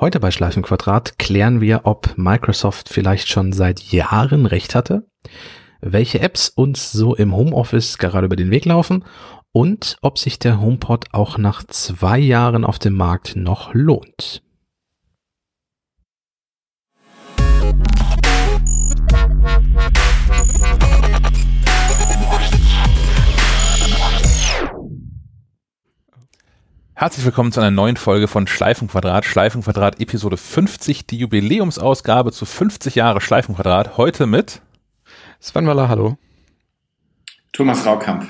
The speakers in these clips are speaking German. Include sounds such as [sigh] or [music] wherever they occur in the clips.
Heute bei Schleifenquadrat klären wir, ob Microsoft vielleicht schon seit Jahren recht hatte, welche Apps uns so im Homeoffice gerade über den Weg laufen und ob sich der HomePod auch nach zwei Jahren auf dem Markt noch lohnt. Herzlich willkommen zu einer neuen Folge von Schleifenquadrat. Schleifenquadrat Episode 50, die Jubiläumsausgabe zu 50 Jahre Schleifenquadrat. Heute mit Sven Waller, hallo. Thomas Raukamp.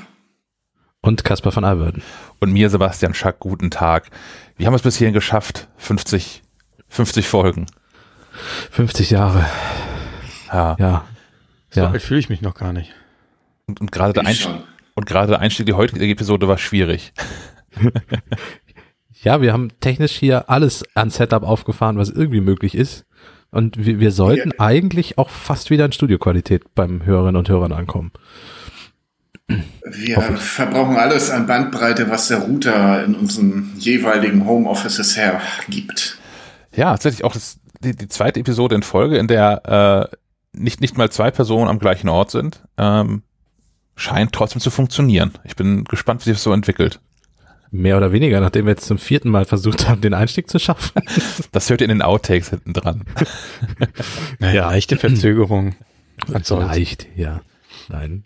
Und Caspar von Alverden. Und mir, Sebastian Schack, guten Tag. Wir haben es bis hierhin geschafft. 50, 50 Folgen. 50 Jahre. Ja. Ja. So ja. alt fühle ich mich noch gar nicht. Und, und gerade der Einstieg, und gerade der Einstieg in die heutige Episode war schwierig. [laughs] Ja, wir haben technisch hier alles an Setup aufgefahren, was irgendwie möglich ist. Und wir, wir sollten Ja. eigentlich auch fast wieder in Studioqualität beim Hörerinnen und Hörern ankommen. Wir verbrauchen alles an Bandbreite, was der Router in unseren jeweiligen Homeoffices hergibt. Ja, tatsächlich auch das, die, die zweite Episode in Folge, in der äh, nicht, nicht mal zwei Personen am gleichen Ort sind, ähm, scheint trotzdem zu funktionieren. Ich bin gespannt, wie sich das so entwickelt. Mehr oder weniger, nachdem wir jetzt zum vierten Mal versucht haben, den Einstieg zu schaffen. [laughs] Das hört ihr in den Outtakes hinten dran. [laughs] Naja, leichte Verzögerung. Vielleicht, ja. Nein.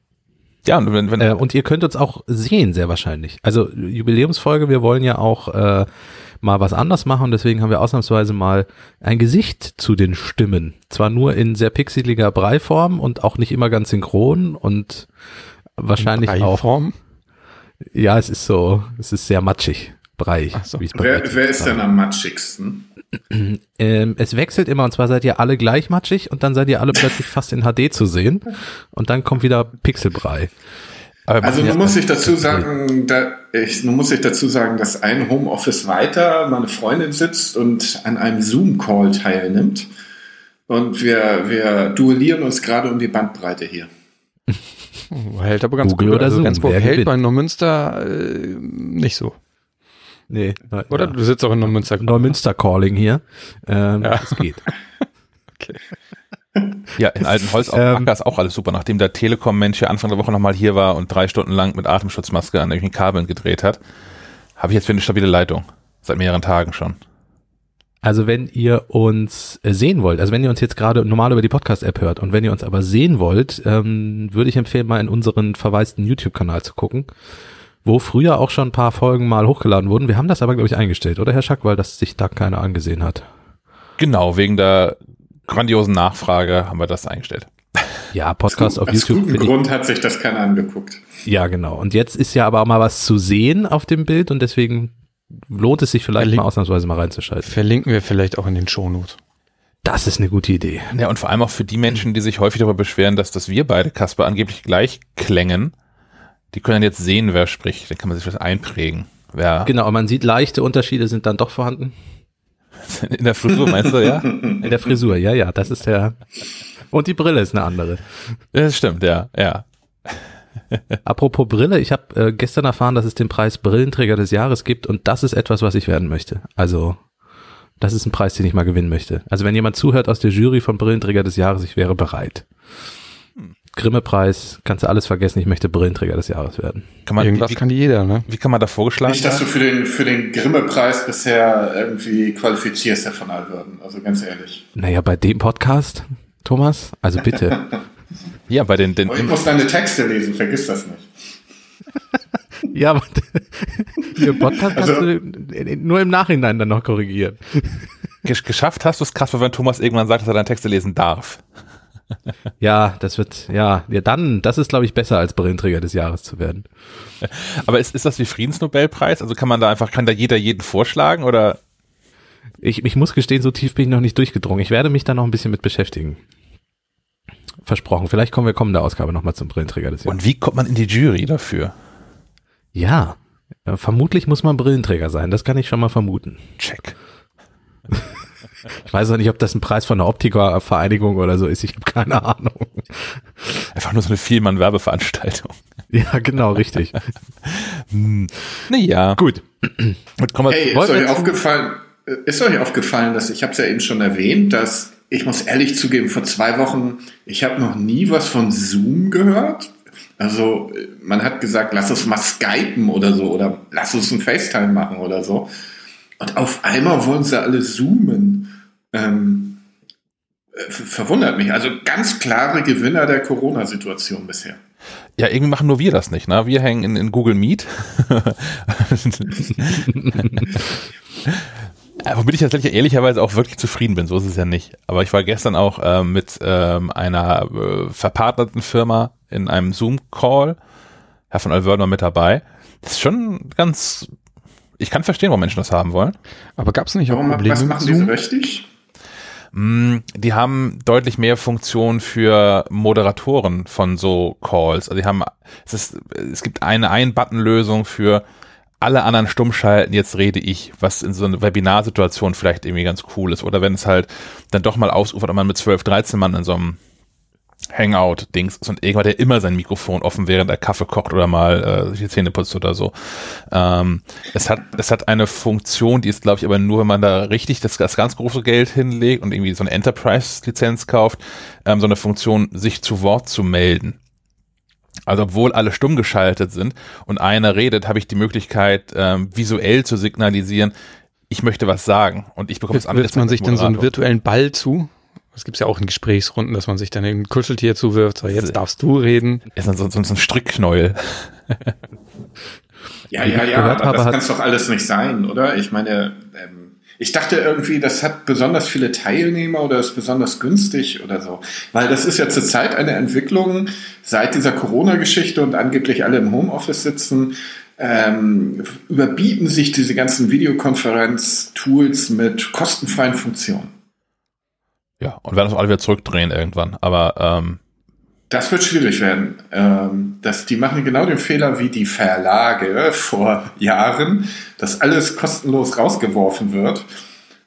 Ja, und wenn, wenn Äh, und ihr könnt uns auch sehen, sehr wahrscheinlich. Also Jubiläumsfolge, wir wollen ja auch äh, mal was anders machen, deswegen haben wir ausnahmsweise mal ein Gesicht zu den Stimmen. Zwar nur in sehr pixeliger Breiform und auch nicht immer ganz synchron und wahrscheinlich auch. Breiform? Ja, es ist so, es ist sehr matschig. Breiig. Ach so. wie es bei Wer, wer ist denn am matschigsten? [clears throat] Ähm, es wechselt immer und zwar seid ihr alle gleich matschig und dann seid ihr alle plötzlich fast in HD zu sehen und dann kommt wieder Pixelbrei. Also nun muss ich dazu sagen, da, ich, nun muss ich dazu sagen, dass ein Homeoffice weiter meine Freundin sitzt und an einem Zoom-Call teilnimmt. Und wir, wir duellieren uns gerade um die Bandbreite hier. [laughs] Hält aber ganz Google gut. oder also Zoom, Rendsburg hält gewinnt? bei Neumünster äh, nicht so. Nee, Oder? Ja. Du sitzt auch in Neumünster. Neumünster-Calling hier. Ähm, Ja. Es geht. [laughs] Okay. Ja, in Altenholz auf Ähm, Acker ist auch alles super. Nachdem der Telekom-Mensch hier Anfang der Woche nochmal hier war und drei Stunden lang mit Atemschutzmaske an irgendwelchen Kabeln gedreht hat, habe ich jetzt wieder eine stabile Leitung. Seit mehreren Tagen schon. Also wenn ihr uns äh, sehen wollt, also wenn ihr uns jetzt gerade normal über die Podcast-App hört und wenn ihr uns aber sehen wollt, ähm, würde ich empfehlen, mal in unseren verwaisten YouTube-Kanal zu gucken, wo früher auch schon ein paar Folgen mal hochgeladen wurden. Wir haben das aber, glaube ich, eingestellt, oder Herr Schack, weil das sich da keiner angesehen hat. Genau, wegen der grandiosen Nachfrage haben wir das eingestellt. Ja, Podcast auf Aus YouTube. gutem finde ich- Grund hat sich das keiner angeguckt. Ja, genau. Und jetzt ist ja aber auch mal was zu sehen auf dem Bild und deswegen lohnt es sich vielleicht Verlink- mal ausnahmsweise mal reinzuschalten. Verlinken wir vielleicht auch in den Shownotes. Das ist eine gute Idee. Ja, und vor allem auch für die Menschen, die sich häufig darüber beschweren, dass, dass wir beide, Kasper, angeblich gleich klängen, die können dann jetzt sehen, wer spricht. Dann kann man sich das einprägen. Wer Genau, und man sieht, leichte Unterschiede sind dann doch vorhanden. [laughs] in der Frisur, meinst du, ja? In der Frisur, ja, ja, das ist der. Und die Brille ist eine andere. Ja, Das stimmt, ja, ja. Apropos Brille, ich habe äh, gestern erfahren, dass es den Preis Brillenträger des Jahres gibt und das ist etwas, was ich werden möchte. Also, das ist ein Preis, den ich mal gewinnen möchte. Also, wenn jemand zuhört aus der Jury von Brillenträger des Jahres, ich wäre bereit. Grimme-Preis, kannst du alles vergessen, ich möchte Brillenträger des Jahres werden. Kann man, Irgendwas wie, kann jeder, ne? wie kann man da vorgeschlagen Nicht, dass du werden? für den, für den Grimme-Preis bisher irgendwie qualifizierst, Herr von Alverden. Also ganz ehrlich. Naja, bei dem Podcast, Thomas, also bitte. [laughs] Ja, bei den, den ich muss deine Texte lesen, vergiss das nicht. [laughs] ja, aber [laughs] im Podcast kannst Also- du nur im Nachhinein dann noch korrigieren. [laughs] gesch- geschafft hast du es, Kasper, wenn Thomas irgendwann sagt, dass er deine Texte lesen darf. Ja, das wird, ja, ja, dann, das ist, glaube ich, besser als Brillenträger des Jahres zu werden. Aber ist, ist das wie Friedensnobelpreis? Also kann man da einfach, kann da jeder jeden vorschlagen oder? Ich, ich muss gestehen, so tief bin ich noch nicht durchgedrungen. Ich werde mich da noch ein bisschen mit beschäftigen. Versprochen. Vielleicht kommen wir kommende Ausgabe nochmal zum Brillenträger des Jahres. Und wie kommt man in die Jury dafür? Ja, äh, vermutlich muss man Brillenträger sein. Das kann ich schon mal vermuten. Check. [laughs] Ich weiß auch nicht, ob das ein Preis von der Optikervereinigung oder so ist. Ich habe keine Ahnung. Einfach nur so eine Vielmann-Werbeveranstaltung. [laughs] Ja, genau, richtig. [laughs] Naja. Gut. Und kommen wir, Hey, ist euch aufgefallen, äh, ist euch aufgefallen, dass ich habe es ja eben schon erwähnt, dass ich muss ehrlich zugeben, vor zwei Wochen, ich habe noch nie was von Zoom gehört. Also man hat gesagt, lass uns mal skypen oder so oder lass uns ein FaceTime machen oder so. Und auf einmal wollen sie alle zoomen. Ähm, äh, verwundert mich. Also ganz klare Gewinner der Corona-Situation bisher. Ja, irgendwie machen nur wir das nicht, ne? Wir hängen in, in Google Meet. [laughs] [laughs] Womit ich tatsächlich ehrlicherweise auch wirklich zufrieden bin, so ist es ja nicht. Aber ich war gestern auch äh, mit ähm, einer äh, verpartnerten Firma in einem Zoom-Call. Herr von Alverne war mit dabei. Das ist schon ganz. Ich kann verstehen, warum Menschen das haben wollen. Aber gab es nicht auch Warum, Probleme was mit machen diese Zoom? richtig? Mm, Die haben deutlich mehr Funktion für Moderatoren von so Calls. Also die haben, es ist, es gibt eine Ein-Button-Lösung für alle anderen stumm schalten, jetzt rede ich, was in so einer Webinarsituation vielleicht irgendwie ganz cool ist. Oder wenn es halt dann doch mal ausufert und man mit 12, 13 Mann in so einem Hangout-Dings ist und irgendwann der immer sein Mikrofon offen, während er Kaffee kocht oder mal äh, sich die Zähne putzt oder so. Ähm, es hat es hat eine Funktion, die ist, glaube ich, aber nur, wenn man da richtig das, das ganz große Geld hinlegt und irgendwie so eine Enterprise-Lizenz kauft, ähm, so eine Funktion, sich zu Wort zu melden. Also obwohl alle stumm geschaltet sind und einer redet, habe ich die Möglichkeit, ähm, visuell zu signalisieren, ich möchte was sagen und ich bekomme es Wirft man sich dann so einen virtuellen Ball zu? Das gibt's ja auch in Gesprächsrunden, dass man sich dann ein Kuscheltier zuwirft. So, jetzt darfst du reden. ist dann so, so, so ein Strickknäuel. Ja, ja, ich ja, gehört aber das kann es doch alles nicht sein, oder? Ich meine, ähm, ich dachte irgendwie, das hat besonders viele Teilnehmer oder ist besonders günstig oder so. Weil das ist ja zurzeit eine Entwicklung seit dieser Corona-Geschichte und angeblich alle im Homeoffice sitzen. Ähm, überbieten sich diese ganzen Videokonferenz-Tools mit kostenfreien Funktionen. Ja, und werden auch alle wieder zurückdrehen irgendwann. Aber ähm, Das wird schwierig werden. Ähm, dass die machen genau den Fehler wie die Verlage vor Jahren, dass alles kostenlos rausgeworfen wird.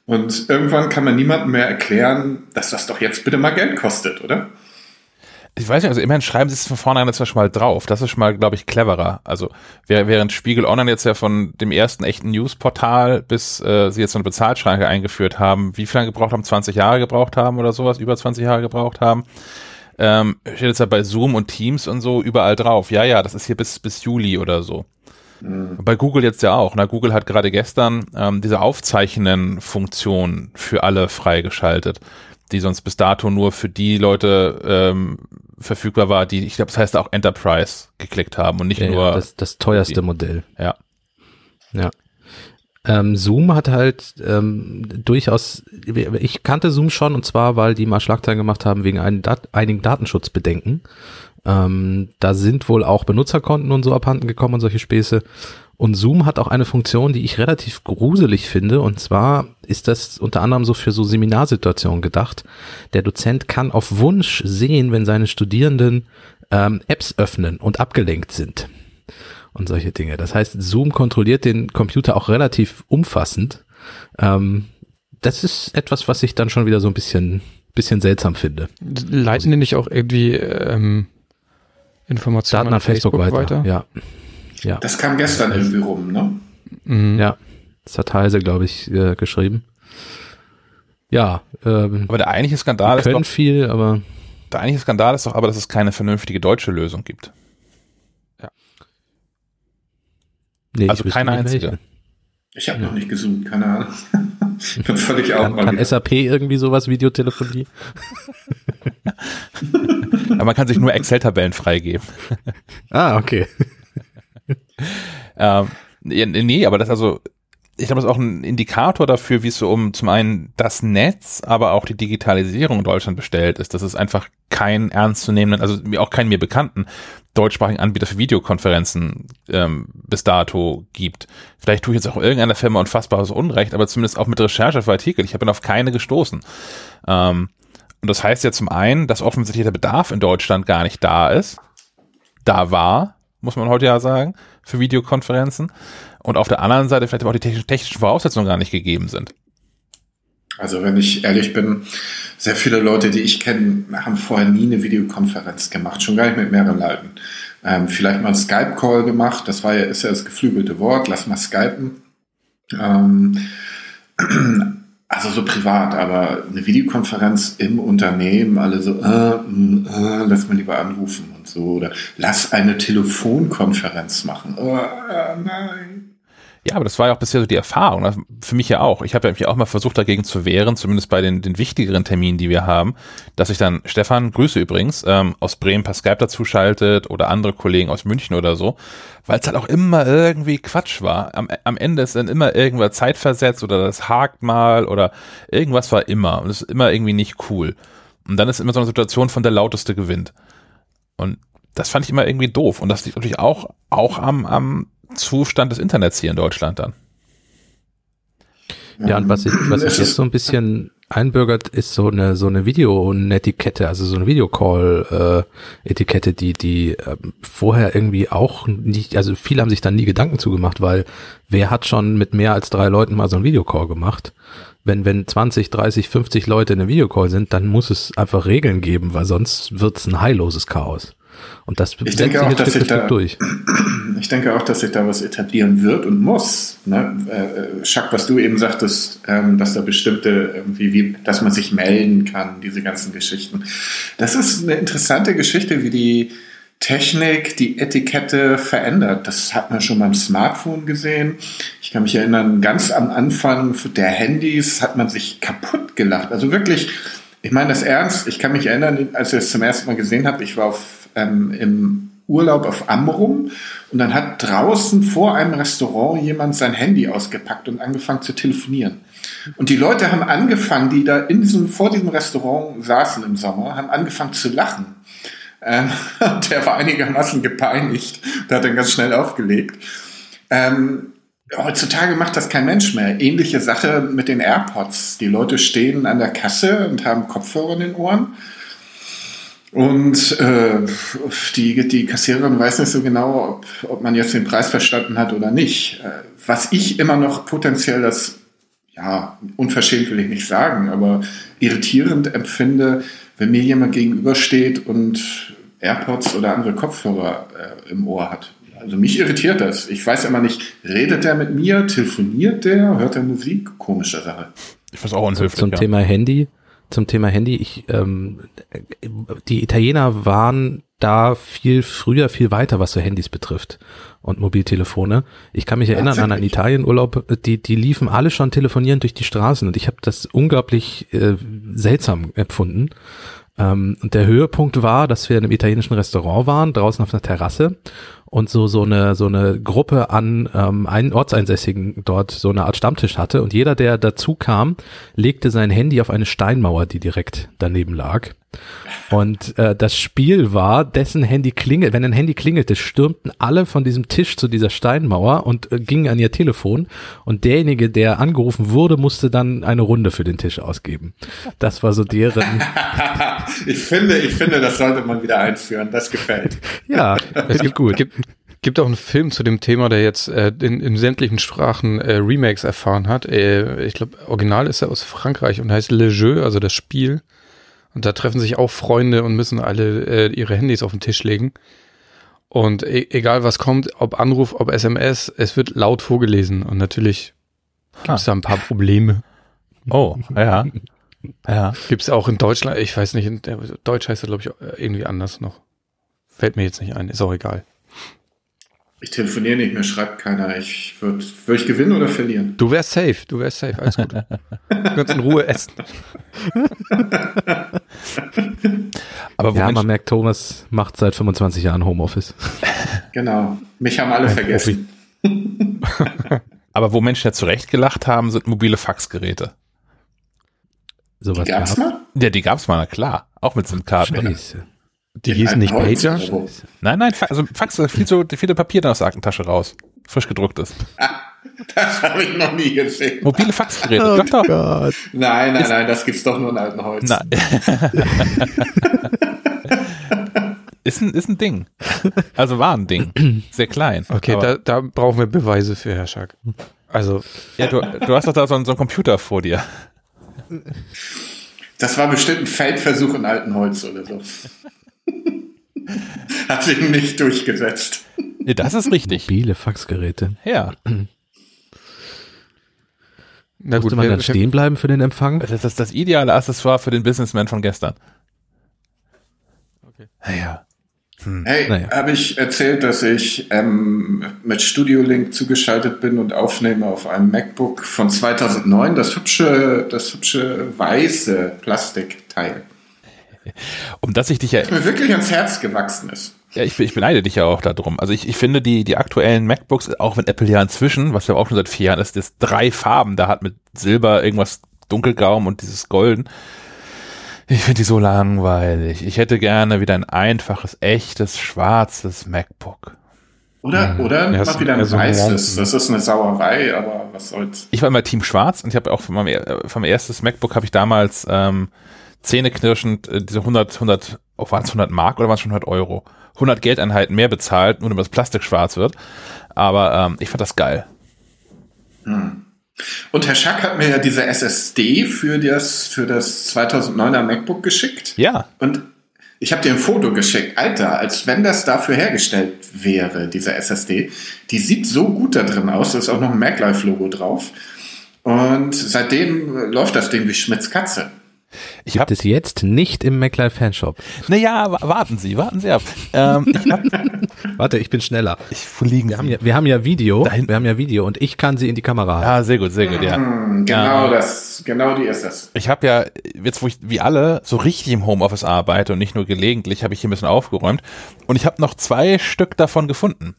Und irgendwann kann man niemandem mehr erklären, dass das doch jetzt bitte mal Geld kostet, oder? ich weiß nicht, also immerhin schreiben sie es von vornherein jetzt schon mal drauf. Das ist schon mal, glaube ich, cleverer. Also während Spiegel Online jetzt ja von dem ersten echten Newsportal bis äh, sie jetzt so eine Bezahlschranke eingeführt haben, wie viel lange gebraucht haben? 20 Jahre gebraucht haben oder sowas? Über 20 Jahre gebraucht haben? Ähm, steht jetzt ja bei Zoom und Teams und so überall drauf. Ja, ja, das ist hier bis, bis Juli oder so. Bei Google jetzt ja auch. Na, Google hat gerade gestern ähm, diese Aufzeichnen-Funktion für alle freigeschaltet, die sonst bis dato nur für die Leute ähm, verfügbar war, die, ich glaube, das heißt auch Enterprise geklickt haben und nicht Ja, nur. ja, das, das teuerste Modell. ja. Ja. Ähm, Zoom hat halt ähm, durchaus, ich kannte Zoom schon und zwar, weil die mal Schlagzeilen gemacht haben wegen Dat einigen Datenschutzbedenken. Ähm, da sind wohl auch Benutzerkonten und so abhanden gekommen und solche Späße. Und Zoom hat auch eine Funktion, die ich relativ gruselig finde. Und zwar ist das unter anderem so für so Seminarsituationen gedacht. Der Dozent kann auf Wunsch sehen, wenn seine Studierenden ähm, Apps öffnen und abgelenkt sind und solche Dinge. Das heißt, Zoom kontrolliert den Computer auch relativ umfassend. Ähm, das ist etwas, was ich dann schon wieder so ein bisschen, bisschen seltsam finde. Leiten die nicht auch irgendwie ähm, Informationen Daten an Facebook, weiter. Ja. Ja. Das kam gestern irgendwie rum, ne? Mhm. ja. Das hat Heise, glaube ich, äh, geschrieben. Ja, ähm, Aber der eigentliche Skandal ist können doch, viel, aber der eigentliche Skandal ist doch aber, dass es keine vernünftige deutsche Lösung gibt. Nee, Also keine einzige. Ich habe noch nicht gesucht, keine Ahnung. [laughs] ich bin völlig out Kann, mal kann. SAP irgendwie sowas, Videotelefonie? [laughs] Aber man kann sich nur Excel-Tabellen freigeben. Ah, okay. [laughs] Ähm, nee, nee, aber das also, ich glaube, das ist auch ein Indikator dafür, wie es so um zum einen das Netz, aber auch die Digitalisierung in Deutschland bestellt ist. dass es einfach keinen ernstzunehmenden, also auch keinen mir bekannten deutschsprachigen Anbieter für Videokonferenzen ähm, bis dato gibt. Vielleicht tue ich jetzt auch irgendeiner Firma unfassbares Unrecht, aber zumindest auch mit Recherche für Artikel. Ich bin auf keine gestoßen. Ähm, und das heißt ja zum einen, dass offensichtlich der Bedarf in Deutschland gar nicht da ist. Da war, muss man heute ja sagen, für Videokonferenzen. Und auf der anderen Seite vielleicht auch die technisch- technischen Voraussetzungen gar nicht gegeben sind. Also wenn ich ehrlich bin, sehr viele Leute, die ich kenne, haben vorher nie eine Videokonferenz gemacht, schon gar nicht mit mehreren Leuten. Ähm, vielleicht mal einen Skype-Call gemacht, das war ja, ist ja das geflügelte Wort, lass mal skypen. Ähm, Also so privat, aber eine Videokonferenz im Unternehmen, alle so, äh, mm, äh, lass mal lieber anrufen so, oder lass eine Telefonkonferenz machen. Oh, nein. Ja, aber das war ja auch bisher so die Erfahrung. ne? Für mich ja auch. Ich habe ja mich auch mal versucht, dagegen zu wehren, zumindest bei den, den wichtigeren Terminen, die wir haben, dass ich dann Stefan, Grüße übrigens, ähm, aus Bremen per Skype dazu schaltet oder andere Kollegen aus München oder so, weil es halt auch immer irgendwie Quatsch war. Am, am Ende ist dann immer irgendwas zeitversetzt oder das hakt mal oder irgendwas war immer und das ist immer irgendwie nicht cool. Und dann ist immer so eine Situation von der lauteste gewinnt. Und das fand ich immer irgendwie doof. Und das liegt natürlich auch, auch am, am Zustand des Internets hier in Deutschland dann. Ja, und was sich was Es sich jetzt so ein bisschen einbürgert, ist so eine so eine Videonetikette, also so eine Videocall-Etikette, die die ähm, vorher irgendwie auch nicht, also viele haben sich da nie Gedanken zugemacht, weil wer hat schon mit mehr als drei Leuten mal so einen Videocall gemacht? Wenn wenn 20, 30, 50 Leute in einem Videocall sind, dann muss es einfach Regeln geben, weil sonst wird's ein heilloses Chaos. Und das setzt denke auch, dass sich da- durch. [clears throat] Ich denke auch, dass sich da was etablieren wird und muss. Ne? Äh, Schack, was du eben sagtest, ähm, dass da bestimmte irgendwie, wie, dass man sich melden kann, diese ganzen Geschichten. Das ist eine interessante Geschichte, wie die Technik die Etikette verändert. Das hat man schon beim Smartphone gesehen. Ich kann mich erinnern, ganz am Anfang der Handys hat man sich kaputt gelacht. Also wirklich, ich meine das ernst. Ich kann mich erinnern, als ich es zum ersten Mal gesehen habe, ich war auf, ähm, im Urlaub auf Amrum und dann hat draußen vor einem Restaurant jemand sein Handy ausgepackt und angefangen zu telefonieren. Und die Leute haben angefangen, die da in diesem, vor diesem Restaurant saßen im Sommer, haben angefangen zu lachen. Ähm, [laughs] der war einigermaßen gepeinigt und hat dann ganz schnell aufgelegt. Ähm, heutzutage macht das kein Mensch mehr. Ähnliche Sache mit den AirPods. Die Leute stehen an der Kasse und haben Kopfhörer in den Ohren. Und äh, die, die Kassiererin weiß nicht so genau, ob, ob man jetzt den Preis verstanden hat oder nicht. Äh, was ich immer noch potenziell das, ja, unverschämt will ich nicht sagen, aber irritierend empfinde, wenn mir jemand gegenübersteht und AirPods oder andere Kopfhörer äh, im Ohr hat. Also mich irritiert das. Ich weiß immer nicht, redet der mit mir, telefoniert der, hört er Musik? Komische Sache. Ich weiß auch unhöflich. zum ja. Thema Handy, zum Thema Handy, ich, ähm, die Italiener waren da viel früher, viel weiter, was so Handys betrifft und Mobiltelefone. Ich kann mich erinnern an einen? Italienurlaub, die, die liefen alle schon telefonierend durch die Straßen und ich habe das unglaublich äh, seltsam empfunden. Ähm, und der Höhepunkt war, dass wir in einem italienischen Restaurant waren, draußen auf einer Terrasse und so so eine so eine Gruppe an ähm, einen Ortseinsässigen dort so eine Art Stammtisch hatte und jeder, der dazu kam, legte sein Handy auf eine Steinmauer, die direkt daneben lag. Und äh, das Spiel war, dessen Handy klingelt, wenn ein Handy klingelte, stürmten alle von diesem Tisch zu dieser Steinmauer und äh, gingen an ihr Telefon. Und derjenige, der angerufen wurde, musste dann eine Runde für den Tisch ausgeben. Das war so deren, [laughs] ich finde, ich finde, das sollte man wieder einführen. Das gefällt. ja, Es gibt, gut. gibt, gibt auch einen Film zu dem Thema, der jetzt äh, in, in sämtlichen Sprachen äh, Remakes erfahren hat. Äh, ich glaube, original ist er aus Frankreich und heißt Le Jeu, also das Spiel. Und da treffen sich auch Freunde und müssen alle äh, ihre Handys auf den Tisch legen. Und e egal was kommt, ob Anruf, ob SMS, es wird laut vorgelesen. Und natürlich gibt es da ein paar Probleme. Oh, ja. Ja. Gibt es auch in Deutschland, ich weiß nicht, in der, Deutsch heißt er, glaube ich, irgendwie anders noch. Fällt mir jetzt nicht ein, ist auch egal. Ich telefoniere nicht mehr, schreibt keiner. Ich würde würd ich gewinnen oder verlieren? Du wärst safe, du wärst safe, alles gut. [laughs] du kannst in Ruhe essen. [laughs] Aber wo Ja, man merkt, Thomas macht seit 25 Jahren Homeoffice. [laughs] Genau. Mich haben alle vergessen. aber wo Menschen ja zurecht gelacht haben, sind mobile Faxgeräte. Sowas Gab's gab's. mal? Ja, die gab's mal, na klar. Auch mit SIM-Karten. Die hießen nicht Holz Pager? Nein, nein, also Fax, da viel zu viele Papier aus der Aktentasche raus. Frisch gedrucktes. [laughs] Das habe ich noch nie gesehen. Mobile Faxgeräte. doch, doch. Gott. Nein, nein, nein, das gibt's doch nur in Altenholz. Na, [laughs] ist, ein, ist ein Ding. Also war ein Ding. Sehr klein. Okay, da, da brauchen wir Beweise für, Herr Schack. Also, ja, du, du hast doch da so einen, so einen Computer vor dir. Das war bestimmt ein Feldversuch in Altenholz oder so. [laughs] Hat sich nicht durchgesetzt. Nee, das ist richtig. Mobile Faxgeräte. Ja. Na Musste man dann stehen bleiben für den Empfang? Das ist das, das ideale Accessoire für den Businessman von gestern. Okay. Naja. Hey, Naja. habe ich erzählt, dass ich ähm, mit Studio Link zugeschaltet bin und aufnehme auf einem MacBook von 2009, das hübsche, das hübsche weiße Plastikteil, Um das ich dich ja, das mir wirklich ans Herz gewachsen ist. ja ich, ich beneide dich ja auch darum. Also ich, ich finde die, die aktuellen MacBooks, auch wenn Apple ja inzwischen, was ja auch schon seit vier Jahren ist, das drei Farben da hat mit Silber, irgendwas dunkelgrau und dieses Golden. Ich finde die so langweilig. Ich hätte gerne wieder ein einfaches, echtes, schwarzes MacBook. Oder, oder Ja, wieder ein eher so weißes. Das ist eine Sauerei, aber was soll's. Ich war immer Team Schwarz und ich habe auch von meinem, äh, vom erstes MacBook habe ich damals ähm, zähneknirschend äh, diese 100, 100, oh, waren es 100 Mark oder waren es schon 100 Euro? 100 Geldeinheiten mehr bezahlt, nur damit das Plastik schwarz wird. Aber ähm, ich fand das geil. Und Herr Schack hat mir ja diese SSD für das, für das 2009er MacBook geschickt. Ja, Und ich habe dir ein Foto geschickt. Alter, als wenn das dafür hergestellt wäre, diese SSD. Die sieht so gut da drin aus. Da ist auch noch ein MacLife-Logo drauf. Und seitdem äh, läuft das Ding wie Schmitz Katze. Ich Gibt habe, es jetzt nicht im MacLife Fanshop. naja, wa- warten Sie, warten Sie ab. Ähm, ich habe, [laughs] Warte, ich bin schneller. ich fliegen Wir haben ja, wir haben ja Video. Da hinten. Wir haben ja Video und ich kann sie in die Kamera halten. Ah, sehr gut, sehr gut, ja. Hm, genau das, genau die ist das. Ich habe ja, jetzt wo ich wie alle so richtig im Homeoffice arbeite und nicht nur gelegentlich, habe ich hier ein bisschen aufgeräumt. Und ich habe noch zwei Stück davon gefunden.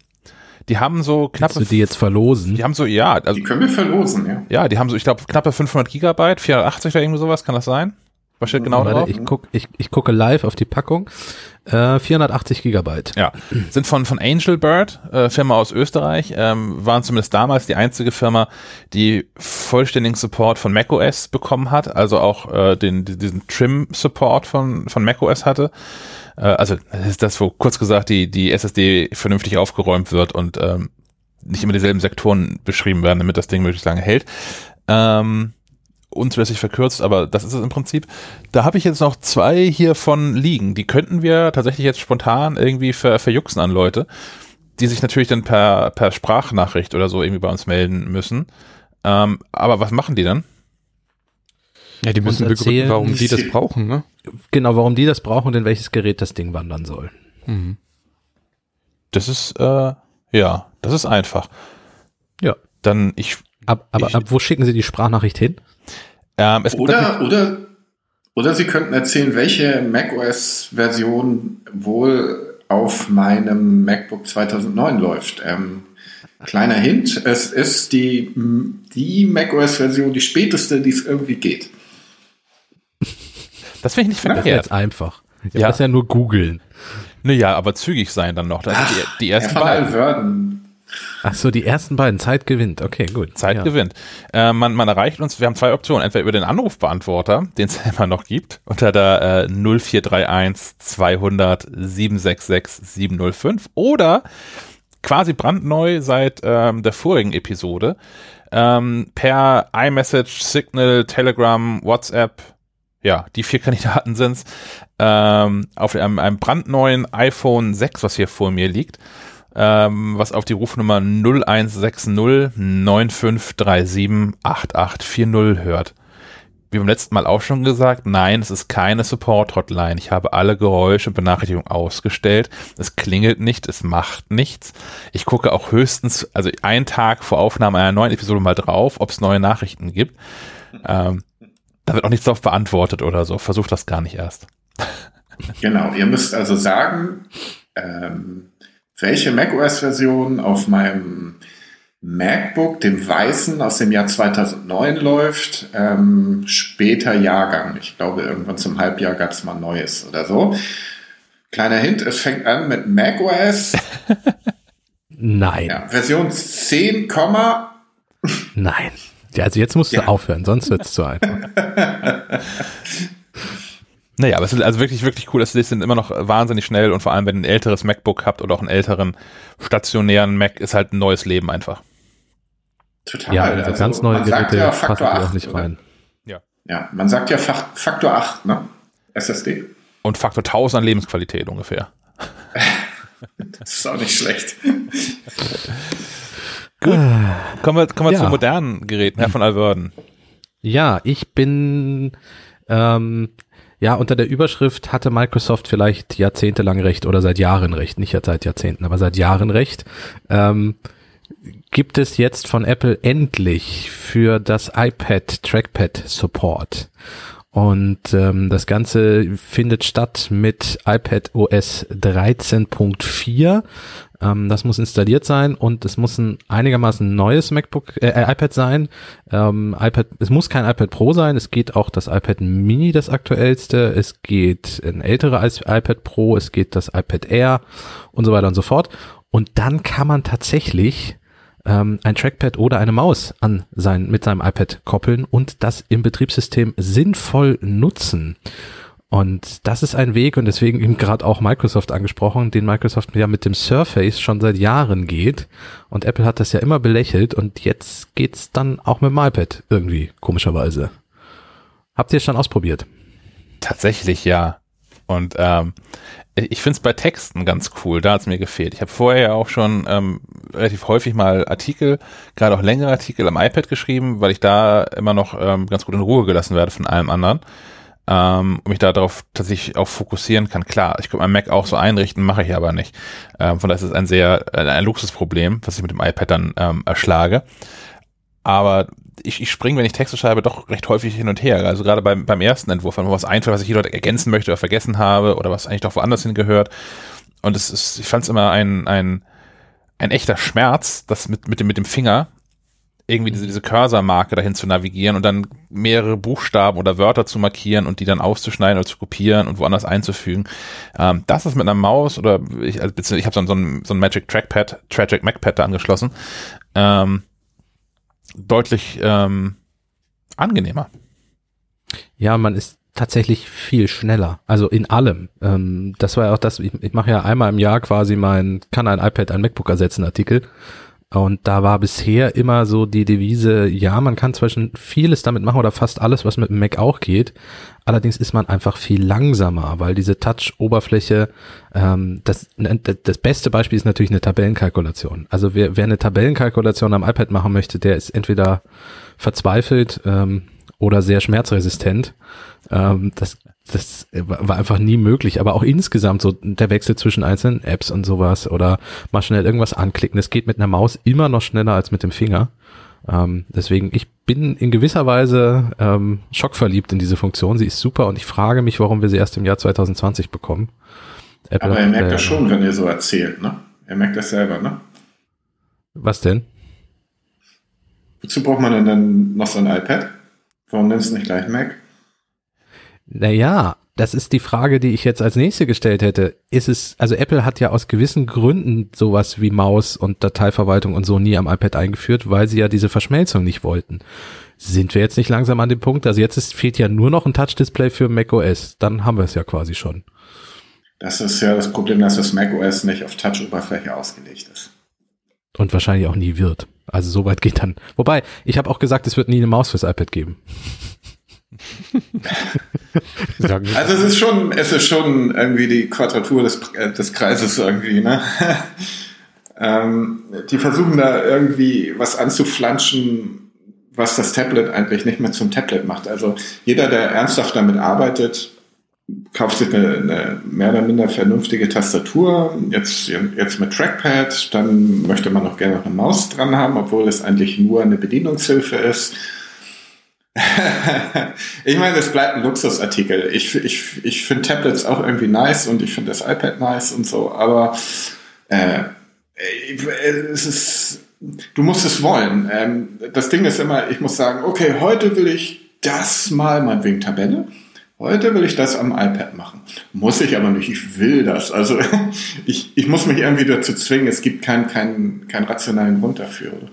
Die haben so Kannst knappe, du die jetzt verlosen? die haben so, ja, also Die können wir verlosen, ja. Ja, die haben so, ich glaube, knappe 500 Gigabyte, 480 oder irgendwie sowas, kann das sein? Was steht genau drauf? Warte, ich, guck, ich, ich gucke live auf die Packung. Äh, 480 Gigabyte. Ja, sind von, von Angel Bird, äh, Firma aus Österreich, ähm, waren zumindest damals die einzige Firma, die vollständigen Support von macOS bekommen hat, also auch äh, den, diesen Trim-Support von, von macOS hatte. Äh, also das ist das, wo kurz gesagt die, die SSD vernünftig aufgeräumt wird und ähm, nicht immer dieselben Sektoren beschrieben werden, damit das Ding möglichst lange hält. Ähm, unzulässig verkürzt, aber das ist es im Prinzip. Da habe ich jetzt noch zwei hiervon liegen. Die könnten wir tatsächlich jetzt spontan irgendwie ver, verjuxen an Leute, die sich natürlich dann per, per Sprachnachricht oder so irgendwie bei uns melden müssen. Ähm, aber was machen die dann? Ja, die müssen begründen, warum die das brauchen, ne? Genau, warum die das brauchen und in welches Gerät das Ding wandern soll. Mhm. Das ist, äh, ja, das ist einfach. Ja. Dann, ich, Ab, aber Ich- ab wo schicken sie die Sprachnachricht hin? ähm, Oder, oder, oder Sie könnten erzählen, welche macOS-Version wohl auf meinem MacBook 2009 läuft. Ähm, kleiner Hint, es ist die, die macOS-Version, die späteste, die es irgendwie geht. Das finde ich nicht Das ist verkehrt. jetzt einfach. Ich Ja. ja. das ja nur googeln. Naja, aber zügig sein dann noch. Das sind die, die ersten beiden. Alverden. Ach so, die ersten beiden. Zeit gewinnt. Okay, gut. Zeit ja. gewinnt. Äh, man, man erreicht uns, wir haben zwei Optionen. Entweder über den Anrufbeantworter, den es immer noch gibt, unter der äh, 0431 200 766 705 oder quasi brandneu seit ähm, der vorigen Episode ähm, per iMessage, Signal, Telegram, WhatsApp, ja, die vier Kandidaten sind's, ähm, auf einem, einem brandneuen iPhone 6, was hier vor mir liegt, ähm, was auf die Rufnummer 0160 9537 8840 hört. Wie beim letzten Mal auch schon gesagt, nein, es ist keine Support-Hotline. Ich habe alle Geräusche und Benachrichtigungen ausgestellt. Es klingelt nicht, es macht nichts. Ich gucke auch höchstens, also einen Tag vor Aufnahme einer neuen Episode mal drauf, ob es neue Nachrichten gibt. Ähm, da wird auch nichts drauf beantwortet oder so. Versucht das gar nicht erst. Genau, ihr müsst also sagen, ähm, welche macOS-Version auf meinem MacBook, dem weißen aus dem Jahr 2009 läuft, ähm, später Jahrgang. Ich glaube, irgendwann zum Halbjahr gab es mal Neues oder so. Kleiner Hint, es fängt an mit macOS, [laughs] Nein, ja, Version 10, nein. Ja, also jetzt musst du Ja. aufhören, sonst wird's zu einfach. [laughs] Naja, aber es ist also wirklich, wirklich cool. Es sind immer noch wahnsinnig schnell und vor allem, wenn ihr ein älteres MacBook habt oder auch einen älteren stationären Mac, ist halt ein neues Leben einfach. total. Ja, also Also, ganz neue Geräte ja passen auch 8, nicht oder? rein. Ja, man sagt ja Fak- Faktor 8, ne? SSD. Und Faktor 1000 an Lebensqualität ungefähr. [laughs] Das ist auch nicht schlecht. [laughs] Kommen wir, kommen wir Ja. zu modernen Geräten, Herr von Alverden. Ja, ich bin ähm, ja unter der Überschrift hatte Microsoft vielleicht jahrzehntelang recht oder seit Jahren recht, nicht seit Jahrzehnten, aber seit Jahren recht. Ähm, gibt es jetzt von Apple endlich für das iPad Trackpad Support. Und ähm, das Ganze findet statt mit iPad OS 13.4. Ähm, das muss installiert sein und es muss ein einigermaßen neues MacBook, äh, äh iPad sein. Ähm, iPad, es muss kein iPad Pro sein. Es geht auch das iPad Mini, das aktuellste. Es geht ein älteres iPad Pro. Es geht das iPad Air und so weiter und so fort. Und dann kann man tatsächlich ähm, ein Trackpad oder eine Maus an sein, mit seinem iPad koppeln und das im Betriebssystem sinnvoll nutzen. Und das ist ein Weg und deswegen eben gerade auch Microsoft angesprochen, den Microsoft ja mit dem Surface schon seit Jahren geht. Und Apple hat das ja immer belächelt und jetzt geht's dann auch mit dem iPad irgendwie, komischerweise. Habt ihr es schon ausprobiert? Tatsächlich ja. Und ähm, ich finde es bei Texten ganz cool, da hat es mir gefehlt. Ich habe vorher ja auch schon ähm, relativ häufig mal Artikel, gerade auch längere Artikel am iPad geschrieben, weil ich da immer noch ähm, ganz gut in Ruhe gelassen werde von allem anderen ähm, mich darauf tatsächlich auch fokussieren kann. Klar, ich könnte mein Mac auch so einrichten, mache ich aber nicht. Ähm, von daher ist es ein sehr ein Luxusproblem, was ich mit dem iPad dann ähm, erschlage. Aber ich, ich springe, wenn ich Texte schreibe, doch recht häufig hin und her. Also gerade beim, beim ersten Entwurf, wenn mir was einfällt, was ich hier dort ergänzen möchte oder vergessen habe oder was eigentlich doch woanders hingehört. Und es ist, ich fand es immer ein, ein, ein echter Schmerz, das mit, mit, dem, mit dem Finger irgendwie diese, diese Cursor-Marke dahin zu navigieren und dann mehrere Buchstaben oder Wörter zu markieren und die dann auszuschneiden oder zu kopieren und woanders einzufügen. Ähm, das ist mit einer Maus oder ich, also, ich habe so, so, ein, so ein Magic Trackpad, Tragic MacPad da angeschlossen. Ähm, deutlich ähm, angenehmer. Ja, man ist tatsächlich viel schneller. Also in allem. Ähm, das war ja auch das, ich, ich mache ja einmal im Jahr quasi mein, kann ein iPad ein MacBook ersetzen Artikel. Und da war bisher immer so die Devise, ja, man kann zwischen vieles damit machen oder fast alles, was mit dem Mac auch geht. Allerdings ist man einfach viel langsamer, weil diese Touch-Oberfläche, ähm, das, das beste Beispiel ist natürlich eine Tabellenkalkulation. Also wer, wer eine Tabellenkalkulation am iPad machen möchte, der ist entweder verzweifelt ähm, oder sehr schmerzresistent. Ähm, das das war einfach nie möglich. Aber auch insgesamt so der Wechsel zwischen einzelnen Apps und sowas oder mal schnell irgendwas anklicken. Das geht mit einer Maus immer noch schneller als mit dem Finger. Ähm, deswegen, ich bin in gewisser Weise ähm, schockverliebt in diese Funktion. Sie ist super und ich frage mich, warum wir sie erst im Jahr 2020 bekommen. Apple Aber er merkt das schon, wenn ihr so erzählt, ne? Er merkt das selber, ne? Was denn? Wozu braucht man denn dann noch so ein iPad? Warum nimmst du nicht gleich Mac? Naja, das ist die Frage, die ich jetzt als nächste gestellt hätte. Ist es, also Apple hat ja aus gewissen Gründen sowas wie Maus und Dateiverwaltung und so nie am iPad eingeführt, weil sie ja diese Verschmelzung nicht wollten. Sind wir jetzt nicht langsam an dem Punkt? Also jetzt ist, fehlt ja nur noch ein Touch-Display für macOS. Dann haben wir es ja quasi schon. Das ist ja das Problem, dass das macOS nicht auf Touch-Oberfläche ausgelegt ist. Und wahrscheinlich auch nie wird. Also soweit geht dann. Wobei, ich habe auch gesagt, es wird nie eine Maus fürs iPad geben. Also es ist schon, es ist schon irgendwie die Quadratur des, äh, des Kreises irgendwie, ne? [laughs] ähm, die versuchen da irgendwie was anzuflanschen, was das Tablet eigentlich nicht mehr zum Tablet macht. Also jeder, der ernsthaft damit arbeitet, kauft sich eine, eine mehr oder minder vernünftige Tastatur, jetzt, jetzt mit Trackpad, dann möchte man noch gerne noch eine Maus dran haben, obwohl es eigentlich nur eine Bedienungshilfe ist [laughs] ich meine, es bleibt ein Luxusartikel. Ich, ich, ich finde Tablets auch irgendwie nice und ich finde das iPad nice und so, aber äh, es ist, du musst es wollen. Ähm, das Ding ist immer, ich muss sagen, okay, heute will ich das mal, meinetwegen Tabelle. Heute will ich das am iPad machen. Muss ich aber nicht, ich will das. Also [laughs] ich, ich muss mich irgendwie dazu zwingen, es gibt keinen keinen keinen rationalen Grund dafür. Oder?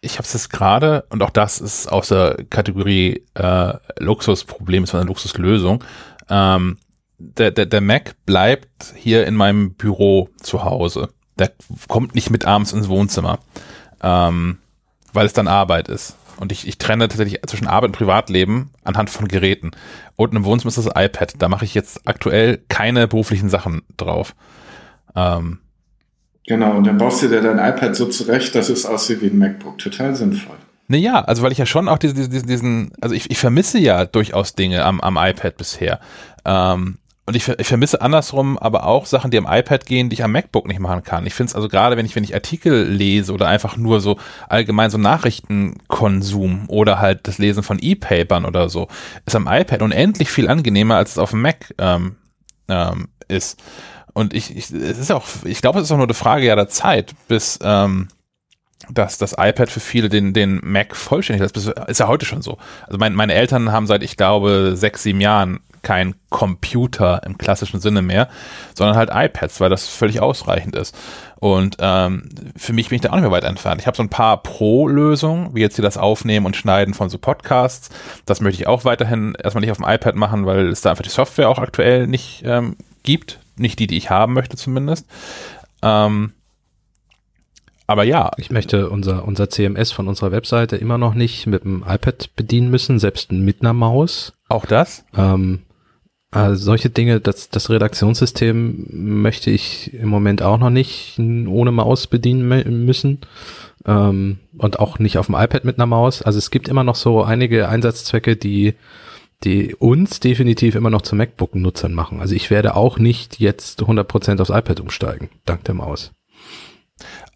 Ich habe es jetzt gerade, und auch das ist aus der Kategorie äh, Luxusproblem, ist eine Luxuslösung. Ähm, der, der, der Mac bleibt hier in meinem Büro zu Hause. Der kommt nicht mit abends ins Wohnzimmer, ähm, weil es dann Arbeit ist. Und ich, ich trenne tatsächlich zwischen Arbeit und Privatleben anhand von Geräten. Und im Wohnzimmer ist das iPad. Da mache ich jetzt aktuell keine beruflichen Sachen drauf. Ähm, Genau, und dann baust du dir dein iPad so zurecht, dass es aussieht wie ein MacBook. Total sinnvoll. Naja, also weil ich ja schon auch diesen, diesen, diesen also ich, ich vermisse ja durchaus Dinge am, am iPad bisher. Ähm, und ich, ich vermisse andersrum aber auch Sachen, die am iPad gehen, die ich am MacBook nicht machen kann. Ich finde es also gerade, wenn ich, wenn ich Artikel lese oder einfach nur so allgemein so Nachrichtenkonsum oder halt das Lesen von E-Papern oder so, ist am iPad unendlich viel angenehmer, als es auf dem Mac ähm, ähm, ist. Und ich, ich, es ist auch, ich glaube, es ist auch nur eine Frage ja der Zeit, bis ähm, dass das iPad für viele den, den Mac vollständig ist. Ist ja heute schon so. Also mein, meine Eltern haben seit, ich glaube, sechs, sieben Jahren kein Computer im klassischen Sinne mehr, sondern halt iPads, weil das völlig ausreichend ist. Und ähm, für mich bin ich da auch nicht mehr weit entfernt. Ich habe so ein paar Pro-Lösungen, wie jetzt hier das Aufnehmen und Schneiden von so Podcasts. Das möchte ich auch weiterhin erstmal nicht auf dem iPad machen, weil es da einfach die Software auch aktuell nicht ähm, gibt. Nicht die, die ich haben möchte zumindest. Ähm, aber ja. Ich möchte unser, unser CMS von unserer Webseite immer noch nicht mit dem iPad bedienen müssen, selbst mit einer Maus. Auch das? Ähm, also solche Dinge, das, das Redaktionssystem möchte ich im Moment auch noch nicht ohne Maus bedienen müssen. Ähm, und auch nicht auf dem iPad mit einer Maus. Also es gibt immer noch so einige Einsatzzwecke, die, die uns definitiv immer noch zu MacBook-Nutzern machen. Also ich werde auch nicht jetzt 100% aufs iPad umsteigen, dank der Maus.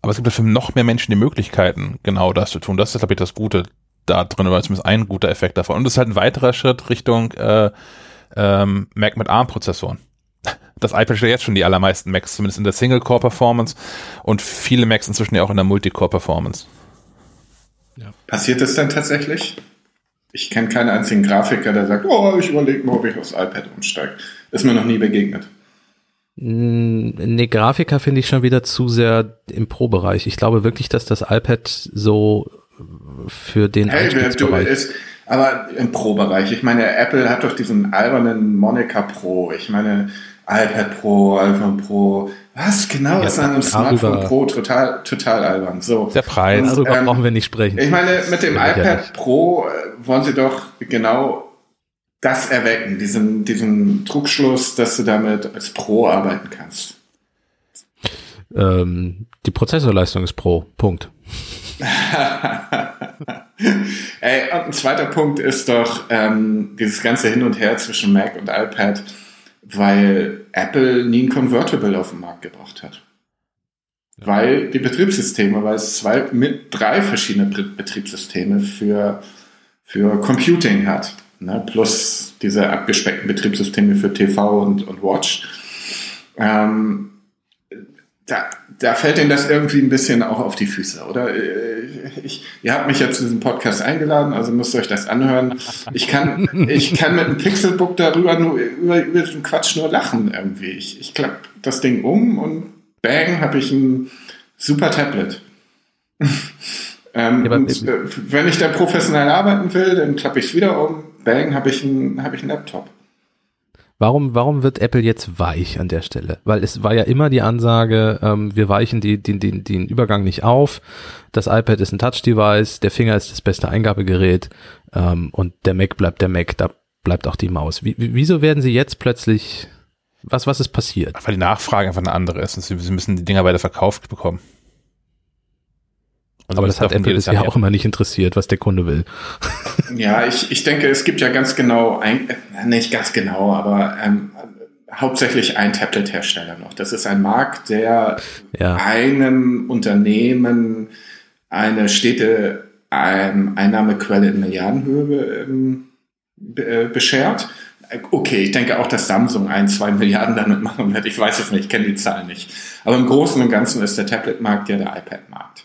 Aber es gibt für noch mehr Menschen die Möglichkeiten, genau das zu tun. Das ist, glaube ich, das Gute da drin, oder zumindest ein guter Effekt davon. Und es ist halt ein weiterer Schritt Richtung äh, ähm, Mac mit ARM-Prozessoren. Das iPad stellt jetzt schon die allermeisten Macs, zumindest in der Single-Core-Performance und viele Macs inzwischen ja auch in der Multicore-Performance. Ja. Passiert das denn tatsächlich? Ich kenne keinen einzigen Grafiker, der sagt, oh, ich überlege mal, ob ich aufs iPad umsteige. Ist mir noch nie begegnet. Ne, Grafiker finde ich schon wieder zu sehr im Pro-Bereich. Ich glaube wirklich, dass das iPad so für den hey, Einstiegsbereich... Du, ist, aber im Pro-Bereich. Ich meine, Apple hat doch diesen albernen Monica Pro. Ich meine, iPad Pro, iPhone Pro. Was genau ja, ist an einem Smartphone Pro total, total albern. So. Der Preis, und, darüber ähm, brauchen wir nicht sprechen. Ich meine, mit dem iPad ja Pro äh, wollen sie doch genau das erwecken, diesen, diesen Trugschluss, dass du damit als Pro arbeiten kannst. Ähm, die Prozessorleistung ist Pro. Punkt. [laughs] Ey, und ein zweiter Punkt ist doch ähm, dieses ganze Hin und Her zwischen Mac und iPad, weil Apple nie ein Convertible auf den Markt gebracht hat. Ja. Weil die Betriebssysteme, weil es zwei mit drei verschiedene Betriebssysteme für, für Computing hat. Ne? Plus diese abgespeckten Betriebssysteme für TV und, und Watch. Ähm, da, da fällt Ihnen das irgendwie ein bisschen auch auf die Füße, oder? Äh, ich, ihr habt mich ja zu diesem Podcast eingeladen, also müsst ihr euch das anhören. Ich kann, ich kann mit einem Pixelbook darüber nur, über, über diesen Quatsch nur lachen irgendwie. Ich, ich klappe das Ding um und bang, habe ich ein super Tablet. [laughs] ähm, ja, und, äh, wenn ich da professionell arbeiten will, dann klappe ich es wieder um, bang, habe ich, ein, hab ich einen Laptop. Warum, warum wird Apple jetzt weich an der Stelle? Weil es war ja immer die Ansage, ähm, wir weichen die, die, die, den Übergang nicht auf. Das iPad ist ein Touch-Device, der Finger ist das beste Eingabegerät ähm, und der Mac bleibt der Mac, da bleibt auch die Maus. Wie, wieso werden sie jetzt plötzlich, was, was ist passiert? Weil die Nachfrage einfach eine andere ist und sie, sie müssen die Dinger weiter verkauft bekommen. Also Aber das hat Apple bisher auch immer nicht interessiert, was der Kunde will. [laughs] Ja, ich, ich denke, es gibt ja ganz genau, ein, äh, nicht ganz genau, aber ähm, hauptsächlich ein Tablet-Hersteller noch. Das ist ein Markt, der ja. einem Unternehmen eine stete ähm, Einnahmequelle in Milliardenhöhe ähm, äh, beschert. Okay, ich denke auch, dass Samsung ein, zwei Milliarden damit machen wird. Ich weiß es nicht, ich kenne die Zahlen nicht. Aber im Großen und Ganzen ist der Tablet-Markt ja der iPad-Markt.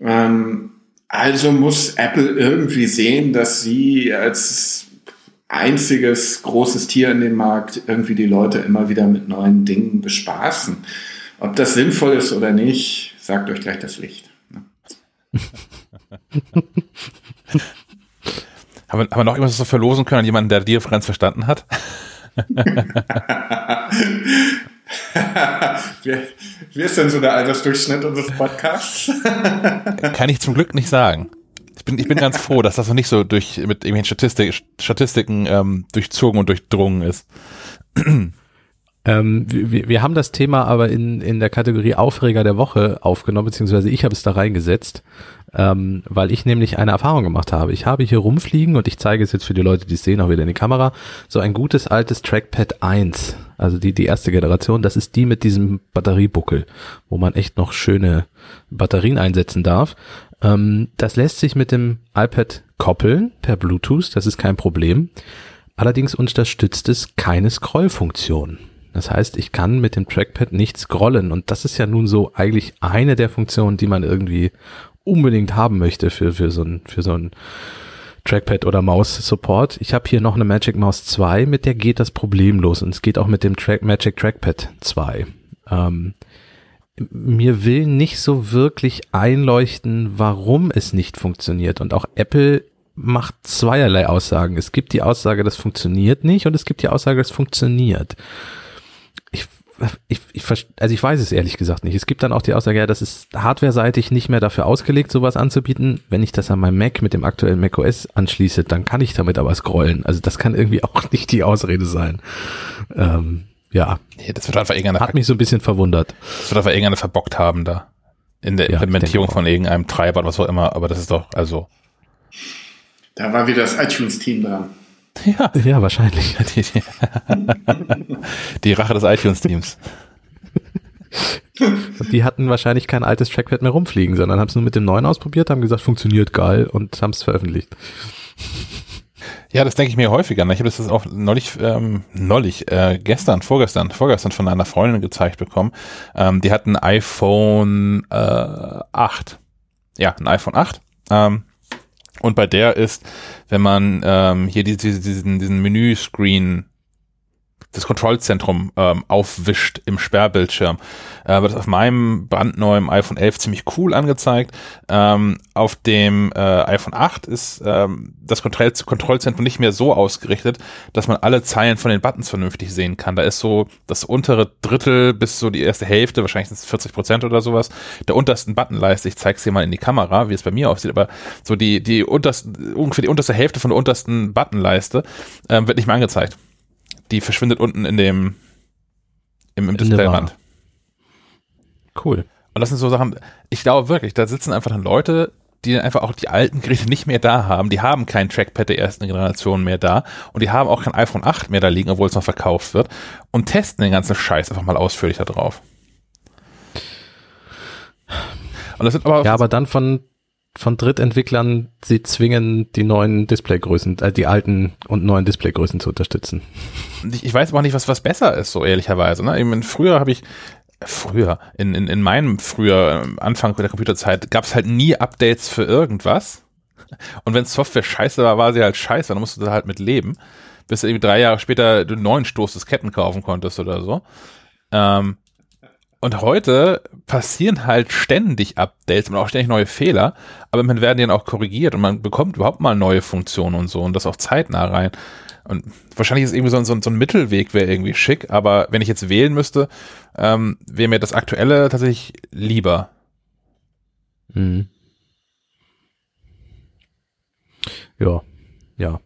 Ähm, also muss Apple irgendwie sehen, dass sie als einziges großes Tier in dem Markt irgendwie die Leute immer wieder mit neuen Dingen bespaßen. Ob das sinnvoll ist oder nicht, sagt euch gleich das Licht. [laughs] Haben, wir, haben wir noch irgendwas so verlosen können an jemanden, der die Differenz verstanden hat? [laughs] [laughs] [laughs] wie, wie ist denn so der Altersdurchschnitt unseres Podcasts? [laughs] Kann ich zum Glück nicht sagen. Ich bin, ich bin ganz froh, dass das noch nicht so durch mit irgendwelchen Statistik, Statistiken ähm, durchzogen und durchdrungen ist. Ähm, wir, wir haben das Thema aber in, in der Kategorie Aufreger der Woche aufgenommen, beziehungsweise ich habe es da reingesetzt, ähm, weil ich nämlich eine Erfahrung gemacht habe. Ich habe hier rumfliegen und ich zeige es jetzt für die Leute, die es sehen, auch wieder in die Kamera, so ein gutes altes Trackpad 1, also die, die erste Generation, das ist die mit diesem Batteriebuckel, wo man echt noch schöne Batterien einsetzen darf. Ähm, das lässt sich mit dem iPad koppeln per Bluetooth, das ist kein Problem. Allerdings unterstützt es keine Scrollfunktion. Das heißt, ich kann mit dem Trackpad nicht scrollen und das ist ja nun so eigentlich eine der Funktionen, die man irgendwie unbedingt haben möchte für, für so ein, für so ein Trackpad oder Maus-Support. Ich habe hier noch eine Magic Mouse 2, mit der geht das problemlos und es geht auch mit dem Track, Magic Trackpad 2. Ähm, mir will nicht so wirklich einleuchten, warum es nicht funktioniert. Und auch Apple macht zweierlei Aussagen. Es gibt die Aussage, das funktioniert nicht und es gibt die Aussage, das funktioniert ich, ich, also ich weiß es ehrlich gesagt nicht. Es gibt dann auch die Aussage, ja, das ist hardware-seitig nicht mehr dafür ausgelegt, sowas anzubieten. Wenn ich das an meinem Mac mit dem aktuellen Mac OS anschließe, dann kann ich damit aber scrollen. Also das kann irgendwie [laughs] auch nicht die Ausrede sein. Ähm, ja. Nee, das wird einfach irgendeine Hat mich so ein bisschen verwundert. Das wird einfach irgendeine verbockt haben da. In der ja, Implementierung von irgendeinem Treiber oder was auch immer. Aber das ist doch, also. Da war wieder das iTunes-Team dran. [laughs] Ja, ja wahrscheinlich. [laughs] Die, die, [laughs] die Rache des iTunes-Teams. Die hatten wahrscheinlich kein altes Trackpad mehr rumfliegen, sondern haben es nur mit dem neuen ausprobiert, haben gesagt, funktioniert geil und haben es veröffentlicht. Ja, das denke ich mir häufiger. Ich habe das auch neulich, ähm, neulich, äh, gestern, vorgestern, vorgestern von einer Freundin gezeigt bekommen. Ähm, die hat ein iPhone äh, 8. Ja, ein iPhone 8. Ähm, und bei der ist, wenn man ähm, hier diese, diesen, diesen Menüscreen das Kontrollzentrum ähm, aufwischt im Sperrbildschirm. Äh, wird auf meinem brandneuen iPhone 11 ziemlich cool angezeigt. Ähm, auf dem äh, iPhone 8 ist ähm, das Kontroll Kontrollzentrum nicht mehr so ausgerichtet, dass man alle Zeilen von den Buttons vernünftig sehen kann. Da ist so das untere Drittel bis so die erste Hälfte, wahrscheinlich sind es 40 Prozent oder sowas, der untersten Buttonleiste. Ich zeige es dir mal in die Kamera, wie es bei mir aussieht, aber so die, die untersten, ungefähr die unterste Hälfte von der untersten Buttonleiste ähm, wird nicht mehr angezeigt die verschwindet unten in dem im, im Displayrand. Cool. Und das sind so Sachen, ich glaube wirklich, da sitzen einfach dann Leute, die einfach auch die alten Geräte nicht mehr da haben. Die haben kein Trackpad der ersten Generation mehr da und die haben auch kein iPhone 8 mehr da liegen, obwohl es noch verkauft wird und testen den ganzen Scheiß einfach mal ausführlich da drauf. Und das sind aber ja, aber dann von von Drittentwicklern, sie zwingen die neuen Displaygrößen, äh, die alten und neuen Displaygrößen zu unterstützen. Ich, ich weiß aber auch nicht, was, was besser ist, so ehrlicherweise. Ne? Meine, früher habe ich, früher, in, in, in meinem früher Anfang der Computerzeit, gab es halt nie Updates für irgendwas. Und wenn Software scheiße war, war sie halt scheiße, dann musst du da halt mit leben. Bis irgendwie drei Jahre später einen neuen Stoß des Ketten kaufen konntest oder so. Ähm, und heute passieren halt ständig Updates und auch ständig neue Fehler, aber man werden dann auch korrigiert und man bekommt überhaupt mal neue Funktionen und so und das auch zeitnah rein. Und wahrscheinlich ist irgendwie so, so, so ein Mittelweg wäre irgendwie schick, aber wenn ich jetzt wählen müsste, ähm, wäre mir das Aktuelle tatsächlich lieber. Mhm. Ja, ja.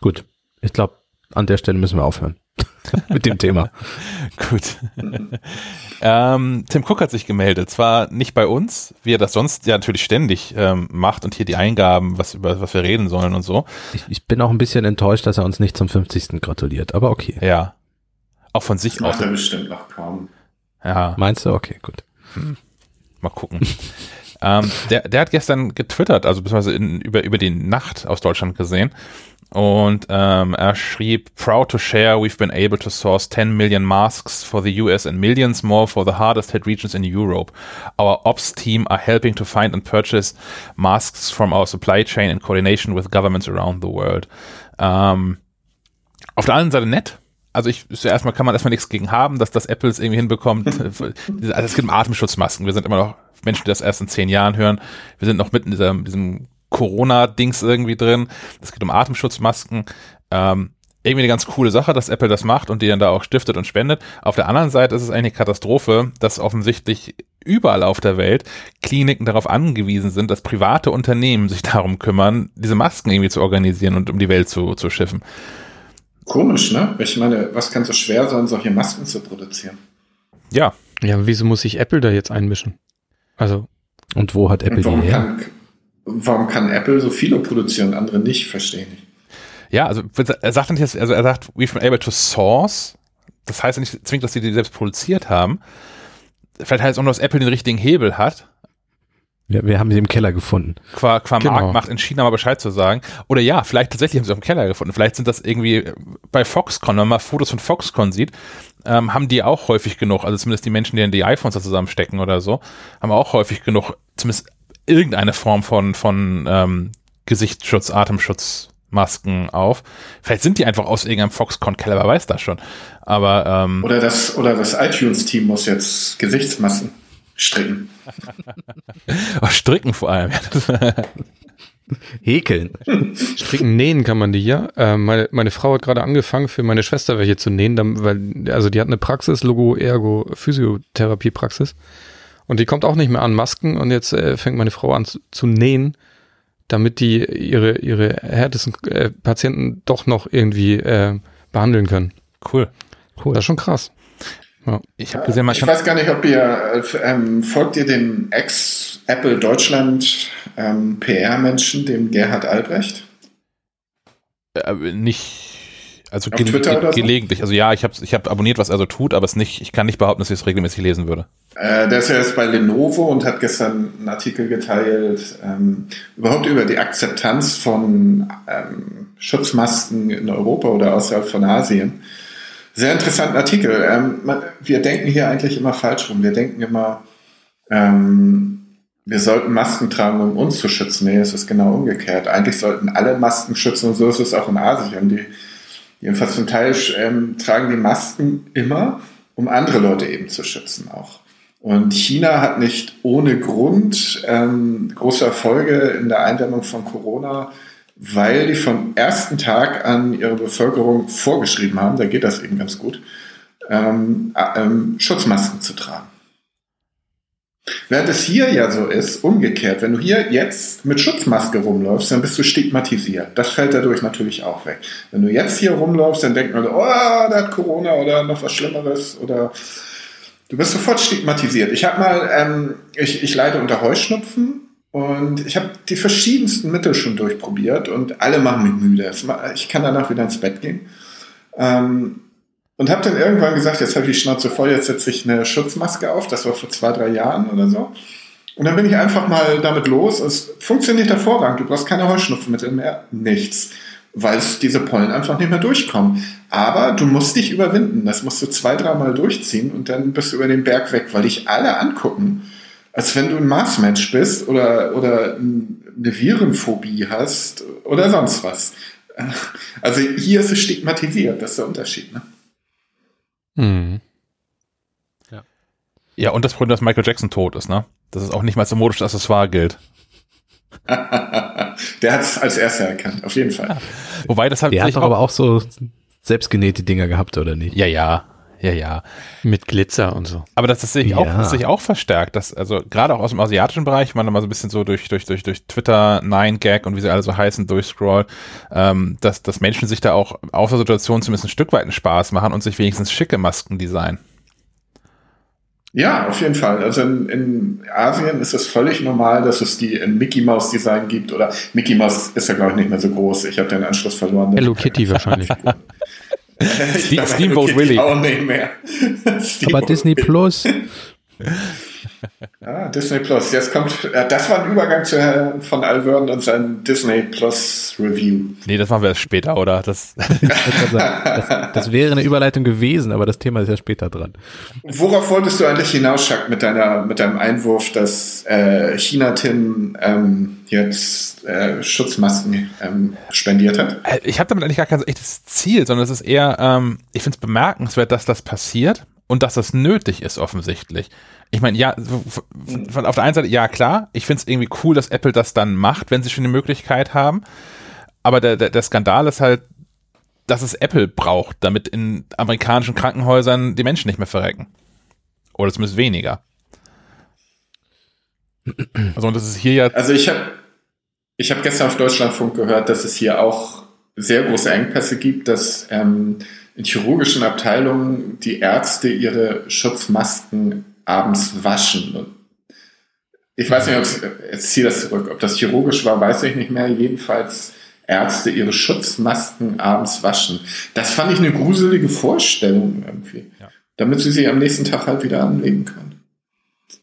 Gut. Ich glaube, an der Stelle müssen wir aufhören. [laughs] mit dem Thema. Gut. [laughs] ähm, Tim Cook hat sich gemeldet. Zwar nicht bei uns, wie er das sonst ja natürlich ständig ähm, macht und hier die Eingaben, was über was wir reden sollen und so. Ich, ich, bin auch ein bisschen enttäuscht, dass er uns nicht zum 50. gratuliert, aber okay. Ja. Auch von sich das aus. Macht er bestimmt noch kaum. Ja. Meinst du? Okay, gut. Hm. Mal gucken. ähm, der, der hat gestern getwittert, also beziehungsweise in, über, über die Nacht aus Deutschland gesehen und ähm, er schrieb, proud to share, we've been able to source 10 million masks for the US and millions more for the hardest hit regions in Europe. Our ops team are helping to find and purchase masks from our supply chain in coordination with governments around the world. Ähm, auf der anderen Seite nett, also ich erstmal kann man erstmal nichts gegen haben, dass das Apple es irgendwie hinbekommt. [laughs] also es gibt Atemschutzmasken. Wir sind immer noch Menschen, die das erst in zehn Jahren hören. Wir sind noch mitten in diesem, diesem Corona-Dings irgendwie drin. Es geht um Atemschutzmasken. Ähm, irgendwie eine ganz coole Sache, dass Apple das macht und die dann da auch stiftet und spendet. Auf der anderen Seite ist es eine Katastrophe, dass offensichtlich überall auf der Welt Kliniken darauf angewiesen sind, dass private Unternehmen sich darum kümmern, diese Masken irgendwie zu organisieren und um die Welt zu, zu schiffen. Komisch, ne? Ich meine, was kann so schwer sein, solche Masken zu produzieren? Ja. Ja, wieso muss sich Apple da jetzt einmischen? Also. Und wo hat Apple Und warum, die her? kann, warum kann Apple so viele produzieren, andere nicht? Verstehe ich nicht. Ja, also er sagt nicht, also er sagt, we've been able to source. Das heißt ja nicht zwingend, dass sie die selbst produziert haben. Vielleicht heißt es auch nur, dass Apple den richtigen Hebel hat, Wir, wir haben sie im Keller gefunden. qua, qua Genau. Marktmacht in China mal Bescheid zu sagen. Oder ja, vielleicht tatsächlich haben sie auch im Keller gefunden. Vielleicht sind das irgendwie bei Foxconn, wenn man mal Fotos von Foxconn sieht, ähm, haben die auch häufig genug, also zumindest die Menschen, die die iPhones da zusammenstecken oder so, haben auch häufig genug, zumindest irgendeine Form von, von ähm, Gesichtsschutz, Atemschutzmasken auf. Vielleicht sind die einfach aus irgendeinem Foxconn-Keller, wer weiß das schon. Aber ähm, Oder das, oder das iTunes-Team muss jetzt Gesichtsmasken stricken. [laughs] oh, stricken vor allem. [laughs] Häkeln. Stricken, nähen kann man die ja. Äh, meine, meine Frau hat gerade angefangen, für meine Schwester welche zu nähen, dann, weil, also die hat eine Praxis, Logo, Ergo, Physiotherapie-Praxis. Und die kommt auch nicht mehr an Masken und jetzt äh, fängt meine Frau an zu, zu nähen, damit die ihre, ihre härtesten äh, Patienten doch noch irgendwie äh, behandeln können. Cool. Das ist schon krass. Ich habe gesehen, Ich weiß gar nicht, ob ihr äh, ähm, folgt ihr dem Ex-Apple Deutschland ähm, PR-Menschen, dem Gerhard Albrecht? äh, nicht, also ge ge gelegentlich. Also ja, ich habe ich hab abonniert, was er so tut, aber es nicht, ich kann nicht behaupten, dass ich es regelmäßig lesen würde. Äh, der ist ja jetzt bei Lenovo und hat gestern einen Artikel geteilt, ähm, überhaupt über die Akzeptanz von ähm, Schutzmasken in Europa oder außerhalb von Asien. Sehr interessanter Artikel. Ähm, man, wir denken hier eigentlich immer falsch rum. Wir denken immer, ähm, wir sollten Masken tragen, um uns zu schützen. Nee, es ist genau umgekehrt. Eigentlich sollten alle Masken schützen und so ist es auch in Asien. Die, jedenfalls zum Teil ähm, tragen die Masken immer, um andere Leute eben zu schützen auch. Und China hat nicht ohne Grund ähm, große Erfolge in der Eindämmung von Corona, weil die vom ersten Tag an ihre Bevölkerung vorgeschrieben haben, da geht das eben ganz gut, ähm, äh, ähm, Schutzmasken zu tragen. Während es hier ja so ist, umgekehrt, wenn du hier jetzt mit Schutzmaske rumläufst, dann bist du stigmatisiert. Das fällt dadurch natürlich auch weg. Wenn du jetzt hier rumläufst, dann denkt man, oh, der hat Corona oder noch was Schlimmeres oder du bist sofort stigmatisiert. Ich habe mal, ähm, ich, ich leide unter Heuschnupfen und ich habe die verschiedensten Mittel schon durchprobiert und alle machen mich müde. Ich kann danach wieder ins Bett gehen. Ähm, und habe dann irgendwann gesagt, jetzt habe ich die Schnauze voll, jetzt setze ich eine Schutzmaske auf. Das war vor zwei, drei Jahren oder so. Und dann bin ich einfach mal damit los. Es funktioniert hervorragend. Du brauchst keine Heuschnupfenmittel mehr. Nichts. Weil es diese Pollen einfach nicht mehr durchkommen. Aber du musst dich überwinden. Das musst du zwei, dreimal durchziehen und dann bist du über den Berg weg, weil dich alle angucken, als wenn du ein Marsmensch bist oder, oder eine Virenphobie hast oder sonst was. Also hier ist es stigmatisiert. Das ist der Unterschied. Ne? Mhm. Ja, und das Problem, dass Michael Jackson tot ist, ne? Dass es auch nicht mal als modisches Accessoire gilt. [laughs] Der hat es als erster erkannt, auf jeden Fall. Wobei das halt Der hat doch aber auch so selbstgenähte Dinger gehabt, oder nicht? Ja, ja, ja, ja. Mit Glitzer und so. Aber das, das sehe ich auch, Ja. das sehe ich auch verstärkt, dass, also gerade auch aus dem asiatischen Bereich, wenn man da mal so ein bisschen so durch, durch, durch, durch Twitter, 9gag und wie sie alle so heißen, durchscrollt, ähm, dass, dass Menschen sich da auch auf der Situation zumindest ein Stück weit einen Spaß machen und sich wenigstens schicke Masken designen. Ja, auf jeden Fall. Also in, in Asien ist es völlig normal, dass es die in Mickey Mouse Design gibt. Oder Mickey Mouse ist ja, glaube ich, nicht mehr so groß. Ich habe den Anschluss verloren. Hello Kitty wahrscheinlich. [laughs] [laughs] Glaub, Steamboat Willy. Auch nicht mehr. [laughs] Aber Steamboat Disney Willy. Plus, [laughs] Ah, Disney Plus. Jetzt kommt, äh, das war ein Übergang zu Herrn von Alverden und seinem Disney Plus Review. Nee, das machen wir erst später, oder? [laughs] Das, das, das wäre eine Überleitung gewesen, aber das Thema ist ja später dran. Worauf wolltest du eigentlich hinaus, Chuck, mit, deiner, mit deinem Einwurf, dass äh, China-Tim ähm, jetzt äh, Schutzmasken ähm, spendiert hat? Äh, ich habe damit eigentlich gar kein echtes Ziel, sondern es ist eher, ähm, ich finde es bemerkenswert, dass das passiert und dass das nötig ist offensichtlich. Ich meine, ja, von auf der einen Seite, ja klar, ich finde es irgendwie cool, dass Apple das dann macht, wenn sie schon die Möglichkeit haben. Aber der, der, der Skandal ist halt, dass es Apple braucht, damit in amerikanischen Krankenhäusern die Menschen nicht mehr verrecken. Oder zumindest weniger. Also und das ist hier ja Also ich habe ich hab gestern auf Deutschlandfunk gehört, dass es hier auch sehr große Engpässe gibt, dass ähm, in chirurgischen Abteilungen die Ärzte ihre Schutzmasken abends waschen. Ich weiß nicht, ob jetzt ziehe das zurück, ob das chirurgisch war, weiß ich nicht mehr. Jedenfalls Ärzte ihre Schutzmasken abends waschen. Das fand ich eine gruselige Vorstellung irgendwie. Ja. Damit sie sie am nächsten Tag halt wieder anlegen können.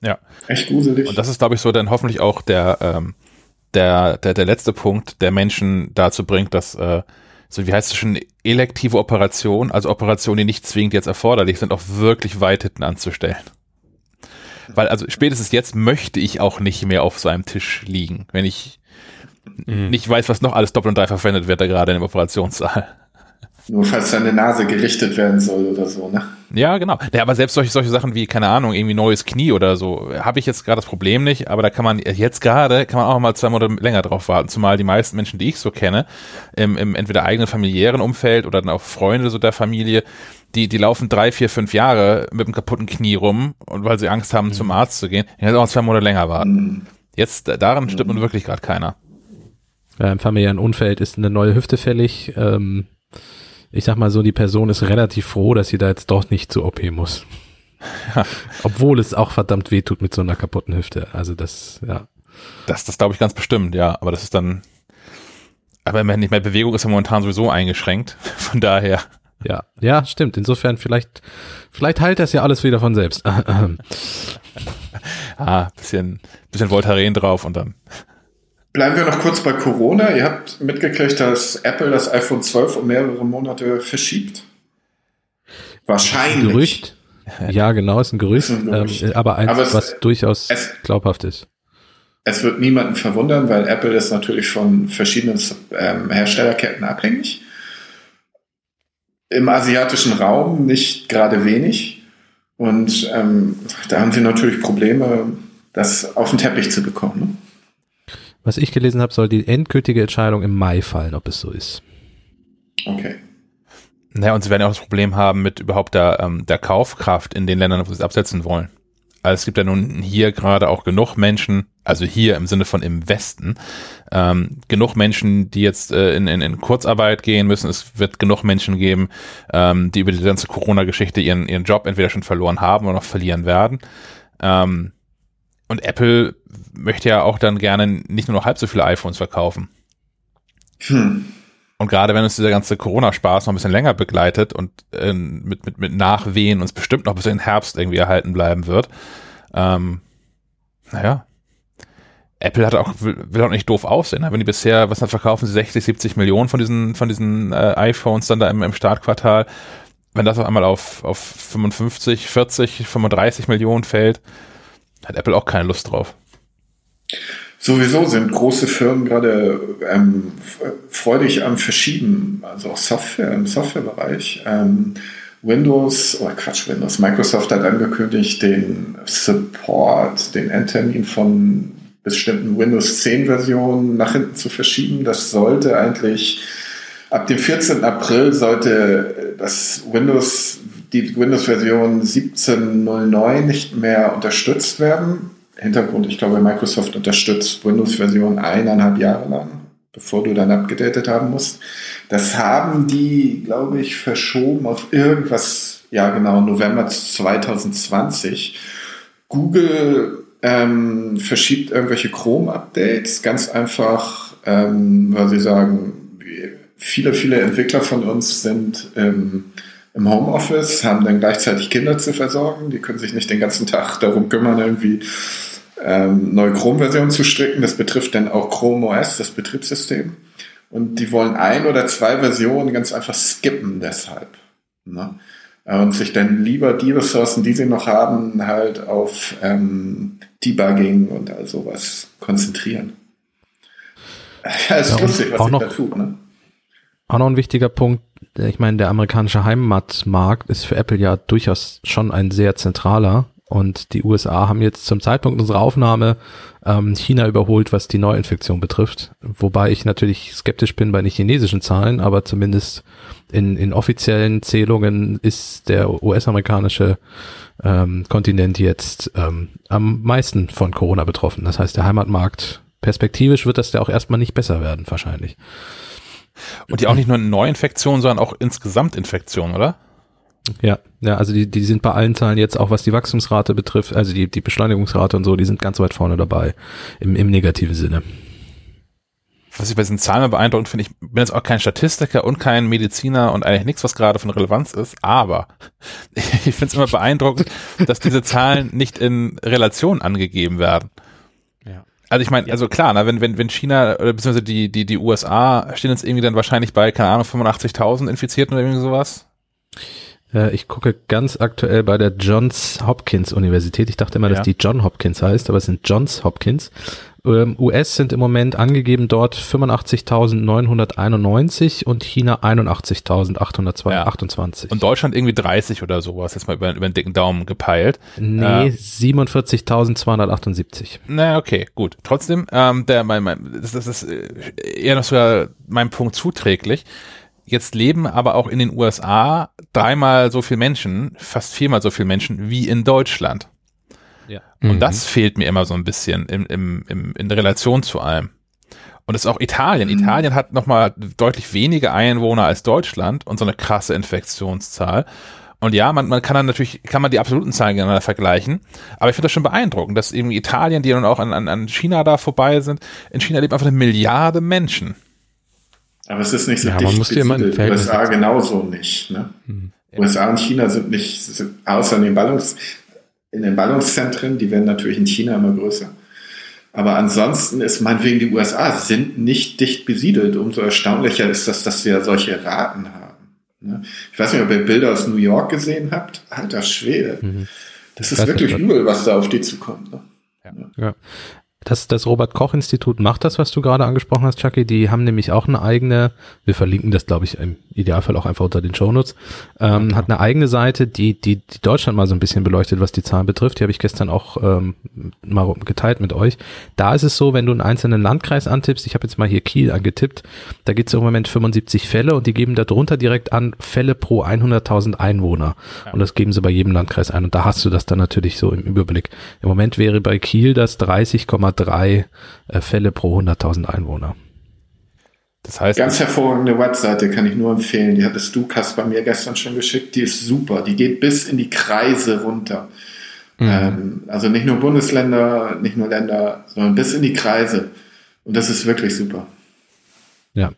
Ja. Echt gruselig. Und das ist, glaube ich, so dann hoffentlich auch der, ähm, der, der, der letzte Punkt, der Menschen dazu bringt, dass, äh, so wie heißt es schon, elektive Operationen, also Operationen, die nicht zwingend jetzt erforderlich sind, auch wirklich weit hinten anzustellen. Weil also spätestens jetzt möchte ich auch nicht mehr auf so einem Tisch liegen, wenn ich mhm. nicht weiß, was noch alles doppelt und dreifach verwendet wird da gerade im Operationssaal. Nur falls deine Nase gerichtet werden soll oder so, ne? Ja, genau. Ja, aber selbst solche, solche Sachen wie, keine Ahnung, irgendwie neues Knie oder so, habe ich jetzt gerade das Problem nicht, aber da kann man jetzt gerade, kann man auch mal zwei Monate länger drauf warten, zumal die meisten Menschen, die ich so kenne, im, im entweder eigenen familiären Umfeld oder dann auch Freunde so der Familie, die, die laufen drei, vier, fünf Jahre mit einem kaputten Knie rum und weil sie Angst haben, mhm. zum Arzt zu gehen, die hätten auch zwei Monate länger warten. Mhm. Jetzt, daran stimmt mhm. nun wirklich gerade keiner. Ja, Im familiären Umfeld ist eine neue Hüfte fällig. Ähm, ich sag mal so, die Person ist relativ froh, dass sie da jetzt doch nicht zur OP muss. Ja. Obwohl es auch verdammt weh tut mit so einer kaputten Hüfte. Also das, ja. Das, das glaube ich ganz bestimmt, ja. Aber das ist dann, aber nicht mehr Bewegung ist ja momentan sowieso eingeschränkt. [laughs] Von daher. Ja, ja, stimmt. Insofern vielleicht, vielleicht heilt das ja alles wieder von selbst. [laughs] ah, bisschen, bisschen Voltaren drauf und dann. Bleiben wir noch kurz bei Corona. Ihr habt mitgekriegt, dass Apple das iPhone 12 um mehrere Monate verschiebt. Wahrscheinlich. Gerücht. Ja, genau, ist ein Gerücht, ist ein Gerücht. Ähm, aber eins, aber es, was durchaus es, glaubhaft ist. Es wird niemanden verwundern, weil Apple ist natürlich von verschiedenen ähm, Herstellerketten abhängig. Im asiatischen Raum nicht gerade wenig. Und ähm, da haben sie natürlich Probleme, das auf den Teppich zu bekommen. Ne? Was ich gelesen habe, soll die endgültige Entscheidung im Mai fallen, ob es so ist. Okay. Naja, und sie werden auch das Problem haben mit überhaupt der, ähm, der Kaufkraft in den Ländern, wo sie es absetzen wollen. Also es gibt ja nun hier gerade auch genug Menschen, also hier im Sinne von im Westen, ähm, genug Menschen, die jetzt äh, in, in, in Kurzarbeit gehen müssen. Es wird genug Menschen geben, ähm, die über die ganze Corona-Geschichte ihren, ihren Job entweder schon verloren haben oder noch verlieren werden. Ähm, und Apple möchte ja auch dann gerne nicht nur noch halb so viele iPhones verkaufen. Hm. Und gerade wenn uns dieser ganze Corona-Spaß noch ein bisschen länger begleitet und äh, mit, mit, mit Nachwehen uns bestimmt noch bis in den Herbst irgendwie erhalten bleiben wird, ähm, naja, Apple hat auch, will, will auch nicht doof aussehen. Wenn die bisher, was dann verkaufen sie 60, 70 Millionen von diesen, von diesen äh, iPhones dann da im, im Startquartal. Wenn das auf einmal auf, auf 55, 40, 35 Millionen fällt, hat Apple auch keine Lust drauf. Sowieso sind große Firmen gerade ähm, freudig am Verschieben, also auch Software im Softwarebereich. Ähm, Windows, oder oh Quatsch, Windows, Microsoft hat angekündigt, den Support, den Endtermin von bestimmten Windows 10 Versionen nach hinten zu verschieben. Das sollte eigentlich ab dem 14. April sollte das Windows die Windows-Version 17.09 nicht mehr unterstützt werden. Hintergrund, ich glaube, Microsoft unterstützt Windows-Version eineinhalb Jahre lang, bevor du dann abgedatet haben musst. Das haben die, glaube ich, verschoben auf irgendwas, ja genau, November 2020. Google ähm, verschiebt irgendwelche Chrome-Updates, ganz einfach, ähm, weil sie sagen, viele, viele Entwickler von uns sind ähm, im Homeoffice, haben dann gleichzeitig Kinder zu versorgen. Die können sich nicht den ganzen Tag darum kümmern, irgendwie ähm, neue Chrome-Versionen zu stricken. Das betrifft dann auch Chrome OS, das Betriebssystem. Und die wollen ein oder zwei Versionen ganz einfach skippen deshalb. Ne? Und sich dann lieber die Ressourcen, die sie noch haben, halt auf ähm, Debugging und all sowas konzentrieren. Ja, ist ja, lustig, was auch noch, da tut. Ne? Auch noch ein wichtiger Punkt, ich meine, der amerikanische Heimatmarkt ist für Apple ja durchaus schon ein sehr zentraler. Und die USA haben jetzt zum Zeitpunkt unserer Aufnahme ähm, China überholt, was die Neuinfektion betrifft. Wobei ich natürlich skeptisch bin bei den chinesischen Zahlen, aber zumindest in, in offiziellen Zählungen ist der US-amerikanische ähm, Kontinent jetzt ähm, am meisten von Corona betroffen. Das heißt, der Heimatmarkt, perspektivisch wird das ja auch erstmal nicht besser werden, wahrscheinlich. Und die auch nicht nur Neuinfektionen, sondern auch insgesamt Infektionen, oder? Ja, ja, also die, die sind bei allen Zahlen jetzt auch, was die Wachstumsrate betrifft, also die, die Beschleunigungsrate und so, die sind ganz weit vorne dabei, im, im negativen Sinne. Was ich bei diesen Zahlen beeindruckend finde, ich bin jetzt auch kein Statistiker und kein Mediziner und eigentlich nichts, was gerade von Relevanz ist, aber [laughs] ich finde es immer beeindruckend, dass diese Zahlen nicht in Relation angegeben werden. Ja. Also ich meine, also klar, na, wenn, wenn, wenn China oder beziehungsweise die, die, die USA stehen jetzt irgendwie dann wahrscheinlich bei, keine Ahnung, 85.000 Infizierten oder irgendwie sowas. Äh, ich gucke ganz aktuell bei der Johns Hopkins Universität. Ich dachte immer, Ja. dass die John Hopkins heißt, aber es sind Johns Hopkins. Ähm, US sind im Moment angegeben dort 85.991 und China 81.828. Und Deutschland irgendwie 30 oder sowas, jetzt mal über, über den dicken Daumen gepeilt. nee, äh, 47.278. Na, okay, gut. Trotzdem, ähm, der, mein, mein, das, das ist äh, eher noch sogar meinem Punkt zuträglich. Jetzt leben aber auch in den USA dreimal so viel Menschen, fast viermal so viel Menschen wie in Deutschland. Ja. Und Mhm. das fehlt mir immer so ein bisschen im, im, im, in Relation zu allem. Und es ist auch Italien. Italien hat nochmal deutlich weniger Einwohner als Deutschland und so eine krasse Infektionszahl. Und ja, man, man kann dann natürlich, kann man die absoluten Zahlen gegeneinander vergleichen. Aber ich finde das schon beeindruckend, dass eben Italien, die dann auch an, an, an China da vorbei sind, in China leben einfach eine Milliarde Menschen. Aber es ist nicht so Ja, dicht man muss die immer in USA genauso nicht. Ne? Hm. USA und China sind nicht, sind, außer in den, Ballungs, in den Ballungszentren, die werden natürlich in China immer größer. Aber ansonsten ist meinetwegen die USA sind nicht dicht besiedelt. Umso erstaunlicher ist das, dass wir solche Raten haben. Ne? Ich weiß nicht, ob ihr Bilder aus New York gesehen habt. Alter Schwede. Mhm. Das ist wirklich übel, was da auf die zukommt. Ne? Ja. Das, das Robert-Koch-Institut macht das, was du gerade angesprochen hast, Chucky. Die haben nämlich auch eine eigene, wir verlinken das, glaube ich, im Idealfall auch einfach unter den Shownotes, ähm, okay. hat eine eigene Seite, die, die, die Deutschland mal so ein bisschen beleuchtet, was die Zahlen betrifft. Die habe ich gestern auch ähm, mal geteilt mit euch. Da ist es so, wenn du einen einzelnen Landkreis antippst, ich habe jetzt mal hier Kiel angetippt, da gibt es im Moment 75 Fälle und die geben da drunter direkt an Fälle pro 100.000 Einwohner. Ja. Und das geben sie bei jedem Landkreis ein. Und da hast du das dann natürlich so im Überblick. Im Moment wäre bei Kiel das 30,2 1,3 äh, Fälle pro 100.000 Einwohner. Das heißt. Ganz hervorragende Webseite kann ich nur empfehlen. Die hattest du, Kasper, mir gestern schon geschickt. Die ist super. Die geht bis in die Kreise runter. Mhm. Ähm, also nicht nur Bundesländer, nicht nur Länder, sondern bis in die Kreise. Und das ist wirklich super. Ja,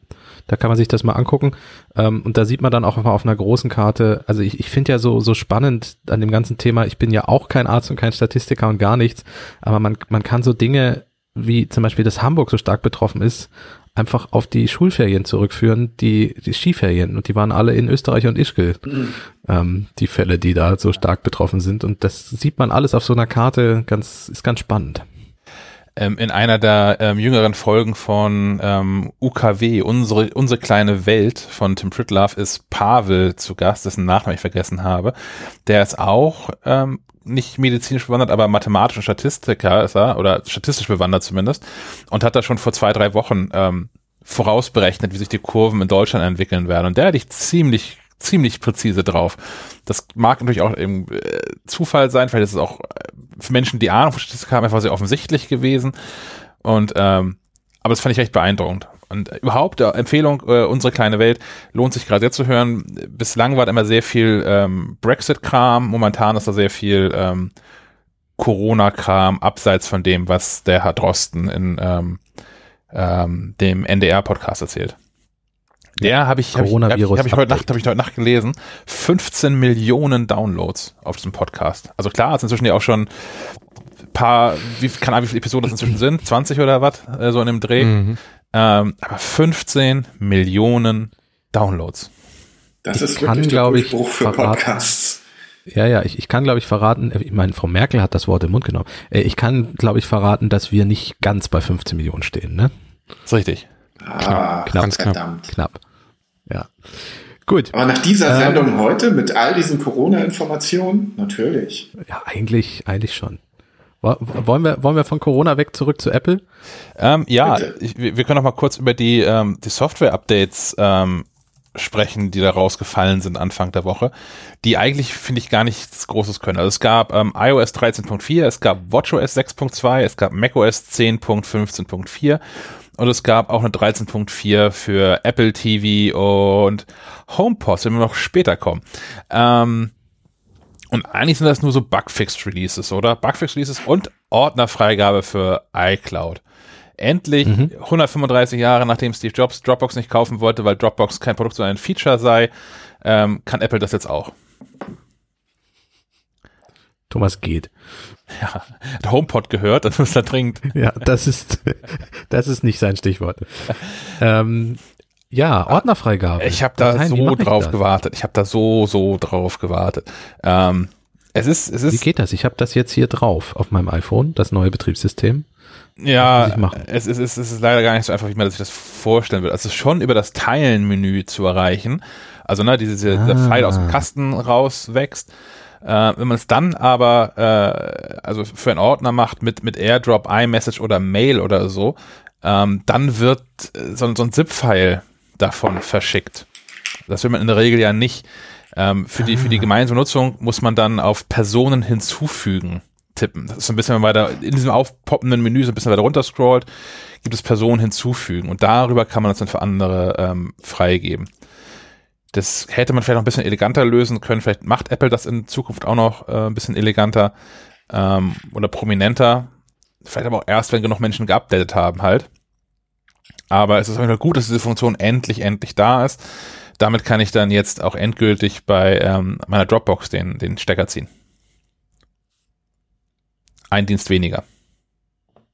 da kann man sich das mal angucken. Ähm, und da sieht man dann auch mal auf einer großen Karte, also ich, ich finde ja so, so spannend an dem ganzen Thema, ich bin ja auch kein Arzt und kein Statistiker und gar nichts, aber man, man kann so Dinge wie zum Beispiel, dass Hamburg so stark betroffen ist, einfach auf die Schulferien zurückführen, die, die Skiferien. Und die waren alle in Österreich und Ischgl, ähm, die Fälle, die da so stark betroffen sind. Und das sieht man alles auf so einer Karte, ganz, ist ganz spannend. Ähm, in einer der ähm, jüngeren Folgen von ähm, UKW, unsere, unsere kleine Welt von Tim Pritlove, ist Pavel zu Gast, dessen Nachnamen ich vergessen habe. Der ist auch ähm, nicht medizinisch bewandert, aber mathematisch und Statistiker ist er, oder statistisch bewandert zumindest, und hat da schon vor zwei, drei Wochen ähm, vorausberechnet, wie sich die Kurven in Deutschland entwickeln werden. Und der hatte ich ziemlich ziemlich präzise drauf. Das mag natürlich auch im äh, Zufall sein, vielleicht ist es auch äh, für Menschen, die Ahnung von Statistik haben, einfach sehr offensichtlich gewesen. Und ähm, aber das fand ich recht beeindruckend. Und äh, überhaupt, äh, Empfehlung, äh, unsere kleine Welt lohnt sich gerade sehr zu hören. Bislang war da immer sehr viel ähm, Brexit-Kram, momentan ist da sehr viel ähm, Corona-Kram, abseits von dem, was der Herr Drosten in ähm, ähm, dem NDR-Podcast erzählt. Der habe ich, hab ich, hab ich, Coronavirus hab ich heute. Nacht, habe ich heute Nacht gelesen. 15 Millionen Downloads auf diesem Podcast. Also klar, es sind inzwischen ja auch schon paar, wie, keine Ahnung, wie viele Episoden das inzwischen sind, [clears throat] 20 oder was, äh, so in dem Dreh. Mhm. Ähm, aber 15 Millionen Downloads. Das Ich ist kann, wirklich der ich, Durchbruch für verraten. Podcasts. Ja, ja, ich, ich kann, glaube ich, verraten, äh, ich meine, Frau Merkel hat das Wort im Mund genommen. Äh, Ich kann, glaube ich, verraten, dass wir nicht ganz bei 15 Millionen stehen, ne? ist richtig. Ah, knapp, ganz knapp. verdammt. Knapp. Ja. Gut. Aber nach dieser Ähm, Sendung heute mit all diesen Corona-Informationen, natürlich. Ja, eigentlich, eigentlich schon. Wo- Wollen wir, wollen wir von Corona weg zurück zu Apple? Ähm, ja, ich, wir wir können noch mal kurz über die, ähm, die Software-Updates ähm, sprechen, die da rausgefallen sind Anfang der Woche, die eigentlich, finde ich, gar nichts Großes können. Also es gab ähm, iOS 13.4, es gab WatchOS 6.2, es gab macOS 10.15.4 und es gab auch eine 13.4 für Apple TV und HomePod, wenn wir noch später kommen. Ähm, und eigentlich sind das nur so Bugfix-Releases, oder? Bugfix-Releases und Ordnerfreigabe für iCloud. Endlich, mhm. 135 Jahre nachdem Steve Jobs Dropbox nicht kaufen wollte, weil Dropbox kein Produkt, sondern ein Feature sei, ähm, kann Apple das jetzt auch. Thomas geht. Ja, hat HomePod gehört, das muss er dringend. Ja, das ist, [laughs] das ist nicht sein Stichwort. ähm, ja, Ordnerfreigabe. Ich habe da Nein, so drauf gewartet. Ich habe da so, so drauf gewartet. Ähm, es ist, es ist. Wie geht das? Ich habe das jetzt hier drauf auf meinem iPhone, das neue Betriebssystem. Ja, es ist, es ist leider gar nicht so einfach, wie man sich das vorstellen will. Also schon über das Teilen-Menü zu erreichen. Also ne, diese, ah. der Pfeil aus dem Kasten rauswächst. Äh, wenn man es dann aber äh, also für einen Ordner macht mit, mit AirDrop, iMessage oder Mail oder so, ähm, dann wird äh, so, so ein ZIP-File davon verschickt. Das will man in der Regel ja nicht. Ähm, für, die, für die ah. gemeinsame Nutzung muss man dann auf Personen hinzufügen tippen. Das ist ein bisschen weiter, in diesem aufpoppenden Menü so ein bisschen weiter runter scrollt, gibt es Personen hinzufügen und darüber kann man das dann für andere ähm, freigeben. Das hätte man vielleicht noch ein bisschen eleganter lösen können. Vielleicht macht Apple das in Zukunft auch noch äh, ein bisschen eleganter ähm, oder prominenter. Vielleicht aber auch erst, wenn genug Menschen geupdatet haben halt. Aber es ist auf jeden Fall gut, dass diese Funktion endlich, endlich da ist. Damit kann ich dann jetzt auch endgültig bei ähm, meiner Dropbox den, den Stecker ziehen ein Dienst weniger.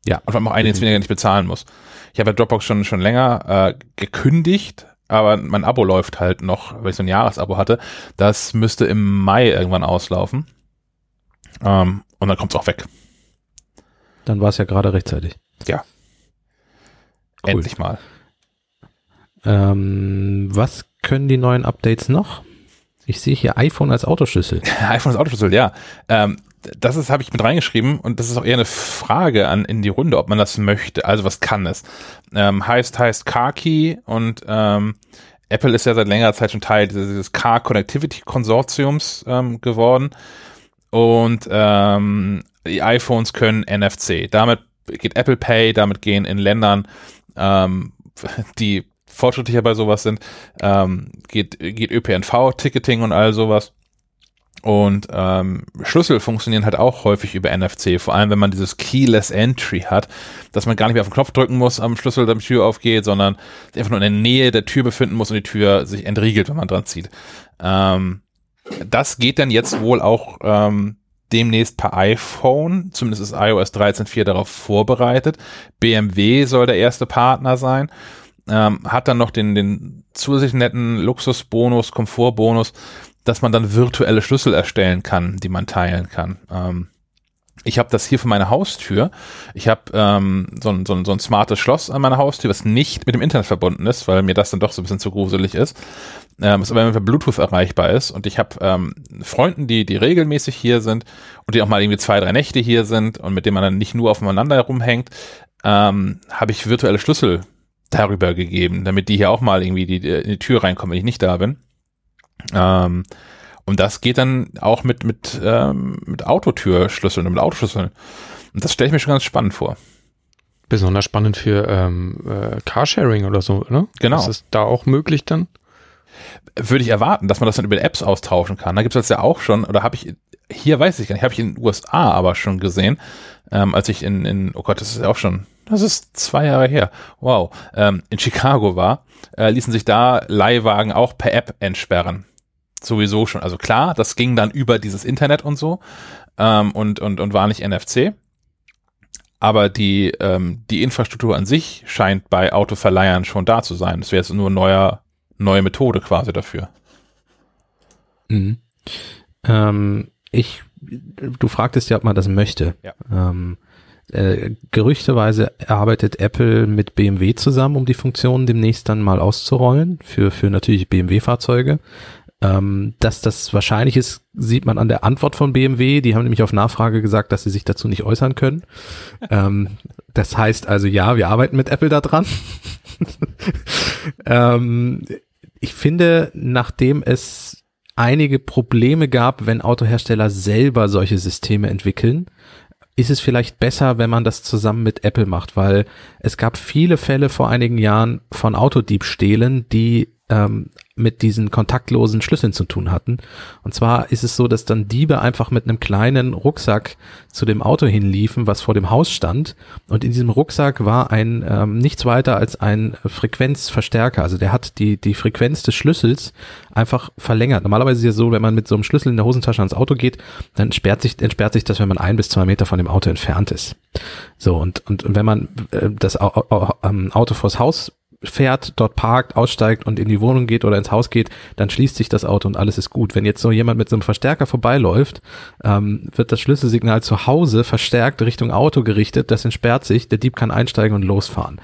Ja. Und vor allem auch einen Dienst weniger nicht bezahlen muss. Ich habe ja Dropbox schon, schon länger äh, gekündigt, aber mein Abo läuft halt noch, weil ich so ein Jahresabo hatte. Das müsste im Mai irgendwann auslaufen. Ähm, und dann kommt es auch weg. Dann war es ja gerade rechtzeitig. Ja. Cool. Endlich mal. Ähm, was können die neuen Updates noch? Ich sehe hier iPhone als Autoschlüssel. [laughs] iPhone als Autoschlüssel, ja. Ähm, das ist, habe ich mit reingeschrieben und das ist auch eher eine Frage an in die Runde, ob man das möchte. Also was kann es? Ähm, heißt, heißt Key und ähm, Apple ist ja seit längerer Zeit schon Teil dieses Car Connectivity Konsortiums ähm, geworden und ähm, die iPhones können NFC. Damit geht Apple Pay, damit gehen in Ländern, ähm, die fortschrittlicher bei sowas sind, ähm, geht, geht ÖPNV, Ticketing und all sowas. Und ähm, Schlüssel funktionieren halt auch häufig über NFC, vor allem wenn man dieses Keyless Entry hat, dass man gar nicht mehr auf den Knopf drücken muss am Schlüssel, damit die Tür aufgeht, sondern einfach nur in der Nähe der Tür befinden muss und die Tür sich entriegelt, wenn man dran zieht. Ähm, das geht dann jetzt wohl auch ähm, demnächst per iPhone, zumindest ist iOS 13.4 darauf vorbereitet. BMW soll der erste Partner sein. Ähm, hat dann noch den, den zusätzlichen netten Luxusbonus, Komfortbonus, dass man dann virtuelle Schlüssel erstellen kann, die man teilen kann. Ähm, ich habe das hier für meine Haustür. Ich habe ähm, so, ein, so, ein, so ein smartes Schloss an meiner Haustür, was nicht mit dem Internet verbunden ist, weil mir das dann doch so ein bisschen zu gruselig ist. Ähm, was aber mit Bluetooth erreichbar ist. Und ich habe ähm, Freunden, die, die regelmäßig hier sind und die auch mal irgendwie zwei, drei Nächte hier sind und mit denen man dann nicht nur aufeinander herumhängt, ähm, habe ich virtuelle Schlüssel darüber gegeben, damit die hier auch mal irgendwie die, in die Tür reinkommen, wenn ich nicht da bin. Ähm, und das geht dann auch mit, mit, ähm, mit Autotürschlüsseln und mit Autoschlüsseln. Und das stelle ich mir schon ganz spannend vor. Besonders spannend für ähm, äh, Carsharing oder so, ne? Genau. Ist es da auch möglich dann? Würde ich erwarten, dass man das dann über Apps austauschen kann. Da gibt es das ja auch schon, oder habe ich, hier weiß ich gar nicht, habe ich in den USA aber schon gesehen, ähm, als ich in, in, oh Gott, das ist ja auch schon, das ist zwei Jahre her, wow, ähm, in Chicago war, äh, ließen sich da Leihwagen auch per App entsperren sowieso schon. Also klar, das ging dann über dieses Internet und so ähm, und, und, und war nicht NFC. Aber die, ähm, die Infrastruktur an sich scheint bei Autoverleihern schon da zu sein. Das wäre jetzt nur neuer, neue Methode quasi dafür. Mhm. Ähm, ich, du fragtest ja, ob man das möchte. Ja. Ähm, äh, gerüchteweise arbeitet Apple mit BMW zusammen, um die Funktionen demnächst dann mal auszurollen für, für natürlich BMW-Fahrzeuge. Ähm, dass das wahrscheinlich ist, sieht man an der Antwort von BMW. Die haben nämlich auf Nachfrage gesagt, dass sie sich dazu nicht äußern können. [laughs] ähm, das heißt also, ja, wir arbeiten mit Apple da dran. [laughs] ähm, ich finde, nachdem es einige Probleme gab, wenn Autohersteller selber solche Systeme entwickeln, ist es vielleicht besser, wenn man das zusammen mit Apple macht, weil es gab viele Fälle vor einigen Jahren von Autodiebstählen, die ähm, mit diesen kontaktlosen Schlüsseln zu tun hatten. Und zwar ist es so, dass dann Diebe einfach mit einem kleinen Rucksack zu dem Auto hinliefen, was vor dem Haus stand. Und in diesem Rucksack war ein ähm, nichts weiter als ein Frequenzverstärker. Also der hat die, die Frequenz des Schlüssels einfach verlängert. Normalerweise ist ja so, wenn man mit so einem Schlüssel in der Hosentasche ans Auto geht, dann sperrt sich, entsperrt sich das, wenn man ein bis zwei Meter von dem Auto entfernt ist. So, und, und wenn man äh, das ähm, Auto vors Haus fährt, dort parkt, aussteigt und in die Wohnung geht oder ins Haus geht, dann schließt sich das Auto und alles ist gut. Wenn jetzt so jemand mit so einem Verstärker vorbeiläuft, ähm, wird das Schlüsselsignal zu Hause verstärkt Richtung Auto gerichtet, das entsperrt sich, der Dieb kann einsteigen und losfahren.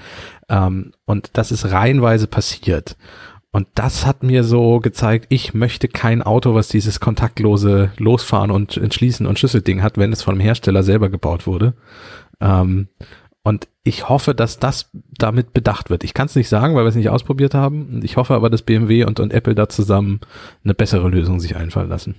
Ähm, und das ist reihenweise passiert. Und das hat mir so gezeigt, ich möchte kein Auto, was dieses kontaktlose Losfahren und Entschließen und Schlüsselding hat, wenn es von dem Hersteller selber gebaut wurde. Ähm, und ich hoffe, dass das damit bedacht wird. Ich kann es nicht sagen, weil wir es nicht ausprobiert haben. Ich hoffe aber, dass BMW und, und Apple da zusammen eine bessere Lösung sich einfallen lassen.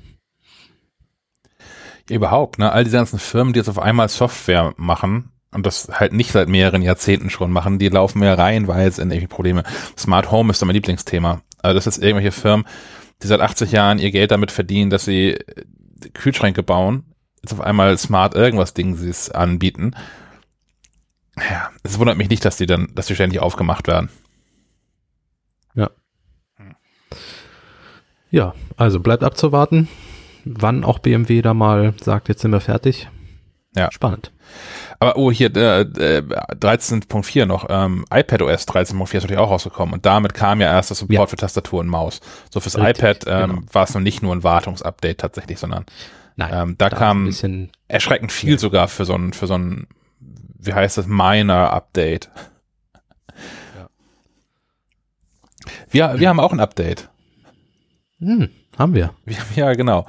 Überhaupt, ne? All diese ganzen Firmen, die jetzt auf einmal Software machen und das halt nicht seit mehreren Jahrzehnten schon machen, die laufen mir reihenweise in irgendwelche Probleme. Smart Home ist mein Lieblingsthema. Also das ist irgendwelche Firmen, die seit 80 Jahren ihr Geld damit verdienen, dass sie Kühlschränke bauen, jetzt auf einmal Smart irgendwas Ding anbieten ja, es wundert mich nicht, dass die dann, dass die ständig aufgemacht werden. Ja. Ja, also bleibt abzuwarten, wann auch BMW da mal sagt, jetzt sind wir fertig. Ja. Spannend. Aber oh, hier äh, äh, 13.4 noch, ähm, iPadOS 13.4 ist natürlich auch rausgekommen und damit kam ja erst das Support ja. für Tastatur und Maus. So fürs Richtig, iPad ähm, genau. war es noch nicht nur ein Wartungsupdate tatsächlich, sondern Nein, ähm, da, da kam erschreckend viel ja. sogar für so ein für so ein wie heißt das, Minor Update. Ja. Wir, wir haben auch ein Update. Hm, haben wir. wir [laughs] ja, genau.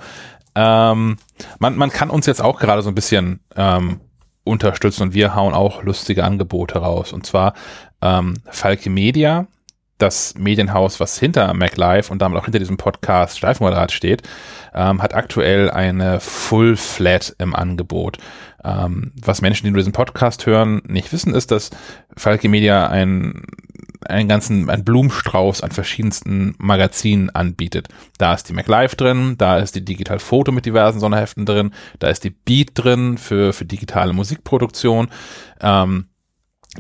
Ähm, man, man kann uns jetzt auch gerade so ein bisschen ähm, unterstützen und wir hauen auch lustige Angebote raus. Und zwar ähm, Falke Media, das Medienhaus, was hinter MacLive und damit auch hinter diesem Podcast Streifenquadrat steht, ähm, hat aktuell eine Full Flat im Angebot. Ähm, was Menschen, die nur diesen Podcast hören, nicht wissen, ist, dass Falke Media ein einen ganzen, einen Blumenstrauß an verschiedensten Magazinen anbietet. Da ist die MacLive drin, da ist die Digital Foto mit diversen Sonderheften drin, da ist die Beat drin für, für digitale Musikproduktion. Ähm,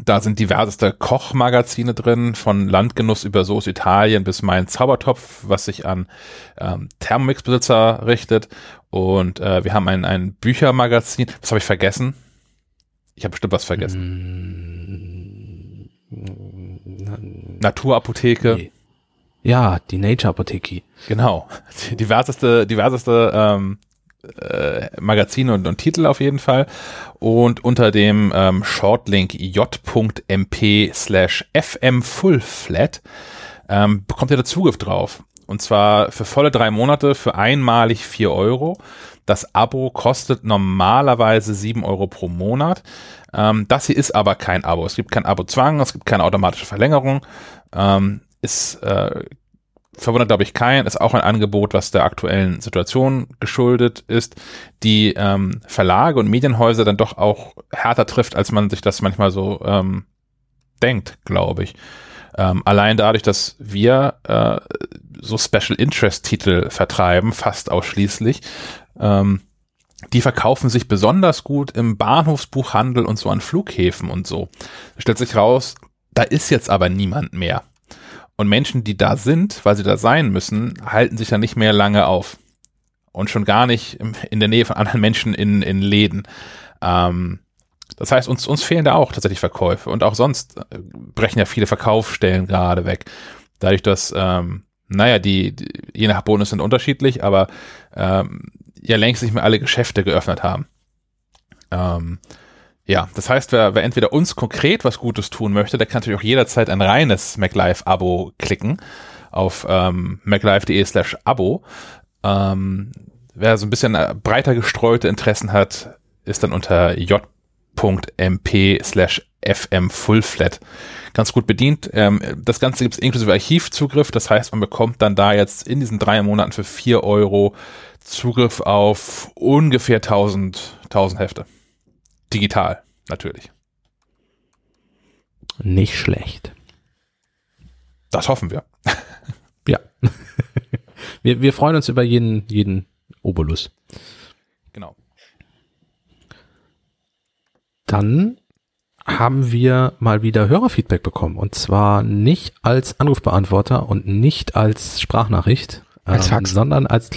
da sind diverseste Kochmagazine drin, von Landgenuss über Soße Italien bis mein Zaubertopf, was sich an ähm, Thermomix-Besitzer richtet. Und äh, wir haben ein, ein Büchermagazin. Was habe ich vergessen? Ich habe bestimmt was vergessen. Mm, Naturapotheke. Nee. Ja, die Nature Apotheke. Genau. Die [laughs] diverseste, diverseste ähm, äh, Magazine und, und Titel auf jeden Fall. Und unter dem ähm, Shortlink j.mp slash fmfullflat ähm, bekommt ihr da Zugriff drauf. Und zwar für volle drei Monate für einmalig vier Euro. Das Abo kostet normalerweise sieben Euro pro Monat. Ähm, das hier ist aber kein Abo. Es gibt kein Abo-Zwang, es gibt keine automatische Verlängerung. Ähm, ist äh, verwundert, glaube ich, kein, ist auch ein Angebot, was der aktuellen Situation geschuldet ist, die ähm, Verlage und Medienhäuser dann doch auch härter trifft, als man sich das manchmal so ähm, denkt, glaube ich. Ähm, allein dadurch, dass wir äh, so Special Interest Titel vertreiben, fast ausschließlich, ähm, die verkaufen sich besonders gut im Bahnhofsbuchhandel und so an Flughäfen und so. Stellt sich raus, da ist jetzt aber niemand mehr. Und Menschen, die da sind, weil sie da sein müssen, halten sich ja nicht mehr lange auf. Und schon gar nicht in der Nähe von anderen Menschen in, in Läden. Ähm, das heißt, uns, uns fehlen da auch tatsächlich Verkäufe. Und auch sonst äh, brechen ja viele Verkaufsstellen gerade weg. Dadurch, dass, ähm, naja, die, die je nach Bonus sind unterschiedlich, aber ähm, ja längst nicht mehr alle Geschäfte geöffnet haben. Ähm, ja, das heißt, wer, wer entweder uns konkret was Gutes tun möchte, der kann natürlich auch jederzeit ein reines MacLive-Abo klicken auf ähm, maclive.de slash Abo. Ähm, wer so ein bisschen äh, breiter gestreute Interessen hat, ist dann unter j.mp slash FM Full Flat ganz gut bedient. Ähm, das Ganze gibt es inklusive Archivzugriff, das heißt, man bekommt dann da jetzt in diesen drei Monaten für vier Euro Zugriff auf ungefähr 1000, 1000 Hefte. Digital, natürlich. Nicht schlecht. Das hoffen wir. Ja. [laughs] wir, wir freuen uns über jeden, jeden Obolus. Genau. Dann haben wir mal wieder Hörerfeedback bekommen. Und zwar nicht als Anrufbeantworter und nicht als Sprachnachricht, Als ähm, sondern als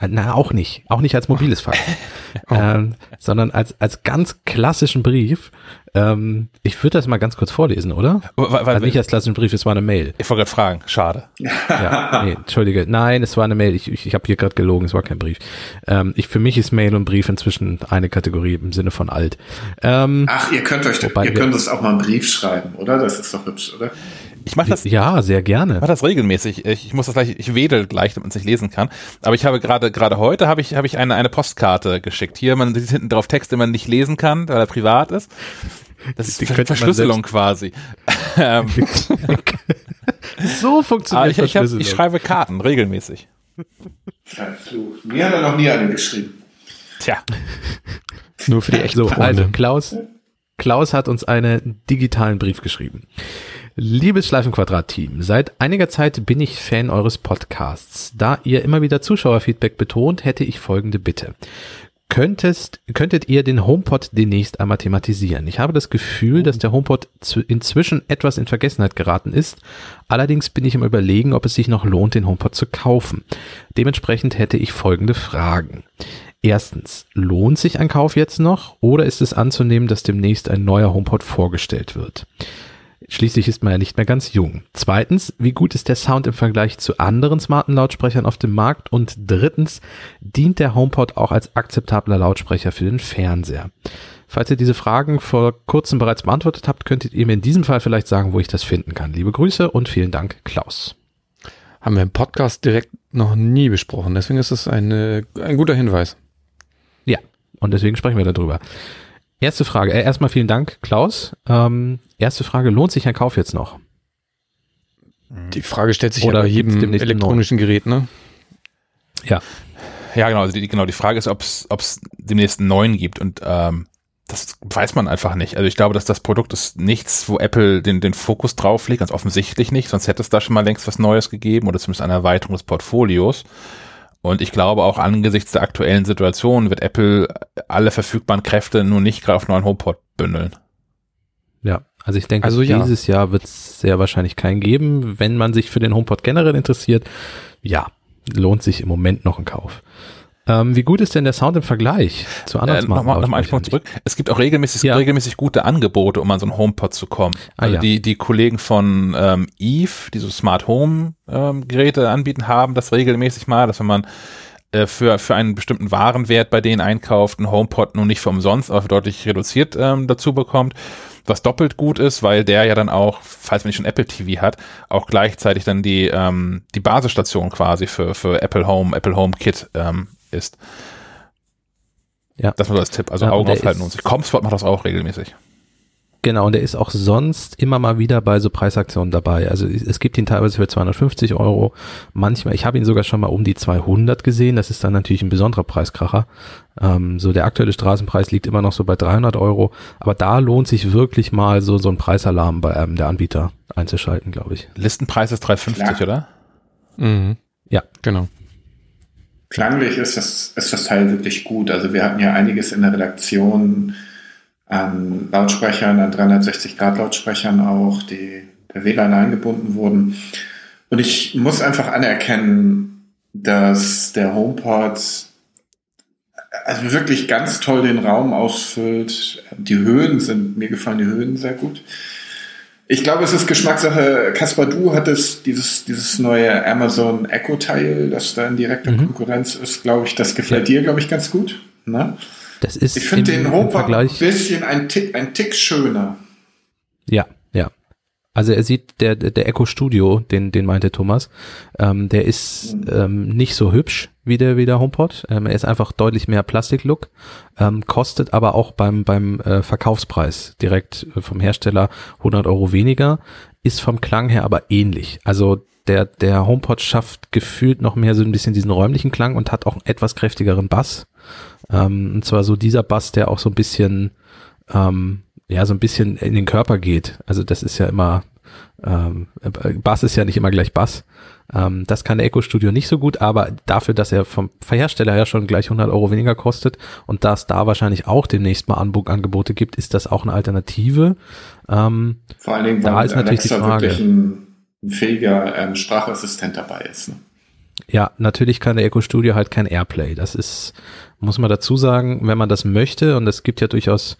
na, auch nicht. Auch nicht als mobiles Fax. [laughs] ähm, sondern als, als ganz klassischen Brief. Ähm, ich würde das mal ganz kurz vorlesen, oder? Weil, weil, Also nicht als klassischen Brief, es war eine Mail. ich wollte gerade fragen, schade. [laughs] Ja, nee, entschuldige. Nein, es war eine Mail. Ich, ich, ich habe hier gerade gelogen, es war kein Brief. Ähm, ich, für mich ist Mail und Brief inzwischen eine Kategorie im Sinne von alt. Ähm, Ach, ihr könnt euch, Wobei ihr könnt uns auch mal einen Brief schreiben, oder? Das ist doch hübsch, oder? Ich mache das, ja, sehr gerne. mache das regelmäßig. Ich, ich muss das gleich, ich wedel gleich, damit man es nicht lesen kann. Aber ich habe gerade gerade heute habe ich habe ich eine eine Postkarte geschickt. Hier man sieht hinten drauf Text, den man nicht lesen kann, weil er privat ist. Das ist Die Ver Verschlüsselung quasi. [laughs] ähm, So aber funktioniert ich, ich, hab, Verschlüsselung. ich schreibe Karten regelmäßig. Verflucht. Mir hat er noch nie eine geschrieben. Tja, Nur für die echten So, Freunde. also Klaus, Klaus hat uns einen digitalen Brief geschrieben. Liebes Schleifenquadrat-Team, seit einiger Zeit bin ich Fan eures Podcasts. Da ihr immer wieder Zuschauerfeedback betont, hätte ich folgende Bitte. Könntest, könntet ihr den HomePod demnächst einmal thematisieren? Ich habe das Gefühl, dass der HomePod inzwischen etwas in Vergessenheit geraten ist. Allerdings bin ich im Überlegen, ob es sich noch lohnt, den HomePod zu kaufen. Dementsprechend hätte ich folgende Fragen. Erstens, lohnt sich ein Kauf jetzt noch oder ist es anzunehmen, dass demnächst ein neuer HomePod vorgestellt wird? Schließlich ist man ja nicht mehr ganz jung. Zweitens, wie gut ist der Sound im Vergleich zu anderen smarten Lautsprechern auf dem Markt? Und drittens, dient der HomePod auch als akzeptabler Lautsprecher für den Fernseher? Falls ihr diese Fragen vor kurzem bereits beantwortet habt, könntet ihr mir in diesem Fall vielleicht sagen, wo ich das finden kann. Liebe Grüße und vielen Dank, Klaus. Haben wir im Podcast direkt noch nie besprochen. Deswegen ist es eine, ein guter Hinweis. Ja, und deswegen sprechen wir darüber. Erste Frage, äh, erstmal vielen Dank, Klaus. Ähm, erste Frage, lohnt sich ein Kauf jetzt noch? Die Frage stellt sich Oder ja bei jedem elektronischen Gerät, ne? Ja, ja genau. Also die, genau die Frage ist, ob es demnächst einen neuen gibt und ähm, das weiß man einfach nicht. Also ich glaube, dass das Produkt ist nichts, wo Apple den, den Fokus drauf legt, ganz offensichtlich nicht, sonst hätte es da schon mal längst was Neues gegeben oder zumindest eine Erweiterung des Portfolios. Und ich glaube auch angesichts der aktuellen Situation wird Apple alle verfügbaren Kräfte nur nicht gerade auf neuen HomePod bündeln. ja. Also ich denke, Also ja. dieses Jahr wird es sehr wahrscheinlich keinen geben. Wenn man sich für den HomePod generell interessiert, ja, lohnt sich im Moment noch ein Kauf. Ähm, wie gut ist denn der Sound im Vergleich zu anderen Äh, Nochmal noch mal einen zurück. Es gibt auch regelmäßig, Ja. regelmäßig gute Angebote, um an so einen HomePod zu kommen. Ah, also ja. die, die Kollegen von ähm, Eve, die so Smart Home ähm, Geräte anbieten, haben das regelmäßig mal, dass wenn man äh, für, für einen bestimmten Warenwert bei denen einkauft, einen HomePod nun nicht für umsonst, aber für deutlich reduziert ähm, dazu bekommt. Was doppelt gut ist, weil der ja dann auch, falls man nicht schon Apple TV hat, auch gleichzeitig dann die, ähm, die Basisstation quasi für, für Apple Home, Apple Home Kit ähm, ist. Ja. Das so als Tipp. Also Ja, Augen aufhalten und sich. Comspot macht das auch regelmäßig. Genau, und der ist auch sonst immer mal wieder bei so Preisaktionen dabei. Also es gibt ihn teilweise für 250 Euro. Manchmal, ich habe ihn sogar schon mal um die 200 gesehen. Das ist dann natürlich ein besonderer Preiskracher. Ähm, so der aktuelle Straßenpreis liegt immer noch so bei 300 Euro. Aber da lohnt sich wirklich mal so, so ein Preisalarm bei einem der Anbieter einzuschalten, glaube ich. Listenpreis ist 350, Klar. oder? Mhm. Ja. Genau. Klanglich ist das, ist das Teil wirklich gut. Also wir hatten ja einiges in der Redaktion an Lautsprechern, an 360-Grad-Lautsprechern auch, die per WLAN eingebunden wurden. Und ich muss einfach anerkennen, dass der HomePod also wirklich ganz toll den Raum ausfüllt. Die Höhen sind, mir gefallen die Höhen sehr gut. Ich glaube, es ist Geschmackssache. Kaspar, du hattest dieses, dieses neue Amazon Echo-Teil, das da in direkter Mhm. Konkurrenz ist, glaube ich. Das gefällt dir, glaube ich, ganz gut. Ne? Das ist Ich finde den HomePod ein bisschen ein Tick, ein Tick schöner. Ja, ja. Also er sieht, der, der Echo Studio, den, den meinte Thomas, ähm, der ist ähm, nicht so hübsch wie der, wie der HomePod. Ähm, er ist einfach deutlich mehr Plastiklook, ähm, kostet aber auch beim, beim äh, Verkaufspreis direkt äh, vom Hersteller 100 Euro weniger, ist vom Klang her aber ähnlich. Also der, der HomePod schafft gefühlt noch mehr so ein bisschen diesen räumlichen Klang und hat auch einen etwas kräftigeren Bass. Ähm, und zwar so dieser Bass, der auch so ein bisschen, ähm, ja, so ein bisschen in den Körper geht. Also das ist ja immer, ähm, Bass ist ja nicht immer gleich Bass. Ähm, das kann der Echo Studio nicht so gut, aber dafür, dass er vom Hersteller ja schon gleich 100 Euro weniger kostet und dass da wahrscheinlich auch demnächst mal Angebote gibt, ist das auch eine Alternative. Ähm, Vor allen Dingen, da ist natürlich Alexa die Frage. Ein, ein fähiger ähm, Sprachassistent dabei ist. Ne? Ja, natürlich kann der Echo Studio halt kein Airplay. Das ist, muss man dazu sagen, wenn man das möchte, und es gibt ja durchaus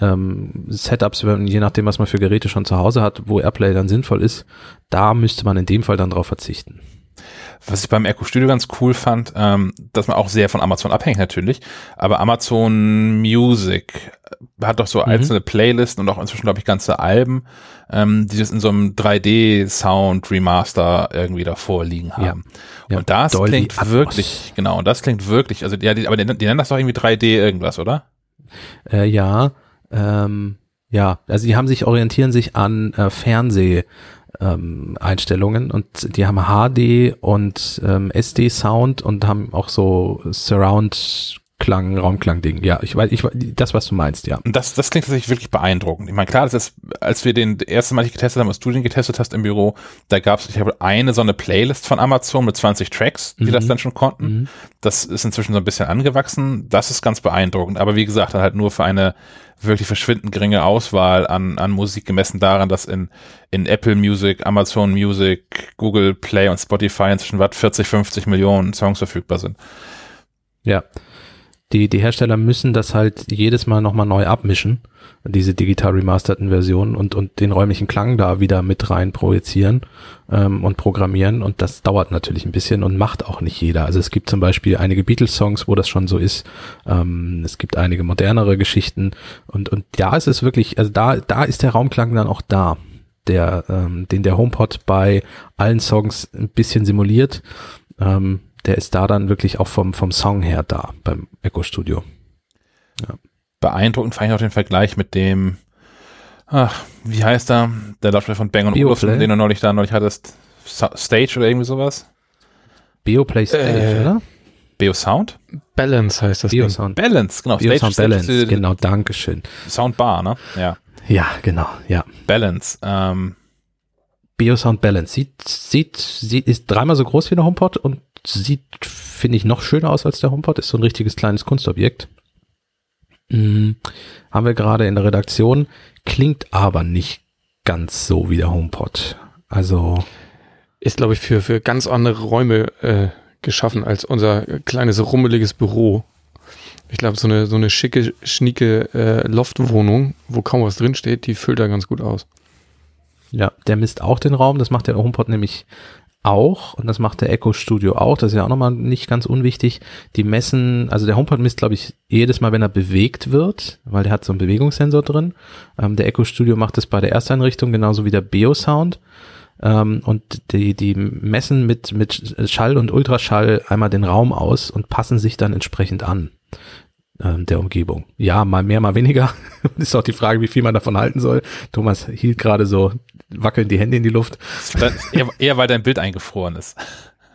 ähm, Setups, je nachdem, was man für Geräte schon zu Hause hat, wo Airplay dann sinnvoll ist, da müsste man in dem Fall dann drauf verzichten. Was ich beim Echo Studio ganz cool fand, ähm, dass man auch sehr von Amazon abhängt natürlich, aber Amazon Music hat doch so mhm. einzelne Playlisten und auch inzwischen, glaube ich, ganze Alben, ähm, die das in so einem 3D-Sound Remaster irgendwie davor liegen haben. Ja. Und das Dolby klingt Atmos. wirklich, genau, und das klingt wirklich, also ja, die, aber die, die nennen das doch irgendwie 3D irgendwas, oder? Äh, ja, ähm, ja, also die haben sich, orientieren sich an äh, Fernseh, ähm, Einstellungen und die haben HD und ähm, SD Sound und haben auch so Surround Klang, Raumklang-Ding. Ja, ich weiß, ich das, was du meinst, ja. Das, das klingt tatsächlich wirklich beeindruckend. Ich meine, klar, das ist, als wir den erste Mal getestet haben, als du den getestet hast im Büro, da gab es, ich habe eine so eine Playlist von Amazon mit 20 Tracks, die mhm. das dann schon konnten. Mhm. Das ist inzwischen so ein bisschen angewachsen. Das ist ganz beeindruckend. Aber wie gesagt, dann halt nur für eine wirklich verschwindend geringe Auswahl an, an Musik gemessen daran, dass in, in Apple Music, Amazon Music, Google Play und Spotify inzwischen was 40, 50 Millionen Songs verfügbar sind. Ja die, die Hersteller müssen das halt jedes Mal nochmal neu abmischen, diese digital remasterten Versionen und, und den räumlichen Klang da wieder mit rein projizieren ähm, und programmieren und das dauert natürlich ein bisschen und macht auch nicht jeder. Also es gibt zum Beispiel einige Beatles-Songs, wo das schon so ist. Ähm, es gibt einige modernere Geschichten und, und da ist es wirklich, also da, da ist der Raumklang dann auch da der, ähm, den der HomePod bei allen Songs ein bisschen simuliert. Ähm, der ist da dann wirklich auch vom, vom Song her da beim Echo Studio. Ja. Beeindruckend fand ich auch den Vergleich mit dem, ach, wie heißt er? Der Lautsprecher von Bang Olufsen, den du neulich da neulich hattest. Stage oder irgendwie sowas? Beoplay Stage, äh, oder? Beo-Sound? Balance heißt das. Beo-Sound. Balance, genau. Beo-Sound Balance, genau, Dankeschön. Soundbar, ne? Ja. Ja, genau, ja. Balance. Ähm, Biosound Balance. Sieht, sieht, sieht, ist dreimal so groß wie der HomePod und sieht, finde ich, noch schöner aus als der HomePod. Ist so ein richtiges kleines Kunstobjekt. Hm, haben wir gerade in der Redaktion. Klingt aber nicht ganz so wie der HomePod. Also. Ist, glaube ich, für, für ganz andere Räume äh, geschaffen als unser kleines rummeliges Büro. Ich glaube, so eine, so eine schicke, schnieke äh, Loftwohnung, wo kaum was drinsteht, die füllt da ganz gut aus. Ja, der misst auch den Raum. Das macht der HomePod nämlich auch und das macht der Echo Studio auch. Das ist ja auch nochmal nicht ganz unwichtig. Die messen, also der HomePod misst, glaube ich, jedes Mal, wenn er bewegt wird, weil der hat so einen Bewegungssensor drin. Ähm, der Echo Studio macht das bei der Ersteinrichtung genauso wie der Beosound. Ähm, und die, die messen mit, mit Schall und Ultraschall einmal den Raum aus und passen sich dann entsprechend an ähm, der Umgebung. Ja, mal mehr, mal weniger. [laughs] ist auch die Frage, wie viel man davon halten soll. Thomas hielt gerade so wackeln die Hände in die Luft. Eher, eher weil dein Bild eingefroren ist.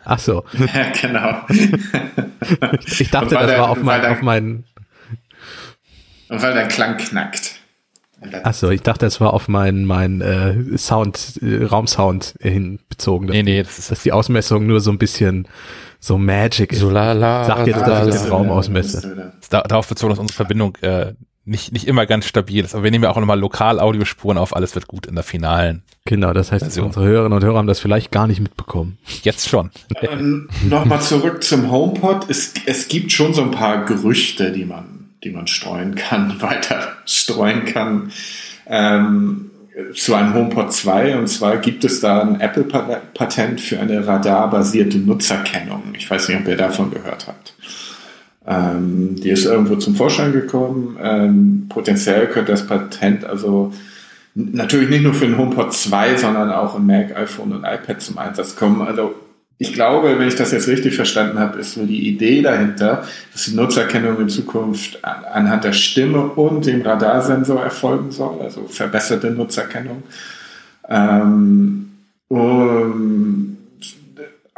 Ach so. [laughs] Ja, genau. [laughs] ich dachte, das der, war auf, mein, dein, auf meinen. Und weil der Klang knackt. Ach so, ich dachte, das war auf meinen mein, äh, Sound, äh, Raumsound hin bezogen. Nee, nee, das ist dass die Ausmessung nur so ein bisschen so Magic ist. So la, la, Sag jetzt, dass ich den Raum ausmesse. Darauf bezogen, dass unsere Verbindung äh, nicht, nicht immer ganz stabil ist. Aber wir nehmen ja auch nochmal lokal Audiospuren auf. Alles wird gut in der finalen. Genau, das heißt, Version. unsere Hörerinnen und Hörer haben das vielleicht gar nicht mitbekommen. Jetzt schon. Ähm, nochmal zurück zum HomePod. Es, es gibt schon so ein paar Gerüchte, die man, die man streuen kann, [laughs] weiter streuen kann. Ähm, zu einem HomePod 2. Und zwar gibt es da ein Apple-Patent für eine radarbasierte Nutzerkennung. Ich weiß nicht, ob ihr davon gehört habt. Ähm, die ist irgendwo zum Vorschein gekommen. Ähm, potenziell könnte das Patent also natürlich nicht nur für den HomePod 2, sondern auch im Mac, iPhone und iPad zum Einsatz kommen. Also ich glaube, wenn ich das jetzt richtig verstanden habe, ist so die Idee dahinter, dass die Nutzerkennung in Zukunft anhand der Stimme und dem Radarsensor erfolgen soll, also verbesserte Nutzerkennung. Ähm, um,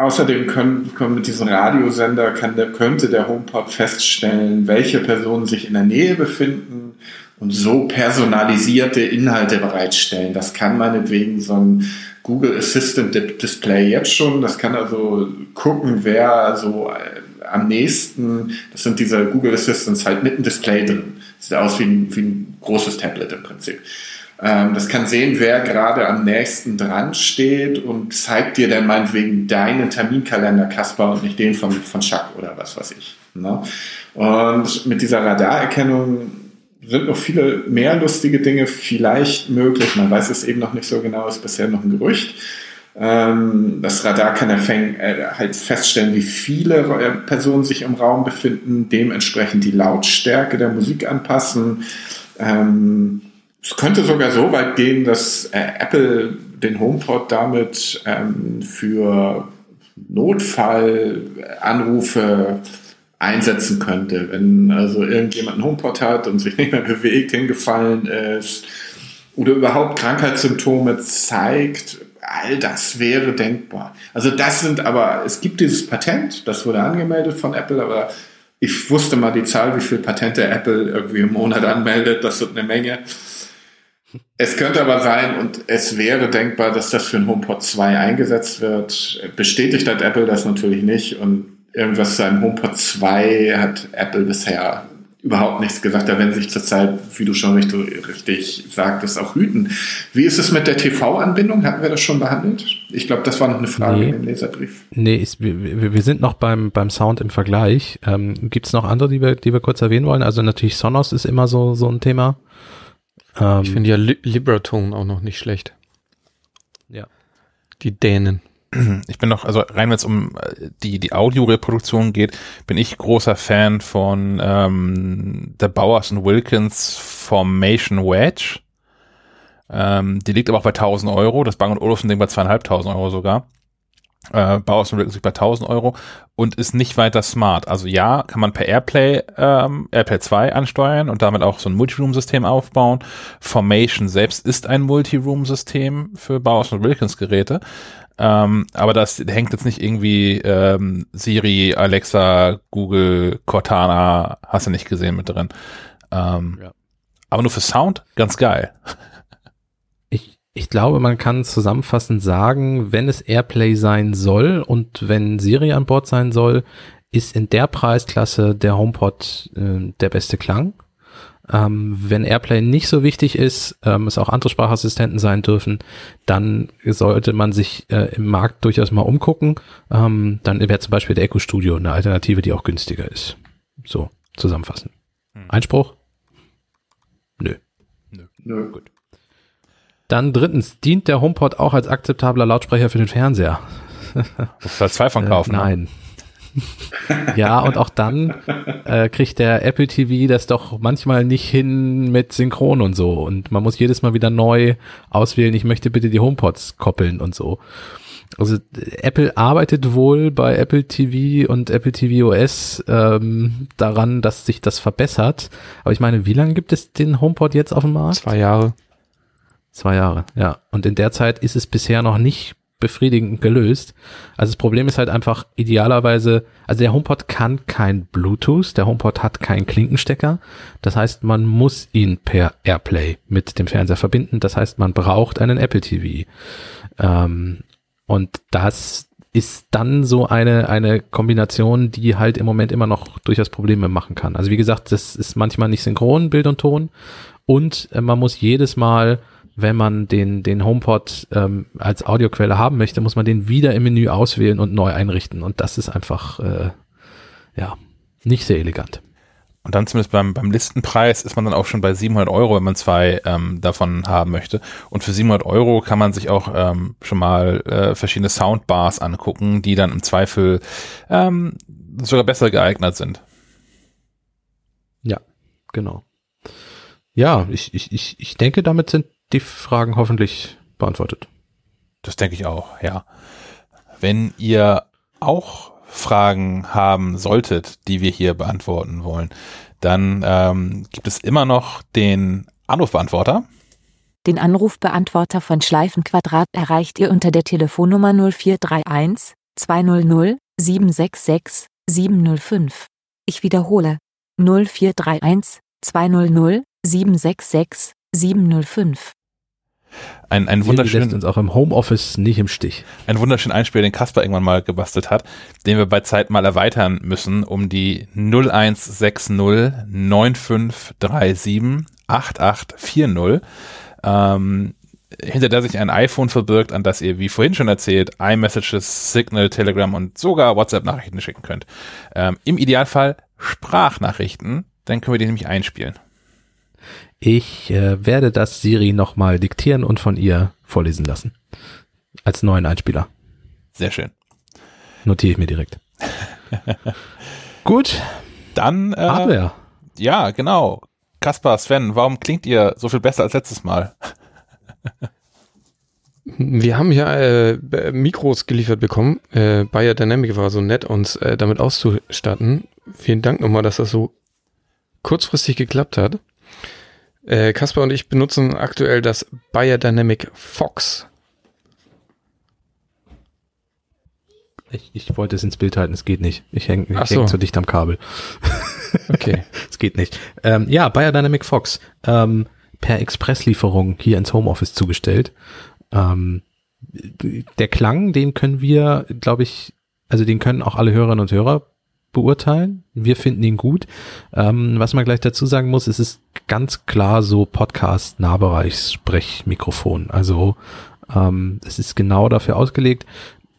außerdem können, können mit diesem Radiosender kann der, könnte der HomePod feststellen, welche Personen sich in der Nähe befinden und so personalisierte Inhalte bereitstellen. Das kann meinetwegen so ein Google Assistant Display jetzt schon. Das kann also gucken, wer so äh, am nächsten, das sind diese Google Assistants halt mit einem Display drin. Sieht aus wie ein, wie ein großes Tablet im Prinzip. Ähm, das kann sehen, wer gerade am nächsten dran steht und zeigt dir dann meinetwegen deinen Terminkalender, Kasper, und nicht den von, von Chuck oder was weiß ich. Ne? Und mit dieser Radarerkennung sind noch viele mehr lustige Dinge vielleicht möglich. Man weiß es eben noch nicht so genau, ist bisher noch ein Gerücht. Ähm, das Radar kann äh, halt feststellen, wie viele äh, Personen sich im Raum befinden, dementsprechend die Lautstärke der Musik anpassen. Es könnte sogar so weit gehen, dass äh, Apple den HomePod damit ähm, für Notfallanrufe einsetzen könnte. Wenn also irgendjemand einen HomePod hat und sich [laughs] nicht mehr bewegt, hingefallen ist oder überhaupt Krankheitssymptome zeigt, all das wäre denkbar. Also das sind aber, es gibt dieses Patent, das wurde angemeldet von Apple, aber ich wusste mal die Zahl, wie viele Patente Apple irgendwie im Monat anmeldet, das sind eine Menge. Es könnte aber sein, und es wäre denkbar, dass das für ein HomePod 2 eingesetzt wird. Bestätigt hat Apple das natürlich nicht und irgendwas zu einem HomePod 2 hat Apple bisher überhaupt nichts gesagt. Da werden sich zurzeit, wie du schon richtig, richtig sagtest, auch hüten. Wie ist es mit der TV-Anbindung? Hatten wir das schon behandelt? Ich glaube, das war noch eine Frage nee. im Leserbrief. Nee, ist, wir, wir, sind noch beim, beim Sound im Vergleich. Ähm, Gibt es noch andere, die wir, die wir kurz erwähnen wollen? Also natürlich Sonos ist immer so, so ein Thema. Ähm, ich finde ja Libertone auch noch nicht schlecht. Ja. Die Dänen ich bin noch, also rein wenn es um äh, die, die Audioreproduktion geht, bin ich großer Fan von ähm, der Bowers Wilkins Formation Wedge. Ähm, die liegt aber auch bei 1000 Euro. Das Bang Olufsen Ding bei zweieinhalbtausend Euro sogar. Äh, Wilkins liegt bei 1000 Euro und ist nicht weiter smart. Also ja, kann man per Airplay, ähm, Airplay 2 ansteuern und damit auch so ein Multiroom-System aufbauen. Formation selbst ist ein Multiroom-System für Bowers Wilkins Geräte. Ähm, aber das hängt jetzt nicht irgendwie ähm, Siri, Alexa, Google, Cortana, hast du nicht gesehen mit drin. Ähm, ja. Aber nur für Sound, ganz geil. [laughs] Ich, glaube, man kann zusammenfassend sagen, wenn es Airplay sein soll und wenn Siri an Bord sein soll, ist in der Preisklasse der HomePod äh, der beste Klang. Ähm, wenn Airplay nicht so wichtig ist, ähm, es auch andere Sprachassistenten sein dürfen, dann sollte man sich äh, im Markt durchaus mal umgucken. Ähm, dann wäre zum Beispiel der Echo Studio eine Alternative, die auch günstiger ist. So, zusammenfassen. Hm. Einspruch? Nö. Nö. Nö. Gut. Dann drittens, dient der HomePod auch als akzeptabler Lautsprecher für den Fernseher? Muss da zwei von kaufen. Äh, nein. Ne? ja, und auch dann äh, kriegt der Apple TV das doch manchmal nicht hin mit Synchron und so. Und man muss jedes Mal wieder neu auswählen, ich möchte bitte die HomePods koppeln und so. Also Apple arbeitet wohl bei Apple TV und Apple TV OS ähm, daran, dass sich das verbessert. Aber ich meine, wie lange gibt es den HomePod jetzt auf dem Markt? Zwei Jahre. Zwei Jahre, ja. Und in der Zeit ist es bisher noch nicht befriedigend gelöst. Also das Problem ist halt einfach idealerweise, also der HomePod kann kein Bluetooth, der HomePod hat keinen Klinkenstecker. Das heißt, man muss ihn per AirPlay mit dem Fernseher verbinden. Das heißt, man braucht einen Apple TV. Ähm, und das ist dann so eine, eine Kombination, die halt im Moment immer noch durchaus Probleme machen kann. Also wie gesagt, das ist manchmal nicht synchron, Bild und Ton. Und äh, man muss jedes Mal wenn man den, den HomePod ähm, als Audioquelle haben möchte, muss man den wieder im Menü auswählen und neu einrichten. Und das ist einfach, äh, ja, nicht sehr elegant. Und dann zumindest beim, beim Listenpreis ist man dann auch schon bei 700 Euro, wenn man zwei ähm, davon haben möchte. Und für 700 Euro kann man sich auch ähm, schon mal äh, verschiedene Soundbars angucken, die dann im Zweifel ähm, sogar besser geeignet sind. Ja, genau. Ja, ich, ich, ich, ich denke, damit sind die Fragen hoffentlich beantwortet. Das denke ich auch, ja. Wenn ihr auch Fragen haben solltet, die wir hier beantworten wollen, dann ähm, gibt es immer noch den Anrufbeantworter. Den Anrufbeantworter von Schleifenquadrat erreicht ihr unter der Telefonnummer 0431 200 766 705. Ich wiederhole 0431 200 766 705. Ein, ein lässt wunderschönen, uns auch im Homeoffice nicht im Stich. ein wunderschönen Einspieler, den Kasper irgendwann mal gebastelt hat, den wir bei Zeit mal erweitern müssen um die 0160 9537 8840, ähm, hinter der sich ein iPhone verbirgt, an das ihr, wie vorhin schon erzählt, iMessages, Signal, Telegram und sogar WhatsApp-Nachrichten schicken könnt. Ähm, Im Idealfall Sprachnachrichten, dann können wir die nämlich einspielen. Ich äh, werde das Siri nochmal diktieren und von ihr vorlesen lassen. Als neuen Einspieler. Sehr schön. Notiere ich mir direkt. [laughs] Gut, Dann, äh, Hardware. ja, genau. Kaspar, Sven, warum klingt ihr so viel besser als letztes Mal? [laughs] Wir haben hier äh, Mikros geliefert bekommen. Äh, Bayer Dynamic war so nett, uns äh, damit auszustatten. Vielen Dank nochmal, dass das so kurzfristig geklappt hat. Äh, Kasper und ich benutzen aktuell das Bayer Dynamic Fox. Ich, ich wollte es ins Bild halten, es geht nicht. Ich hänge ich häng so. zu dicht am Kabel. [laughs] Okay. Es geht nicht. Ähm, ja, Bayer Dynamic Fox. Ähm, per Expresslieferung hier ins Homeoffice zugestellt. Ähm, der Klang, den können wir, glaube ich, also den können auch alle Hörerinnen und Hörer beurteilen. Wir finden ihn gut. Ähm, was man gleich dazu sagen muss, es ist ganz klar so Podcast-Nahbereichs-Sprechmikrofon. Also ähm, es ist genau dafür ausgelegt.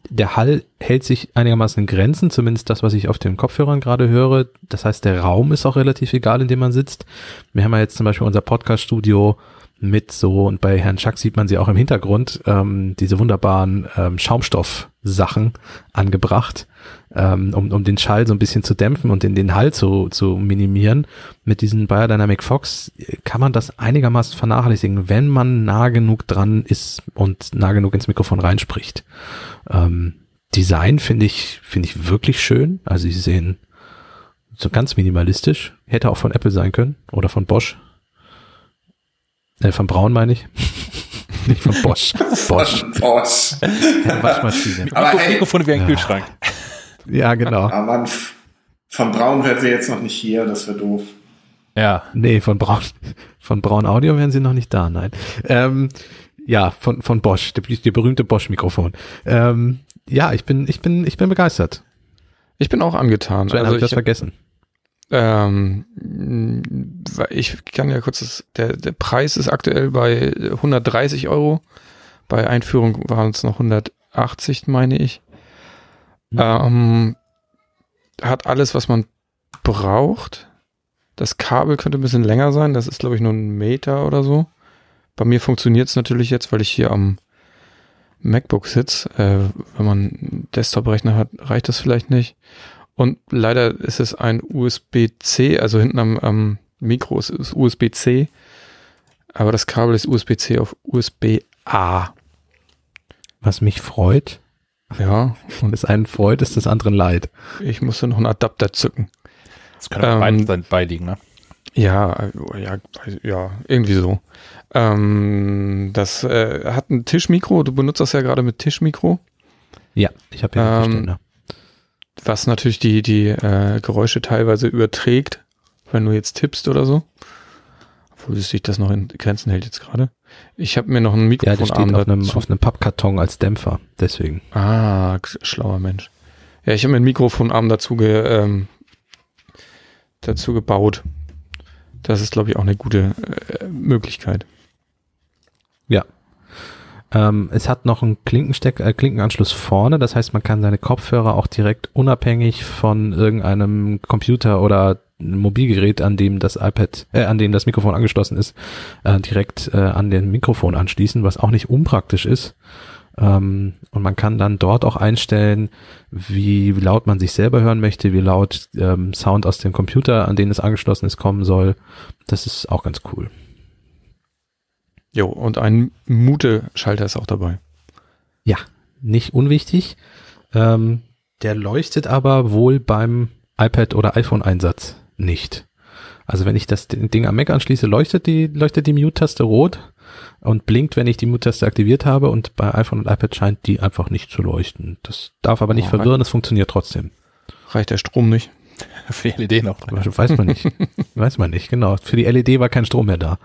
Der Hall hält sich einigermaßen in Grenzen, zumindest das, was ich auf den Kopfhörern gerade höre. Das heißt, der Raum ist auch relativ egal, in dem man sitzt. Wir haben ja jetzt zum Beispiel unser Podcast-Studio mit so, und bei Herrn Schack sieht man sie auch im Hintergrund, ähm, diese wunderbaren ähm, Schaumstoff-Sachen angebracht, ähm, um, um den Schall so ein bisschen zu dämpfen und den, den Hall zu, zu minimieren. Mit diesen Biodynamic Fox kann man das einigermaßen vernachlässigen, wenn man nah genug dran ist und nah genug ins Mikrofon reinspricht. Ähm, Design finde ich, finde ich wirklich schön. Also sie sehen so ganz minimalistisch. Hätte auch von Apple sein können oder von Bosch. Äh, von Braun meine ich. [laughs] Nicht von Bosch. [laughs] Bosch. Bosch. Ja, Waschmaschine. Aber Mikro hey, Mikrofon wie ein Ja. Kühlschrank. Ja, genau. aber Mann, von Braun wäre sie jetzt noch nicht hier, das wäre doof. Ja. Nee, von Braun, von Braun Audio wären sie noch nicht da, nein. Ähm, ja, von, von Bosch, die, die berühmte Bosch-Mikrofon. Ähm, ja, ich bin, ich bin, ich bin begeistert. Ich bin auch angetan. Sven, also ich, das vergessen. Ähm, ich kann ja kurz, das, der, der Preis ist aktuell bei 130 Euro. Bei Einführung waren es noch 180, meine ich. Mhm. Ähm, hat alles, was man braucht. Das Kabel könnte ein bisschen länger sein. Das ist, glaube ich, nur ein Meter oder so. Bei mir funktioniert es natürlich jetzt, weil ich hier am MacBook sitze. Äh, wenn man einen Desktop-Rechner hat, reicht das vielleicht nicht. Und leider ist es ein USB-C, also hinten am, am Mikro ist es USB-C. Aber das Kabel ist USB-C auf USB-A. Was mich freut, Ja, [laughs] und das einen freut, ist das anderen leid. ich musste noch einen Adapter zücken. Das kann auch Ähm, beides dann beiliegen, ne? Ja, ja, ja, irgendwie so. Ähm, das äh, hat ein Tischmikro, du benutzt das ja gerade mit Tischmikro, Ja, ich habe ja Ähm, einen Verständner. Was natürlich die, die äh, Geräusche teilweise überträgt, wenn du jetzt tippst oder so. Obwohl sich das noch in Grenzen hält jetzt gerade. Ich habe mir noch einen Ja, der steht Mikrofonarm auf einem, auf einem Pappkarton als Dämpfer, deswegen. Ah, schlauer Mensch. Ja, ich habe mir einen Mikrofonarm dazu, ge, ähm, dazu gebaut. Das ist, glaube ich, auch eine gute äh, Möglichkeit. Ähm, es hat noch einen Klinkensteck, äh, Klinkenanschluss vorne, das heißt, man kann seine Kopfhörer auch direkt unabhängig von irgendeinem Computer oder Mobilgerät, an dem das iPad, äh, an dem das Mikrofon angeschlossen ist, äh, direkt äh, an den Mikrofon anschließen, was auch nicht unpraktisch ist. Ähm, und man kann dann dort auch einstellen, wie laut man sich selber hören möchte, wie laut ähm, Sound aus dem Computer, an den es angeschlossen ist, kommen soll. Das ist auch ganz cool. Jo, und ein Mute-Schalter ist auch dabei. Ja, nicht unwichtig. Ähm, der leuchtet aber wohl beim iPad oder iPhone-Einsatz nicht. Also wenn ich das Ding am Mac anschließe, leuchtet die, leuchtet die Mute-Taste rot und blinkt, wenn ich die Mute-Taste aktiviert habe und bei iPhone und iPad scheint die einfach nicht zu leuchten. Das darf aber nicht Oh, verwirren, es funktioniert trotzdem. Reicht der Strom nicht? [laughs] Für die LED noch. Weiß man nicht. Weiß man nicht, genau. Für die LED war kein Strom mehr da.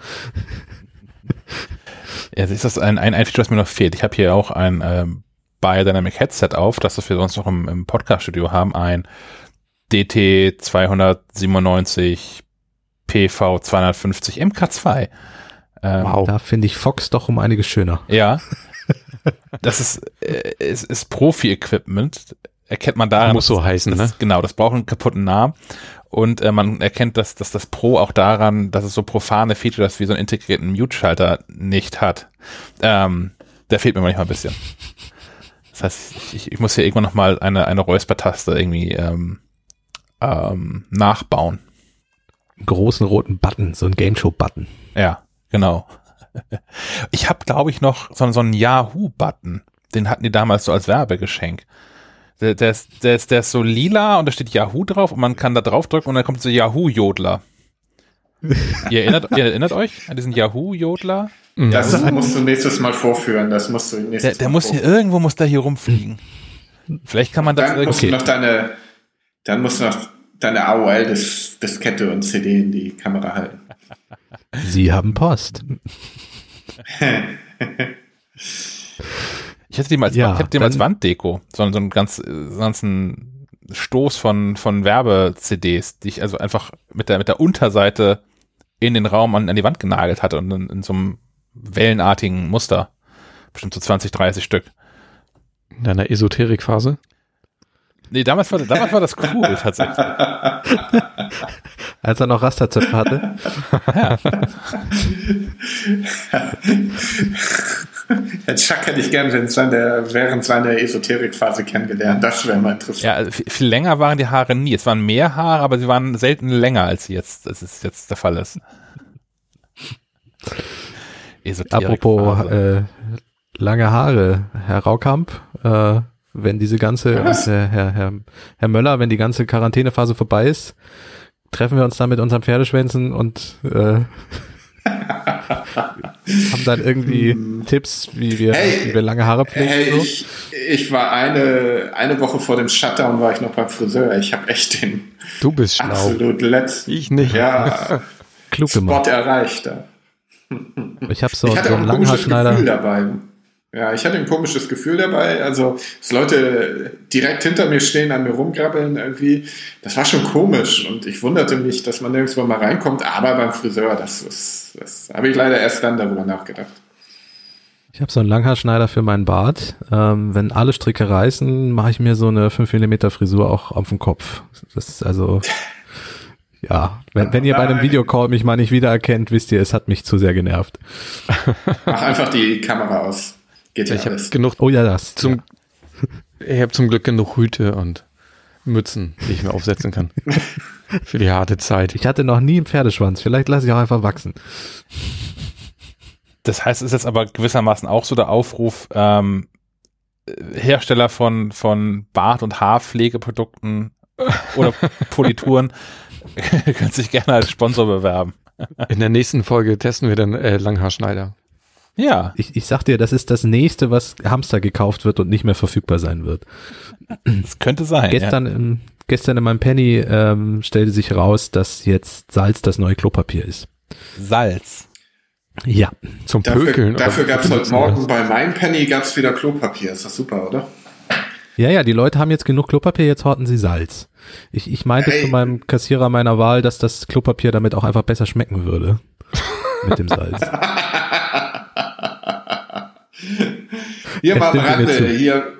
Ja, ist das ein, ein, ein Feature, was mir noch fehlt. Ich habe hier auch ein ähm, Biodynamic Headset auf, das wir sonst noch im, im Podcast-Studio haben, ein DT 297 PV 250 MK2. Ähm, Wow. Da finde ich Fox doch um einiges schöner. Ja. Das ist, äh, ist, ist Profi-Equipment. Erkennt man daran. Muss so heißen, das, ne? Genau, das braucht einen kaputten Namen. Und äh, man erkennt, dass, dass das Pro auch daran, dass es so profane Features wie so einen integrierten Mute-Schalter nicht hat. Ähm, der fehlt mir manchmal ein bisschen. Das heißt, ich, ich muss hier irgendwann nochmal eine, eine Räuspertaste irgendwie ähm, ähm, nachbauen. Großen roten Button, so ein Game Show Button. Ja, genau. Ich habe, glaube ich, noch so, so einen Yahoo-Button. Den hatten die damals so als Werbegeschenk. Der, der, ist, der, ist, der ist so lila und da steht Yahoo drauf und man kann da drauf drücken und dann kommt so Yahoo-Jodler. [laughs] ihr, erinnert, ihr erinnert euch an diesen Yahoo-Jodler? Das musst du nächstes Mal vorführen. Das musst du nächstes Der, der Mal muss hier, vorführen. irgendwo muss der hier rumfliegen. Vielleicht kann man das Dann musst irgendwie. du noch deine, dann musst du noch deine AOL-Diskette und CD in die Kamera halten. Sie haben Post. [laughs] Ich hätte die mal als, Ja, ich hätte mal als Wanddeko, so, so einen ganz, äh, ganzen Stoß von, von Werbe-CDs, die ich also einfach mit der, mit der Unterseite in den Raum an, an die Wand genagelt hatte und in, in so einem wellenartigen Muster. Bestimmt so 20, 30 Stück. In deiner Esoterikphase? Nee, damals war, damals war das cool, tatsächlich. Als er noch Rasterzöpfe hatte. Herr Chuck hätte ich gerne während seiner, während seiner Esoterikphase kennengelernt. Das wäre mal interessant. Ja, also viel, länger waren die Haare nie. Es waren mehr Haare, aber sie waren selten länger, als sie jetzt, das ist jetzt der Fall ist. Esoterik. Apropos äh, lange Haare, Herr Raukamp, äh, wenn diese ganze, äh, Herr, Herr, Herr Möller, wenn die ganze Quarantänephase vorbei ist, treffen wir uns dann mit unseren Pferdeschwänzen und äh, [laughs] haben dann irgendwie Tipps, wie wir, Hey, wie wir lange Haare pflegen. Hey, so. ich, ich war eine, eine Woche vor dem Shutdown war ich noch beim Friseur. Ich habe echt den Du bist schlau. absolut letzten Ich nicht. ja, Klug Spot gemacht. erreicht. Ich habe so, ich hatte so einen ein komisches Gefühl Langhaarschneider. dabei. Ja, ich hatte ein komisches Gefühl dabei. Also, dass Leute direkt hinter mir stehen, an mir rumgrabbeln irgendwie. Das war schon komisch und ich wunderte mich, dass man nirgendwo mal reinkommt. Aber beim Friseur, das ist, das habe ich leider erst dann darüber nachgedacht. Ich habe so einen Langhaarschneider für meinen Bart. Ähm, wenn alle Stricke reißen, mache ich mir so eine 5 mm Frisur auch auf den Kopf. Das ist also, [laughs] ja, wenn, wenn ihr bei einem Videocall mich mal nicht wiedererkennt, wisst ihr, es hat mich zu sehr genervt. Mach einfach die Kamera aus. Geht ja Ich habe alles. genug Oh ja, das. zum, [laughs] ich habe zum Glück genug Hüte und Mützen, die ich mir aufsetzen kann. [laughs] Für die harte Zeit. Ich hatte noch nie einen Pferdeschwanz. Vielleicht lasse ich auch einfach wachsen. Das heißt, es ist jetzt aber gewissermaßen auch so der Aufruf, ähm, Hersteller von, von Bart- und Haarpflegeprodukten [laughs] oder Polituren können sich gerne als Sponsor bewerben. In der nächsten Folge testen wir dann äh, Langhaarschneider. Ja, Ich, ich sag dir, das ist das nächste, was Hamster gekauft wird und nicht mehr verfügbar sein wird. das könnte sein. Gestern, im, gestern in meinem Penny ähm, stellte sich raus, dass jetzt Salz das neue Klopapier ist. ja. Salz. Ja. Zum Dafür, Pökeln. dafür gab es heute Morgen bei meinem Penny gab's wieder Klopapier. Ist das super, oder? Ja, ja, die Leute haben jetzt genug Klopapier, jetzt horten sie Salz. Ich, ich meinte Hey. zu meinem Kassierer meiner Wahl, dass das Klopapier damit auch einfach besser schmecken würde. Mit dem Salz. [laughs] Hier Er mal am Rande, hier,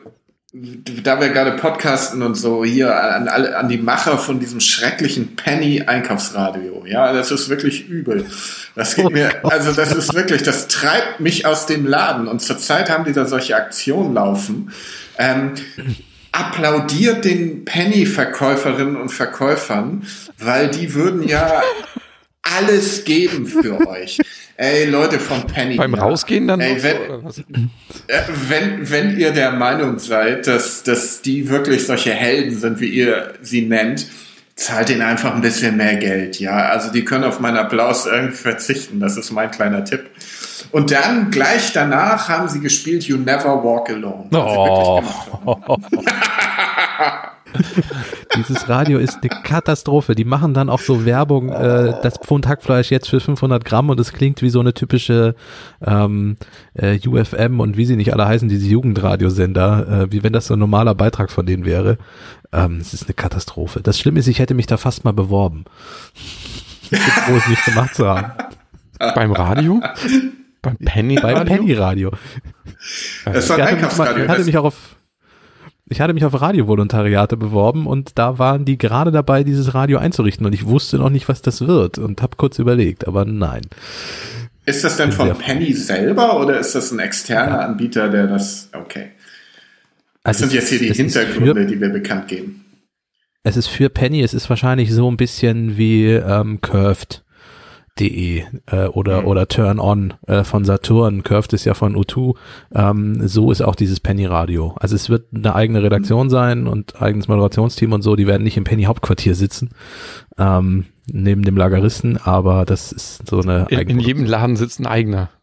da wir gerade podcasten und so, hier an, alle, an die Macher von diesem schrecklichen Penny-Einkaufsradio. Ja, das ist wirklich übel. Das geht Oh mir, Gott. also das ist wirklich, das treibt mich aus dem Laden. Und zurzeit haben die da solche Aktionen laufen. Ähm, applaudiert den Penny-Verkäuferinnen und Verkäufern, weil die würden ja [laughs] alles geben für euch. Ey, Leute von Penny. Beim ja. Rausgehen dann? Ey, wenn, so, äh, wenn, wenn ihr der Meinung seid, dass, dass die wirklich solche Helden sind, wie ihr sie nennt, zahlt ihnen einfach ein bisschen mehr Geld. Ja, also die können auf meinen Applaus irgendwie verzichten. Das ist mein kleiner Tipp. Und dann gleich danach haben sie gespielt You Never Walk Alone. Oh. [laughs] [laughs] [laughs] Dieses Radio ist eine Katastrophe. Die machen dann auch so Werbung, äh, das Pfund Hackfleisch jetzt für 500 Gramm und es klingt wie so eine typische ähm, äh, UFM und wie sie nicht alle heißen, diese Jugendradiosender, äh, wie wenn das so ein normaler Beitrag von denen wäre. Ähm, es ist eine Katastrophe. Das Schlimme ist, ich hätte mich da fast mal beworben. Ich bin froh, es nicht gemacht zu haben. Beim Radio? [laughs] Beim Penny Radio? Penny Radio. Das war ein Einkaufsradio. ich hatte mich auch auf ich hatte mich auf Radiovolontariate beworben und da waren die gerade dabei, dieses Radio einzurichten und ich wusste noch nicht, was das wird und habe kurz überlegt, aber nein. Ist das denn von Penny selber oder ist das ein externer Anbieter, der das. Okay. Das Also sind jetzt hier die Hintergründe, Für, die wir bekannt geben. es ist für Penny, es ist wahrscheinlich so ein bisschen wie ähm, Curved. De äh, oder Mhm. oder Turn On äh, von Saturn, Curved ist ja von U2, ähm, so ist auch dieses Penny Radio. Also es wird eine eigene Redaktion sein und eigenes Moderationsteam und so, die werden nicht im Penny Hauptquartier sitzen, ähm, neben dem Lageristen, aber das ist so eine In, in jedem Laden sitzt ein eigener. [laughs]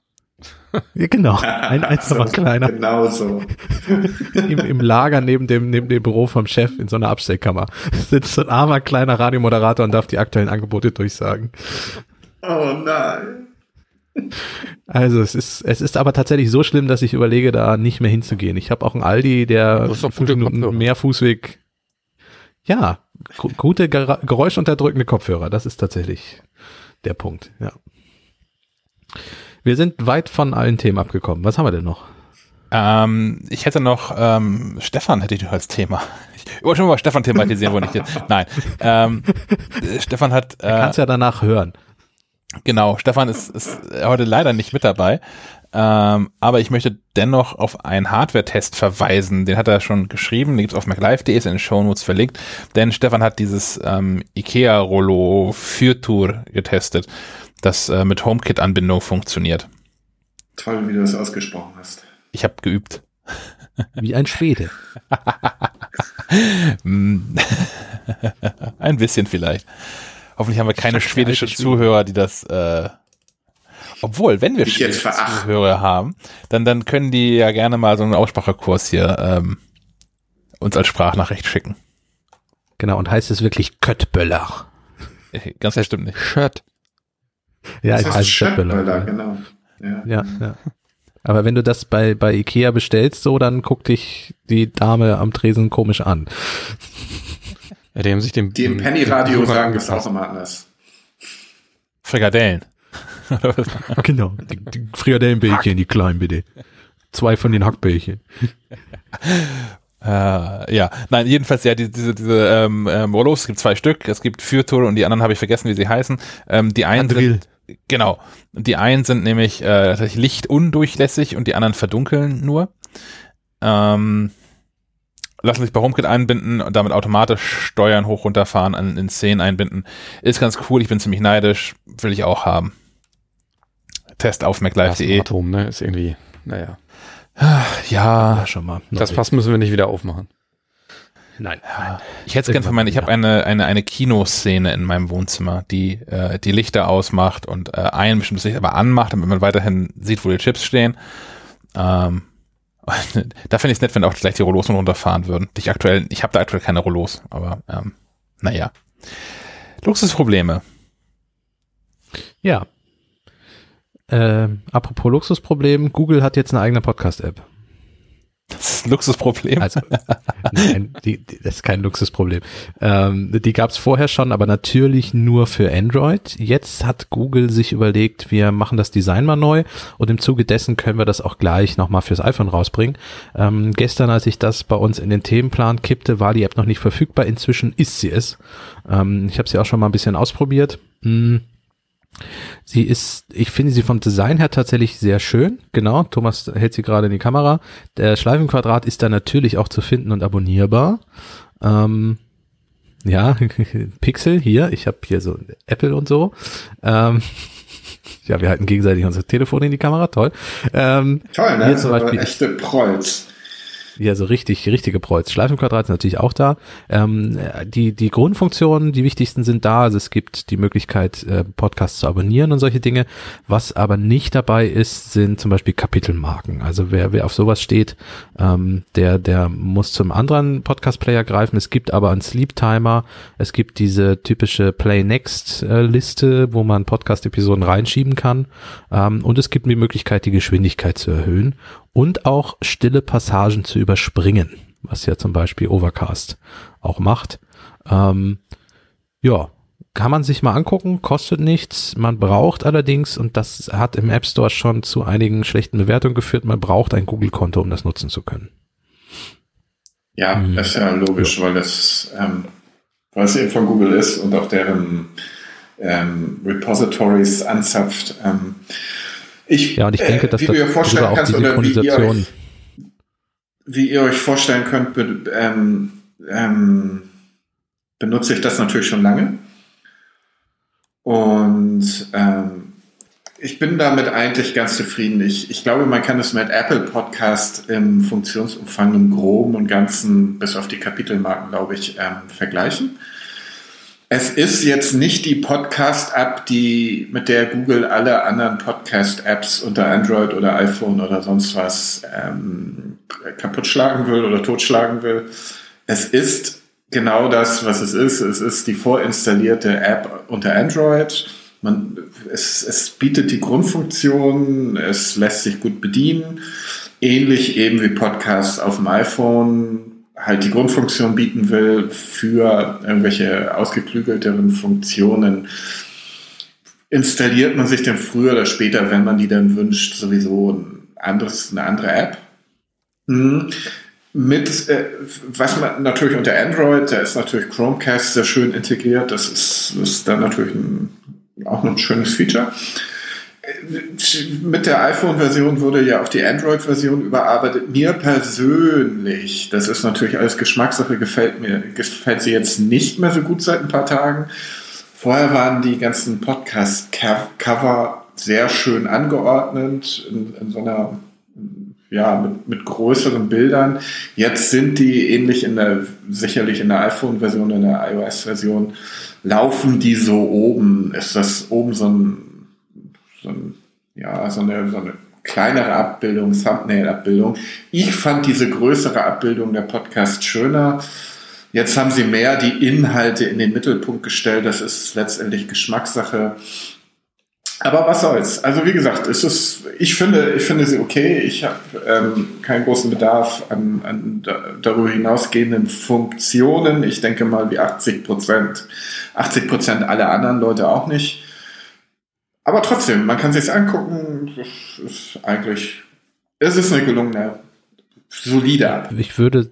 Ja, genau, ein einzelner [laughs] kleiner Genau so. [laughs] im, im Lager neben dem neben dem Büro vom Chef in so einer Abstellkammer sitzt so ein armer kleiner Radiomoderator und darf die aktuellen Angebote durchsagen. Oh nein. Also es ist es ist aber tatsächlich so schlimm, dass ich überlege, da nicht mehr hinzugehen. Ich habe auch einen Aldi, der fünf gute Minuten Kopfhörer. mehr Fußweg. Ja, gu- gute geräuschunterdrückende Kopfhörer. Das ist tatsächlich der Punkt. Ja. Wir sind weit von allen Themen abgekommen. Was haben wir denn noch? Ähm, ich hätte noch, ähm, Stefan hätte ich noch als Thema. Ich wollte schon mal Stefan thematisieren, wo nicht jetzt. Nein. Ähm, äh, Stefan hat, äh, Kannst ja danach hören. Genau, Stefan ist, ist heute leider nicht mit dabei. Ähm, aber ich möchte dennoch auf einen Hardware-Test verweisen. Den hat er schon geschrieben. Den gibt's auf MacLive.de, ist in den Shownotes verlinkt. Denn Stefan hat dieses ähm, IKEA-Rollo Fürtour getestet, das äh, mit HomeKit-Anbindung funktioniert. Toll, wie du das ausgesprochen hast. Ich habe geübt. Wie ein Schwede. [laughs] Mm. [laughs] Ein bisschen vielleicht. Hoffentlich haben wir keine dachte, schwedische alte Schweden. Zuhörer, die das. Äh, obwohl, wenn wir schwedische. Zuhörer haben, dann dann können die ja gerne mal so einen Aussprachekurs hier ähm, uns als Sprachnachricht schicken. Genau, und heißt es wirklich Köttböller. Äh, Ganz bestimmt nicht. Shirt. Ja, das es heißt heißt Schöttböller, Köttböller. genau. Ja. Ja, ja. Aber wenn du das bei, bei Ikea bestellst, so, dann guckt dich die Dame am Tresen komisch an. Ja, die haben sich dem. Die im dem- Penny-Radio dem sagen das angepasst. auch immer anders. Frikadellen. [laughs] Genau. Die, die Frikadellenbällchen, die kleinen bitte. Zwei von den Hackbällchen. Äh, [laughs] ja, nein, jedenfalls ja, die, diese, diese ähm, ähm, Rollos, es gibt zwei Stück, es gibt Fürtour und die anderen habe ich vergessen, wie sie heißen. Ähm, die einen Adril. sind, genau, die einen sind nämlich äh, tatsächlich lichtundurchlässig und die anderen verdunkeln nur. Ähm, lassen sich bei HomeKit einbinden und damit automatisch steuern, hoch, runterfahren, an, in Szenen einbinden. Ist ganz cool, ich bin ziemlich neidisch, will ich auch haben. Test auf. Smart Home, ne? Ist irgendwie, naja. Ja, schon mal. Das Fass müssen wir nicht wieder aufmachen. Nein. Ich hätte es gern für meine, ich habe eine, eine, eine Kinoszene in meinem Wohnzimmer, die äh, die Lichter ausmacht und äh, ein bestimmtes Licht aber anmacht, damit man weiterhin sieht, wo die Chips stehen. Ähm, [laughs] da finde ich es nett, wenn auch gleich die Rollos runterfahren würden. Ich aktuell, ich habe da aktuell keine Rollos, aber ähm, naja. Luxusprobleme. Ja. Ähm, apropos Luxusproblem, Google hat jetzt eine eigene Podcast-App. Das Luxusproblem. Also, nein, die, die, das ist kein Luxusproblem. Ähm, die gab es vorher schon, aber natürlich nur für Android. Jetzt hat Google sich überlegt, wir machen das Design mal neu und im Zuge dessen können wir das auch gleich nochmal fürs iPhone rausbringen. Ähm, gestern, als ich das bei uns in den Themenplan kippte, war die App noch nicht verfügbar. Inzwischen ist sie es. Ähm, ich habe sie auch schon mal ein bisschen ausprobiert. Hm. Sie ist, ich finde sie vom Design her tatsächlich sehr schön. Genau, Thomas hält sie gerade in die Kamera. Der Schleifenquadrat ist da natürlich auch zu finden und abonnierbar. Ähm, ja, [laughs] Pixel hier, ich habe hier so Apple und so. Ähm, [laughs] Ja, wir halten gegenseitig unsere Telefone in die Kamera, toll. Ähm, Toll, ne? hier zum Beispiel, echte Prolls. Ja, so richtig, richtige Preuß. Schleifenquadrat ist natürlich auch da. Ähm, die, die Grundfunktionen, die wichtigsten sind da. Also es gibt die Möglichkeit, äh, Podcasts zu abonnieren und solche Dinge. Was aber nicht dabei ist, sind zum Beispiel Kapitelmarken. Also wer, wer auf sowas steht, ähm, der, der muss zum anderen Podcast-Player greifen. Es gibt aber einen Sleep-Timer. Es gibt diese typische Play-Next-Liste, wo man Podcast-Episoden reinschieben kann. Ähm, und es gibt die Möglichkeit, die Geschwindigkeit zu erhöhen und auch stille Passagen zu überspringen, was ja zum Beispiel Overcast auch macht. Ähm, ja, kann man sich mal angucken, kostet nichts, man braucht allerdings, und das hat im App Store schon zu einigen schlechten Bewertungen geführt, man braucht ein Google-Konto, um das nutzen zu können. Ja, Mhm. ist ja logisch, weil das, ähm, weil es eben von Google ist und auch deren ähm, Repositories anzapft. Ähm, ich, Ja, und ich denke, dass wie dir vorstellen darüber auch kannst die wie ihr, Synchronisation, euch, wie ihr euch vorstellen könnt, be, ähm, ähm, benutze ich das natürlich schon lange. Und ähm, ich bin damit eigentlich ganz zufrieden. Ich, ich glaube, man kann es mit Apple Podcast im Funktionsumfang im Groben und Ganzen bis auf die Kapitelmarken, glaube ich, ähm, vergleichen. Es ist jetzt nicht die Podcast-App, die, mit der Google alle anderen Podcast-Apps unter Android oder iPhone oder sonst was ähm, kaputt schlagen will oder totschlagen will. Es ist genau das, was es ist. Es ist die vorinstallierte App unter Android. Man, es, es bietet die Grundfunktion, es lässt sich gut bedienen. Ähnlich eben wie Podcasts auf dem iPhone halt die Grundfunktion bieten will für irgendwelche ausgeklügelteren Funktionen, installiert man sich dann früher oder später, wenn man die dann wünscht, sowieso ein anderes, eine andere App. Mhm. Mit, äh, was man natürlich unter Android, da ist natürlich Chromecast sehr schön integriert, das ist, ist dann natürlich ein, auch ein schönes Feature mit der iPhone-Version wurde ja auch die Android-Version überarbeitet. Mir persönlich, das ist natürlich alles Geschmackssache, gefällt mir, gefällt sie jetzt nicht mehr so gut seit ein paar Tagen. Vorher waren die ganzen Podcast-Cover sehr schön angeordnet in, in so einer, ja, mit, mit größeren Bildern. Jetzt sind die ähnlich in der, sicherlich in der iPhone-Version, in der iOS-Version, laufen die so oben. Ist das oben so ein so, ein, ja, so, eine, so eine kleinere Abbildung, Thumbnail-Abbildung. Ich fand diese größere Abbildung der Podcast schöner. Jetzt haben sie mehr die Inhalte in den Mittelpunkt gestellt. Das ist letztendlich Geschmackssache. Aber was soll's? Also wie gesagt, es ist, ich finde, ich finde sie okay. Ich habe ähm, keinen großen Bedarf an, an darüber hinausgehenden Funktionen. Ich denke mal wie 80 Prozent, 80 Prozent aller anderen Leute auch nicht. Aber trotzdem, man kann sich angucken. Es ist eigentlich, es ist eine gelungene, solide App. Ich würde,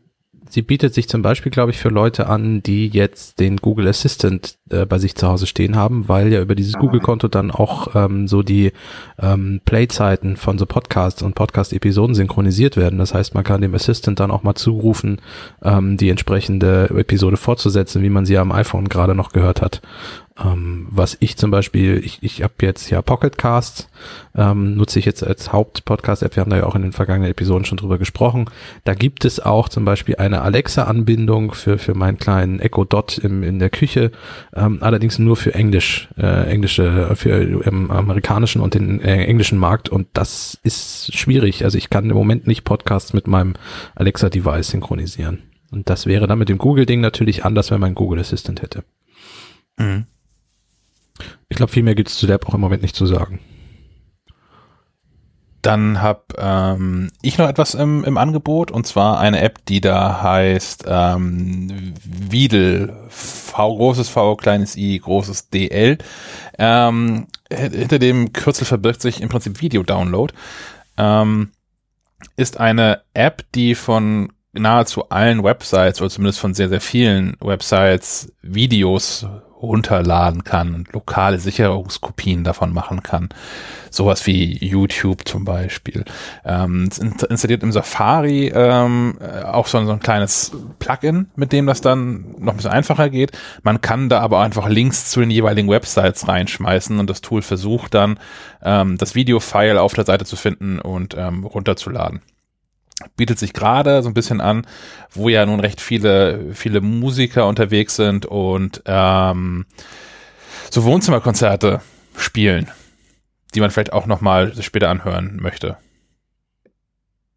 sie bietet sich zum Beispiel, glaube ich, für Leute an, die jetzt den Google Assistant äh, bei sich zu Hause stehen haben, weil ja über dieses Ah. Google-Konto dann auch ähm, so die ähm, Playzeiten von so Podcasts und Podcast-Episoden synchronisiert werden. Das heißt, man kann dem Assistant dann auch mal zurufen, ähm, die entsprechende Episode fortzusetzen, wie man sie am iPhone gerade noch gehört hat. Ähm, was ich zum Beispiel, ich, ich habe jetzt ja Pocketcast, ähm, nutze ich jetzt als Haupt-Podcast-App. Wir haben da ja auch in den vergangenen Episoden schon drüber gesprochen. Da gibt es auch zum Beispiel eine Alexa-Anbindung für, für meinen kleinen Echo Dot im, in der Küche, ähm, allerdings nur für Englisch, äh, englische, für im amerikanischen und den äh, englischen Markt und das ist schwierig. Also ich kann im Moment nicht Podcasts mit meinem Alexa-Device synchronisieren. Und das wäre dann mit dem Google-Ding natürlich anders, wenn man Google Assistant hätte. Mhm. Ich glaube, viel mehr gibt es zu der App auch im Moment nicht zu sagen. Dann habe ähm, ich noch etwas im, im Angebot und zwar eine App, die da heißt ähm, Wiedel, V großes V, kleines I, großes DL. Ähm, hinter dem Kürzel verbirgt sich im Prinzip Video-Download. Ähm, ist eine App, die von nahezu allen Websites oder zumindest von sehr, sehr vielen Websites Videos runterladen kann und lokale Sicherungskopien davon machen kann. Sowas wie YouTube zum Beispiel. Ähm, installiert im Safari ähm, auch so, so ein kleines Plugin, mit dem das dann noch ein bisschen einfacher geht. Man kann da aber einfach Links zu den jeweiligen Websites reinschmeißen und das Tool versucht dann, ähm, das Video-File auf der Seite zu finden und ähm, runterzuladen bietet sich gerade so ein bisschen an, wo ja nun recht viele, viele Musiker unterwegs sind und ähm, so Wohnzimmerkonzerte spielen, die man vielleicht auch nochmal später anhören möchte.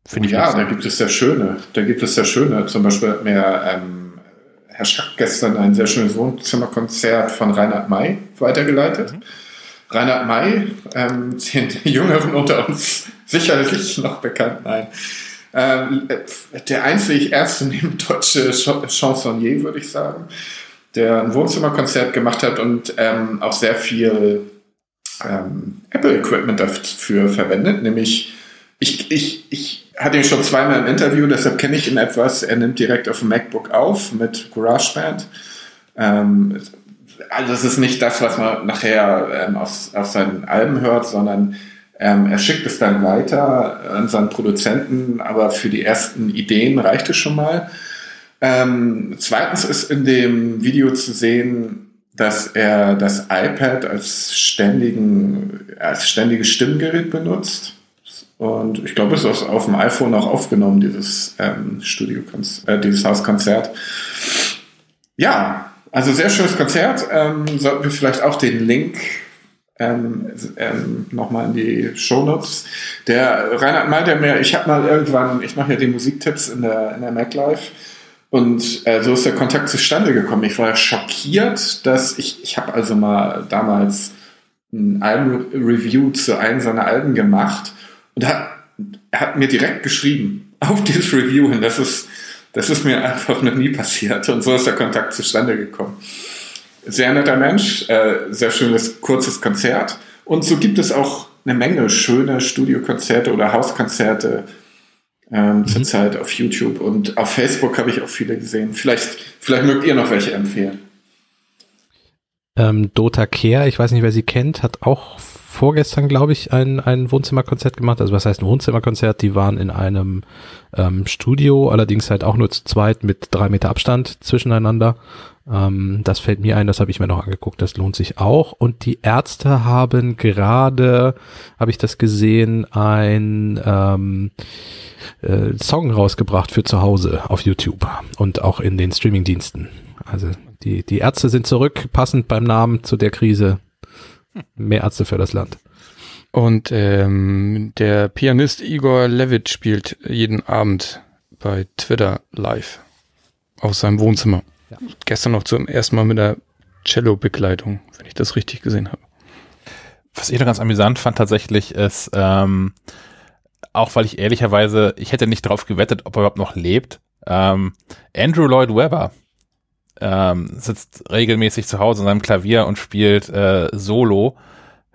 Finde oh, ich ja, da gibt es sehr schöne, da gibt es sehr schöne. Zum Beispiel hat mir ähm, Herr Schack gestern ein sehr schönes Wohnzimmerkonzert von Reinhard May weitergeleitet. Mhm. Reinhard May, ähm, [laughs] den Jüngeren unter uns sicherlich noch bekannt, nein, ähm, der einzig ernstzunehmende deutsche Chansonnier, würde ich sagen, der ein Wohnzimmerkonzert gemacht hat und ähm, auch sehr viel ähm, Apple-Equipment dafür verwendet, nämlich ich, ich, ich hatte ihn schon zweimal im Interview, deshalb kenne ich ihn etwas. Er nimmt direkt auf dem MacBook auf mit GarageBand. Ähm, also es ist nicht das, was man nachher ähm, auf, auf seinen Alben hört, sondern ähm, er schickt es dann weiter an seinen Produzenten, aber für die ersten Ideen reicht es schon mal. Ähm, zweitens ist in dem Video zu sehen, dass er das iPad als, ständigen, als ständiges Stimmgerät benutzt. Und ich glaube, es ist auf dem iPhone auch aufgenommen, dieses ähm, Studio, äh, dieses Hauskonzert. Ja, also sehr schönes Konzert. Ähm, sollten wir vielleicht auch den Link ähm, ähm, nochmal in die Shownotes. Der Reinhard meinte mir, ich habe mal irgendwann, ich mache ja die Musiktipps in der, in der MacLife und äh, so ist der Kontakt zustande gekommen. Ich war schockiert, dass ich, ich habe also mal damals ein Album-Review zu einem seiner Alben gemacht und hat, er hat mir direkt geschrieben auf dieses Review hin. Das ist, das ist mir einfach noch nie passiert und so ist der Kontakt zustande gekommen sehr netter Mensch, äh, sehr schönes, kurzes Konzert. Und so gibt es auch eine Menge schöne Studiokonzerte oder Hauskonzerte ähm, mhm. zurzeit auf YouTube. Und auf Facebook habe ich auch viele gesehen. Vielleicht, vielleicht mögt ihr noch welche empfehlen. Ähm, Dota Care, ich weiß nicht, wer sie kennt, hat auch vorgestern, glaube ich, ein, ein Wohnzimmerkonzert gemacht. Also was heißt ein Wohnzimmerkonzert? Die waren in einem ähm, Studio, allerdings halt auch nur zu zweit mit drei Meter Abstand zwischeneinander. Ähm, das fällt mir ein, das habe ich mir noch angeguckt, das lohnt sich auch. Und die Ärzte haben gerade, habe ich das gesehen, ein ähm, äh, Song rausgebracht für zu Hause auf YouTube und auch in den Streamingdiensten. Also die, die Ärzte sind zurück, passend beim Namen zu der Krise. Mehr Ärzte für das Land. Und ähm, der Pianist Igor Levit spielt jeden Abend bei Twitter live aus seinem Wohnzimmer. Ja. Gestern noch zum ersten Mal mit der Cello-Begleitung, wenn ich das richtig gesehen habe. Was ich da ganz amüsant fand tatsächlich ist, ähm, auch weil ich ehrlicherweise, ich hätte nicht drauf gewettet, ob er überhaupt noch lebt. Ähm, Andrew Lloyd Webber ähm, sitzt regelmäßig zu Hause an seinem Klavier und spielt äh, Solo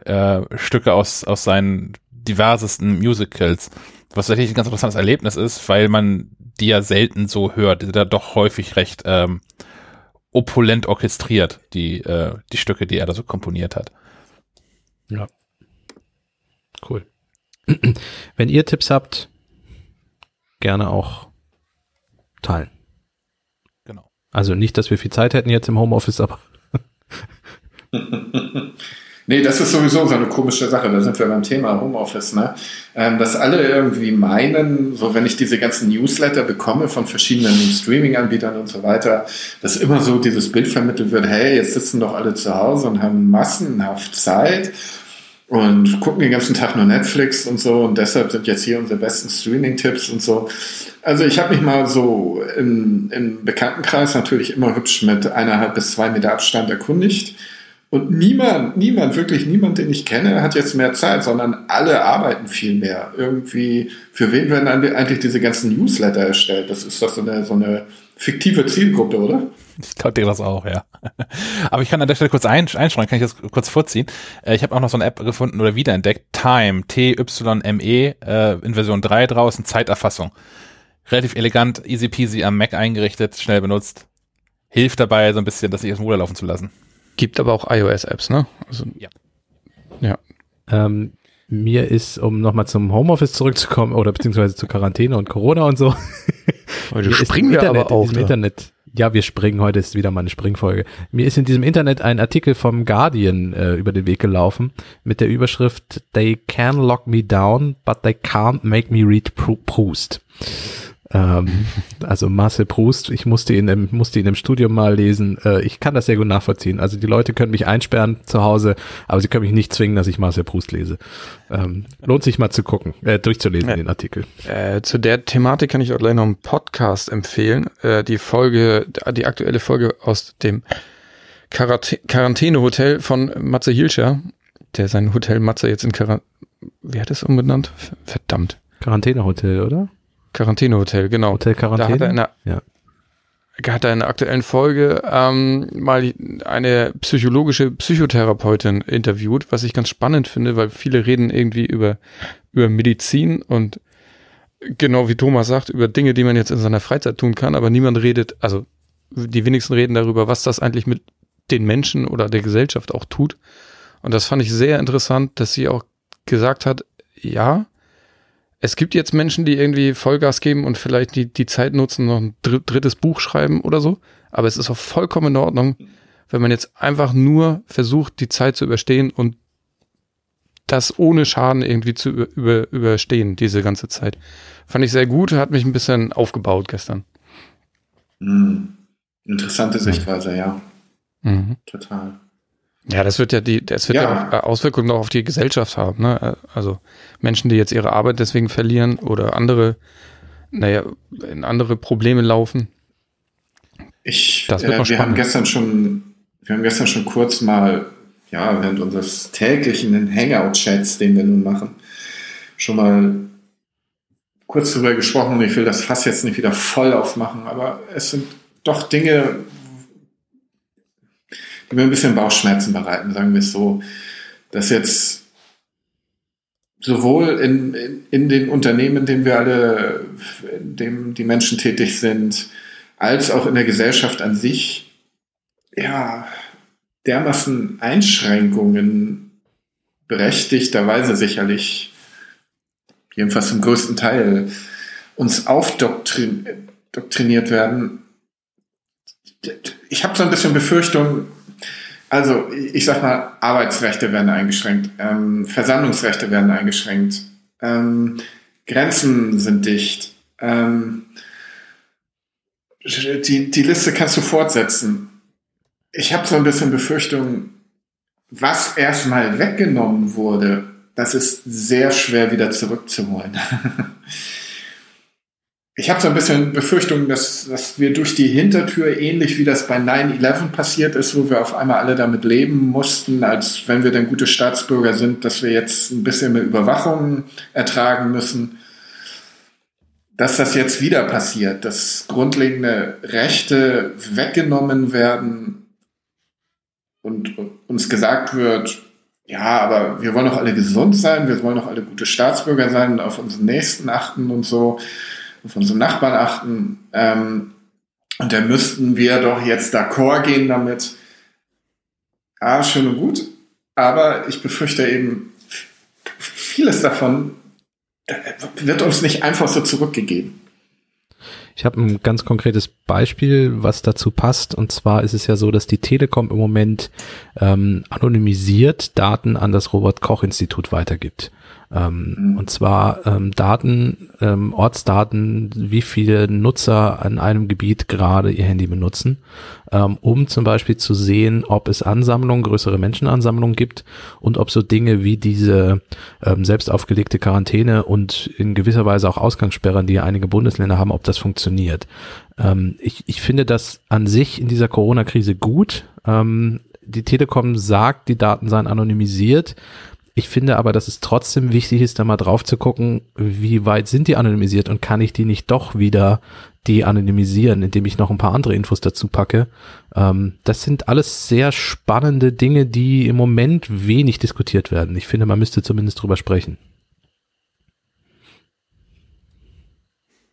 äh, Stücke aus, aus seinen diversesten Musicals. Was tatsächlich ein ganz interessantes Erlebnis ist, weil man die ja selten so hört, die ja doch häufig recht ähm, opulent orchestriert, die, äh, die Stücke, die er da so komponiert hat. Ja. Cool. [clears throat] Wenn ihr Tipps habt, gerne auch teilen. Genau. Also nicht, dass wir viel Zeit hätten jetzt im Homeoffice, aber [laughs] Nee, das ist sowieso so eine komische Sache. Da sind wir beim Thema Homeoffice, ne? Ähm, dass alle irgendwie meinen, so wenn ich diese ganzen Newsletter bekomme von verschiedenen Streaming-Anbietern und so weiter, dass immer so dieses Bild vermittelt wird, hey, jetzt sitzen doch alle zu Hause und haben massenhaft Zeit und gucken den ganzen Tag nur Netflix und so und deshalb sind jetzt hier unsere besten Streaming-Tipps und so. Also ich habe mich mal so im, im Bekanntenkreis natürlich immer hübsch mit eineinhalb bis zwei Meter Abstand erkundigt und niemand, niemand, wirklich niemand, den ich kenne, hat jetzt mehr Zeit, sondern alle arbeiten viel mehr. Irgendwie, für wen werden eigentlich diese ganzen Newsletter erstellt? Das ist doch so eine, so eine fiktive Zielgruppe, oder? Ich glaube dir das auch, ja. [laughs] Aber ich kann an der Stelle kurz einschreiben, kann ich das kurz vorziehen. Äh, ich habe auch noch so eine App gefunden oder wiederentdeckt. Time, T-Y-M-E, äh, in Version 3 draußen, Zeiterfassung. Relativ elegant, easy peasy am Mac eingerichtet, schnell benutzt. Hilft dabei so ein bisschen, das sich aus dem Ruder laufen zu lassen. Gibt aber auch iOS-Apps, ne? Also, Ja. Ja. Ähm, mir ist, um nochmal zum Homeoffice zurückzukommen oder beziehungsweise zu Quarantäne und Corona und so. [laughs] Heute springen wir Internet, aber auch. in diesem da. Internet. Ja, wir springen. Heute ist wieder mal eine Springfolge. Mir ist in diesem Internet ein Artikel vom Guardian äh, über den Weg gelaufen mit der Überschrift They can lock me down, but they can't make me read Proust. Ähm, also Marcel Proust, ich musste ihn im, musste ihn im Studium mal lesen. Äh, ich kann das sehr gut nachvollziehen. Also die Leute können mich einsperren zu Hause, aber sie können mich nicht zwingen, dass ich Marcel Proust lese. Ähm, lohnt sich mal zu gucken, äh, durchzulesen Ja. den Artikel. Äh, zu der Thematik kann ich auch gleich noch einen Podcast empfehlen. Äh, die Folge, die aktuelle Folge aus dem Quarant- Quarantänehotel von Matze Hilscher, der sein Hotel Matze jetzt in Quarantäne, wie hat es umbenannt? Ver- Verdammt. Quarantänehotel, oder? Quarantänehotel, genau. Hotel Da hat er in Quarantäne? der, Ja. hat er in der aktuellen Folge ähm, mal eine psychologische Psychotherapeutin interviewt, was ich ganz spannend finde, weil viele reden irgendwie über, über Medizin und genau wie Thomas sagt, über Dinge, die man jetzt in seiner Freizeit tun kann, aber niemand redet, also die wenigsten reden darüber, was das eigentlich mit den Menschen oder der Gesellschaft auch tut. Und das fand ich sehr interessant, dass sie auch gesagt hat, ja, es gibt jetzt Menschen, die irgendwie Vollgas geben und vielleicht die, die Zeit nutzen, noch ein dr- drittes Buch schreiben oder so. Aber es ist auch vollkommen in Ordnung, wenn man jetzt einfach nur versucht, die Zeit zu überstehen und das ohne Schaden irgendwie zu über, über, überstehen, diese ganze Zeit. Fand ich sehr gut, hat mich ein bisschen aufgebaut gestern. Hm. Interessante Sichtweise, ja, Mhm. total. Ja, das wird ja die, das wird ja, Ja. äh, Auswirkungen auch auf die Gesellschaft haben, ne? Also Menschen, die jetzt ihre Arbeit deswegen verlieren oder andere, naja, in andere Probleme laufen. Ich, Das wird äh, wir haben gestern schon, wir haben gestern schon kurz mal, ja, während unseres täglichen Hangout-Chats, den wir nun machen, schon mal kurz darüber gesprochen und ich will das Fass jetzt nicht wieder voll aufmachen, aber es sind doch Dinge, die mir ein bisschen Bauchschmerzen bereiten, sagen wir es so, dass jetzt sowohl in, in, in den Unternehmen, in denen wir alle, in dem die Menschen tätig sind, als auch in der Gesellschaft an sich, ja, dermaßen Einschränkungen berechtigterweise sicherlich, jedenfalls zum größten Teil, uns aufdoktriniert werden. Ich habe so ein bisschen Befürchtung, also ich sag mal, Arbeitsrechte werden eingeschränkt, ähm, Versammlungsrechte werden eingeschränkt, ähm, Grenzen sind dicht. Ähm, die, die Liste kannst du fortsetzen. Ich habe so ein bisschen Befürchtung, was erstmal weggenommen wurde, das ist sehr schwer wieder zurückzuholen. [laughs] Ich habe so ein bisschen Befürchtung, dass, dass wir durch die Hintertür, ähnlich wie das bei 9-11 passiert ist, wo wir auf einmal alle damit leben mussten, als wenn wir dann gute Staatsbürger sind, dass wir jetzt ein bisschen mehr Überwachung ertragen müssen, dass das jetzt wieder passiert, dass grundlegende Rechte weggenommen werden und uns gesagt wird, ja, aber wir wollen doch alle gesund sein, wir wollen doch alle gute Staatsbürger sein und auf unseren Nächsten achten und so auf unsere Nachbarn achten. Ähm, und da müssten wir doch jetzt d'accord gehen damit. Ah, schön und gut. Aber ich befürchte eben, vieles davon wird uns nicht einfach so zurückgegeben. Ich habe ein ganz konkretes Beispiel, was dazu passt. Und zwar ist es ja so, dass die Telekom im Moment ähm, anonymisiert Daten an das Robert Koch Institut weitergibt. Ähm, Mhm. Und zwar ähm, Daten, ähm, Ortsdaten, wie viele Nutzer an einem Gebiet gerade ihr Handy benutzen, ähm, um zum Beispiel zu sehen, ob es Ansammlungen, größere Menschenansammlungen gibt und ob so Dinge wie diese ähm, selbst aufgelegte Quarantäne und in gewisser Weise auch Ausgangssperren, die ja einige Bundesländer haben, ob das funktioniert. Ähm, ich, ich finde das an sich in dieser Corona-Krise gut. Ähm, die Telekom sagt, die Daten seien anonymisiert. Ich finde aber, dass es trotzdem wichtig ist, da mal drauf zu gucken, wie weit sind die anonymisiert und kann ich die nicht doch wieder de-anonymisieren, indem ich noch ein paar andere Infos dazu packe. Ähm, das sind alles sehr spannende Dinge, die im Moment wenig diskutiert werden. Ich finde, man müsste zumindest drüber sprechen.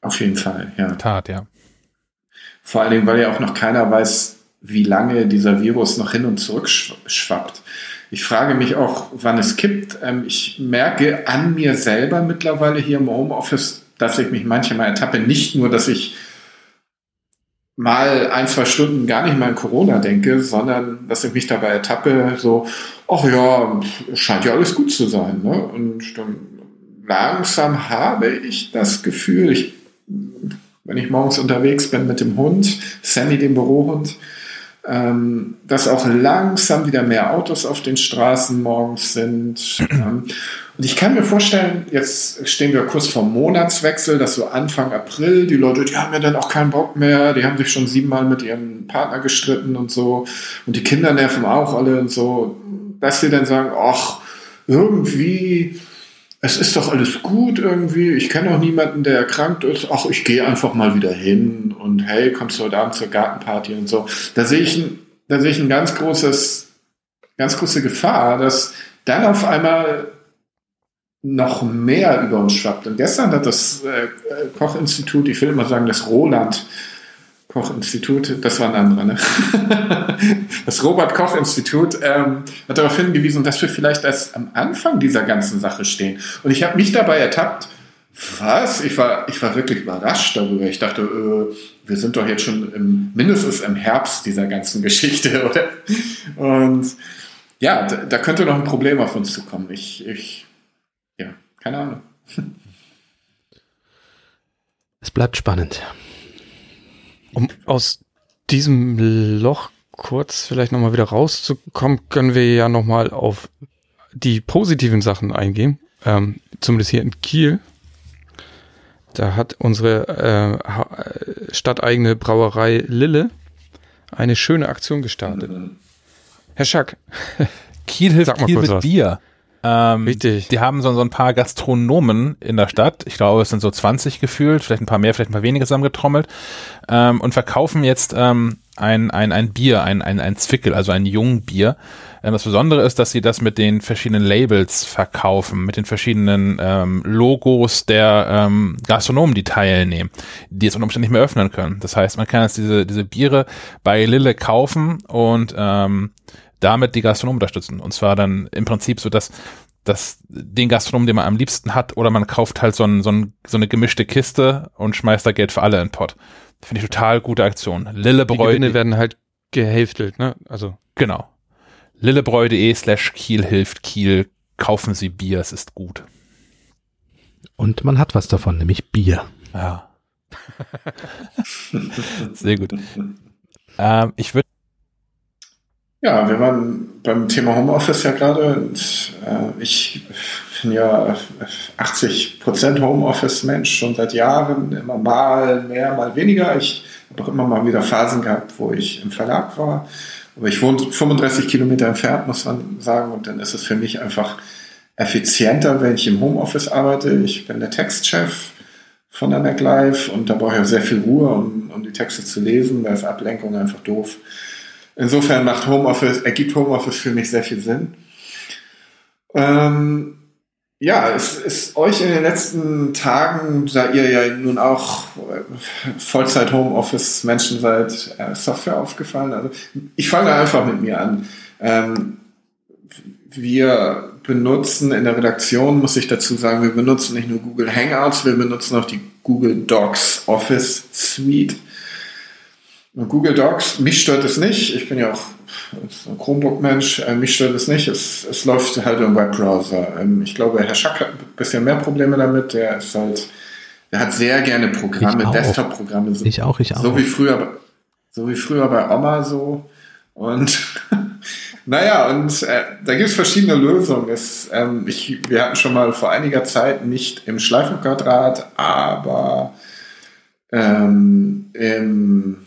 Auf jeden Fall, ja. Tat, ja. Vor allen Dingen, weil ja auch noch keiner weiß, wie lange dieser Virus noch hin und zurück schwappt. Ich frage mich auch, wann es kippt. Ähm, ich merke an mir selber mittlerweile hier im Homeoffice, dass ich mich manchmal ertappe. Nicht nur, dass ich mal ein, zwei Stunden gar nicht mal an Corona denke, sondern dass ich mich dabei ertappe, so, ach ja, scheint ja alles gut zu sein. Ne? Und dann langsam habe ich das Gefühl, ich, wenn ich morgens unterwegs bin mit dem Hund, Sammy, dem Bürohund, ähm, dass auch langsam wieder mehr Autos auf den Straßen morgens sind. [clears throat] Ähm, und ich kann mir vorstellen, jetzt stehen wir kurz vor Monatswechsel, dass so Anfang April die Leute, die haben ja dann auch keinen Bock mehr, die haben sich schon siebenmal mit ihrem Partner gestritten und so. Und die Kinder nerven auch alle und so, dass sie dann sagen, ach, irgendwie es ist doch alles gut irgendwie. Ich kenne auch niemanden, der erkrankt ist. Ach, ich gehe einfach mal wieder hin und hey, kommst du heute Abend zur Gartenparty und so. Da sehe ich, ein, da sehe ich ein ganz großes, ganz große Gefahr, dass dann auf einmal noch mehr über uns schwappt. Und gestern hat das äh, Kochinstitut, ich will immer sagen, das Roland Koch-Institut, das war ein anderer, ne? [laughs] das Robert-Koch-Institut ähm, hat darauf hingewiesen, dass wir vielleicht erst am Anfang dieser ganzen Sache stehen. Und ich habe mich dabei ertappt, was? Ich war, ich war wirklich überrascht darüber. Ich dachte, äh, wir sind doch jetzt schon im, mindestens im Herbst dieser ganzen Geschichte, [laughs] oder? Und ja, da, da könnte noch ein Problem auf uns zukommen. Ich, ich, ja, keine Ahnung. Es bleibt spannend. Um aus diesem Loch kurz vielleicht nochmal wieder rauszukommen, können wir ja nochmal auf die positiven Sachen eingehen. Ähm, zumindest hier in Kiel. Da hat unsere äh, stadteigene Brauerei Lille eine schöne Aktion gestartet. Mhm. Herr Schack. Kiel hilft Kiel mit was. Bier. Ähm, Richtig. Die haben so, so ein paar Gastronomen in der Stadt. Ich glaube, es sind so 20 gefühlt, vielleicht ein paar mehr, vielleicht ein paar weniger zusammengetrommelt. Ähm, und verkaufen jetzt ähm, ein, ein, ein Bier, ein, ein, ein Zwickel, also ein Jungbier. Ähm, das Besondere ist, dass sie das mit den verschiedenen Labels verkaufen, mit den verschiedenen ähm, Logos der ähm, Gastronomen, die teilnehmen, die es unter Umständen nicht mehr öffnen können. Das heißt, man kann jetzt diese, diese Biere bei Lille kaufen und ähm, damit die Gastronomen unterstützen. Und zwar dann im Prinzip so, dass dass den Gastronomen, den man am liebsten hat, oder man kauft halt so, ein, so, ein, so eine gemischte Kiste und schmeißt da Geld für alle in den Pott. Finde ich total gute Aktion. Lillebräu. Die Gewinne werden halt gehälftelt, ne? Also. Genau. Lillebräu.de slash Kiel hilft Kiel. Kaufen Sie Bier, es ist gut. Und man hat was davon, nämlich Bier. Ja. [laughs] Sehr gut. Ähm, ich würde ja, wir waren beim Thema Homeoffice ja gerade und äh, ich bin ja 80% Homeoffice-Mensch schon seit Jahren, immer mal mehr, mal weniger. Ich habe auch immer mal wieder Phasen gehabt, wo ich im Verlag war. Aber ich wohne 35 Kilometer entfernt, muss man sagen, und dann ist es für mich einfach effizienter, wenn ich im Homeoffice arbeite. Ich bin der Textchef von der MacLife und da brauche ich auch sehr viel Ruhe, um, um die Texte zu lesen. Da ist Ablenkung einfach doof. Insofern macht Homeoffice, ergibt Homeoffice für mich sehr viel Sinn. Ähm, ja, es ist euch in den letzten Tagen, da ihr ja nun auch Vollzeit Homeoffice Menschen seid, äh, Software aufgefallen? Also ich fange einfach mit mir an. Ähm, wir benutzen in der Redaktion, muss ich dazu sagen, wir benutzen nicht nur Google Hangouts, wir benutzen auch die Google Docs Office Suite. Google Docs, mich stört es nicht. Ich bin ja auch ein Chromebook-Mensch. Äh, mich stört es nicht. Es, es läuft halt im Webbrowser. Ähm, ich glaube, Herr Schack hat ein bisschen mehr Probleme damit. Der ist halt, der hat sehr gerne Programme, Desktop-Programme. So, ich auch, ich auch. So wie früher, so wie früher bei Oma so. Und [laughs] naja, und äh, da gibt es verschiedene Lösungen. Es, ähm, ich, wir hatten schon mal vor einiger Zeit nicht im Schleifenquadrat, aber ähm, im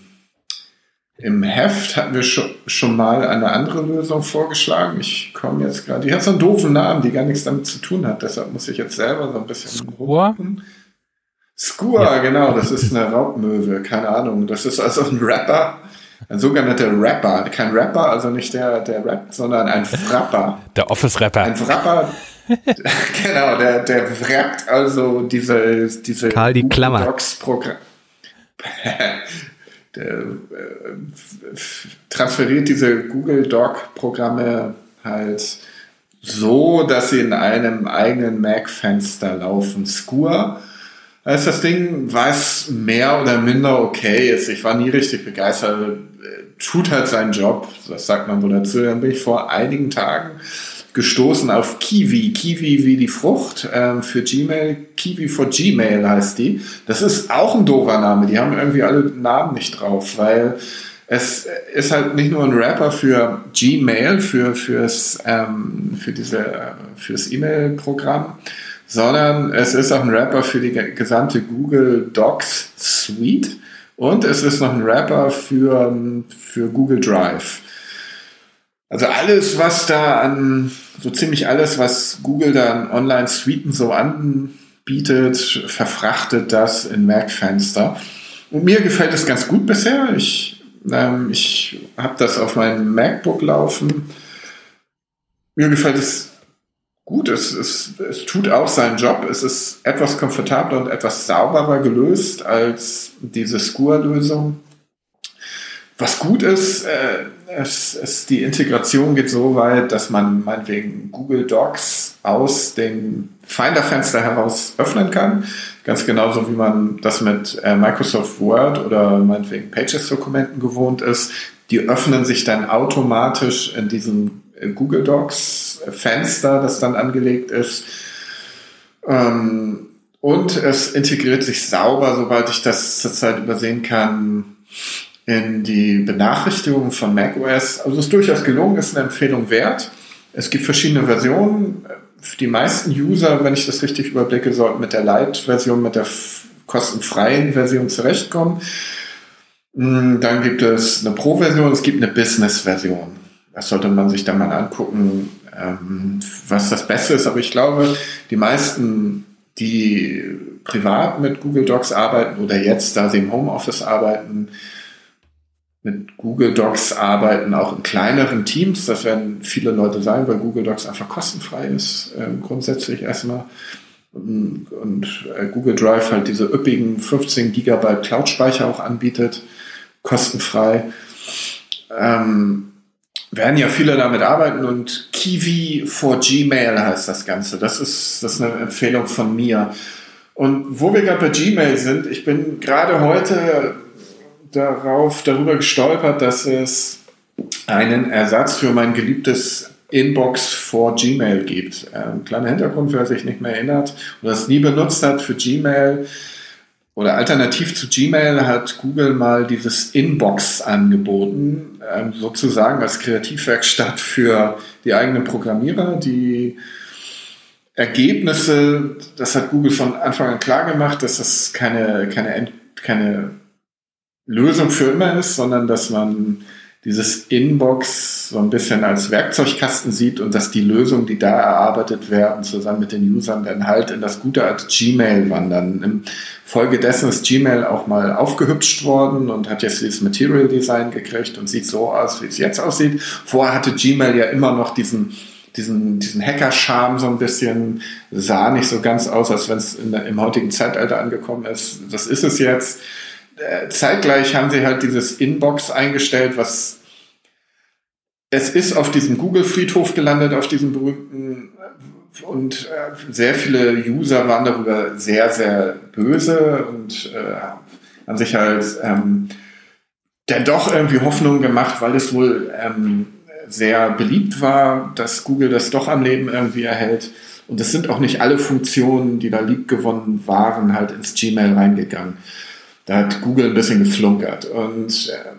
im Heft hatten wir schon, schon mal eine andere Lösung vorgeschlagen. Ich komme jetzt gerade. Die hat so einen doofen Namen, die gar nichts damit zu tun hat. Deshalb muss ich jetzt selber so ein bisschen Skua? Skua, ja. genau. Das ist eine Raubmöwe. Keine Ahnung. Das ist also ein Rapper. Ein sogenannter Rapper. Kein Rapper, also nicht der, der rappt, sondern ein Frapper. Der Office-Rapper. Ein Frapper. [laughs] genau, der, der rappt also diese, diese Karl die Klammer. äh, transferiert diese Google Doc-Programme halt so, dass sie in einem eigenen Mac-Fenster laufen. Skur ist das Ding, was mehr oder minder okay ist. Ich war nie richtig begeistert. Tut halt seinen Job, das sagt man so dazu. Dann bin ich vor einigen Tagen gestoßen auf Kiwi. Kiwi wie die Frucht ähm, für Gmail. Kiwi for Gmail heißt die. Das ist auch ein doofer Name. Die haben irgendwie alle Namen nicht drauf, weil es ist halt nicht nur ein Rapper für Gmail, für, fürs, ähm, für diese, fürs E-Mail-Programm, sondern es ist auch ein Rapper für die gesamte Google Docs Suite und es ist noch ein Rapper für, für Google Drive. Also alles, was da an, so ziemlich alles, was Google da an Online-Suiten so anbietet, verfrachtet das in Mac-Fenster. Und mir gefällt es ganz gut bisher. Ich ähm, ich habe das auf meinem MacBook laufen. Mir gefällt es gut. Es, es, es tut auch seinen Job. Es ist etwas komfortabler und etwas sauberer gelöst als diese Skur-Lösung. Was gut ist, äh, es, es, die Integration geht so weit, dass man meinetwegen Google Docs aus dem Finder-Fenster heraus öffnen kann. Ganz genauso wie man das mit äh, Microsoft Word oder meinetwegen Pages-Dokumenten gewohnt ist. Die öffnen sich dann automatisch in diesem äh, Google Docs-Fenster, das dann angelegt ist. Ähm, und es integriert sich sauber, soweit ich das zurzeit übersehen kann, in die Benachrichtigungen von macOS. Also es ist durchaus gelungen, ist eine Empfehlung wert. Es gibt verschiedene Versionen. Für die meisten User, wenn ich das richtig überblicke, sollten mit der Lite-Version, mit der kostenfreien Version zurechtkommen. Hm, dann gibt es eine Pro-Version, es gibt eine Business-Version. Das sollte man sich dann mal angucken, ähm, was das Beste ist. Aber ich glaube, die meisten, die privat mit Google Docs arbeiten oder jetzt, da sie im Homeoffice arbeiten, mit Google Docs arbeiten, auch in kleineren Teams. Das werden viele Leute sein, weil Google Docs einfach kostenfrei ist, äh, grundsätzlich erstmal. Und, und äh, Google Drive halt diese üppigen 15 Gigabyte Cloud-Speicher auch anbietet, kostenfrei. Ähm, werden ja viele damit arbeiten und Kiwi for Gmail heißt das Ganze. Das ist, das ist eine Empfehlung von mir. Und wo wir gerade bei Gmail sind, ich bin gerade heute darauf, darüber gestolpert, dass es einen Ersatz für mein geliebtes Inbox for Gmail gibt. Ähm, kleiner Hintergrund, wer sich nicht mehr erinnert oder es nie benutzt hat für Gmail oder alternativ zu Gmail hat Google mal dieses Inbox angeboten, ähm, sozusagen als Kreativwerkstatt für die eigenen Programmierer, die Ergebnisse, das hat Google von Anfang an klar gemacht, dass das keine, keine, keine Lösung für immer ist, sondern dass man dieses Inbox so ein bisschen als Werkzeugkasten sieht und dass die Lösungen, die da erarbeitet werden, zusammen mit den Usern dann halt in das gute als Gmail wandern. Im Folge dessen ist Gmail auch mal aufgehübscht worden und hat jetzt dieses Material Design gekriegt und sieht so aus, wie es jetzt aussieht. Vorher hatte Gmail ja immer noch diesen diesen, diesen Hacker-Charme so ein bisschen, sah nicht so ganz aus, als wenn es im heutigen Zeitalter angekommen ist. Das ist es jetzt. Äh, zeitgleich haben sie halt dieses Inbox eingestellt, was es ist auf diesem Google-Friedhof gelandet, auf diesem berühmten und äh, sehr viele User waren darüber sehr, sehr böse und äh, haben sich halt ähm, dann doch irgendwie Hoffnung gemacht, weil es wohl ähm, sehr beliebt war, dass Google das doch am Leben irgendwie erhält. Und es sind auch nicht alle Funktionen, die da lieb gewonnen waren, halt ins Gmail reingegangen. Da hat Google ein bisschen geflunkert. Und äh,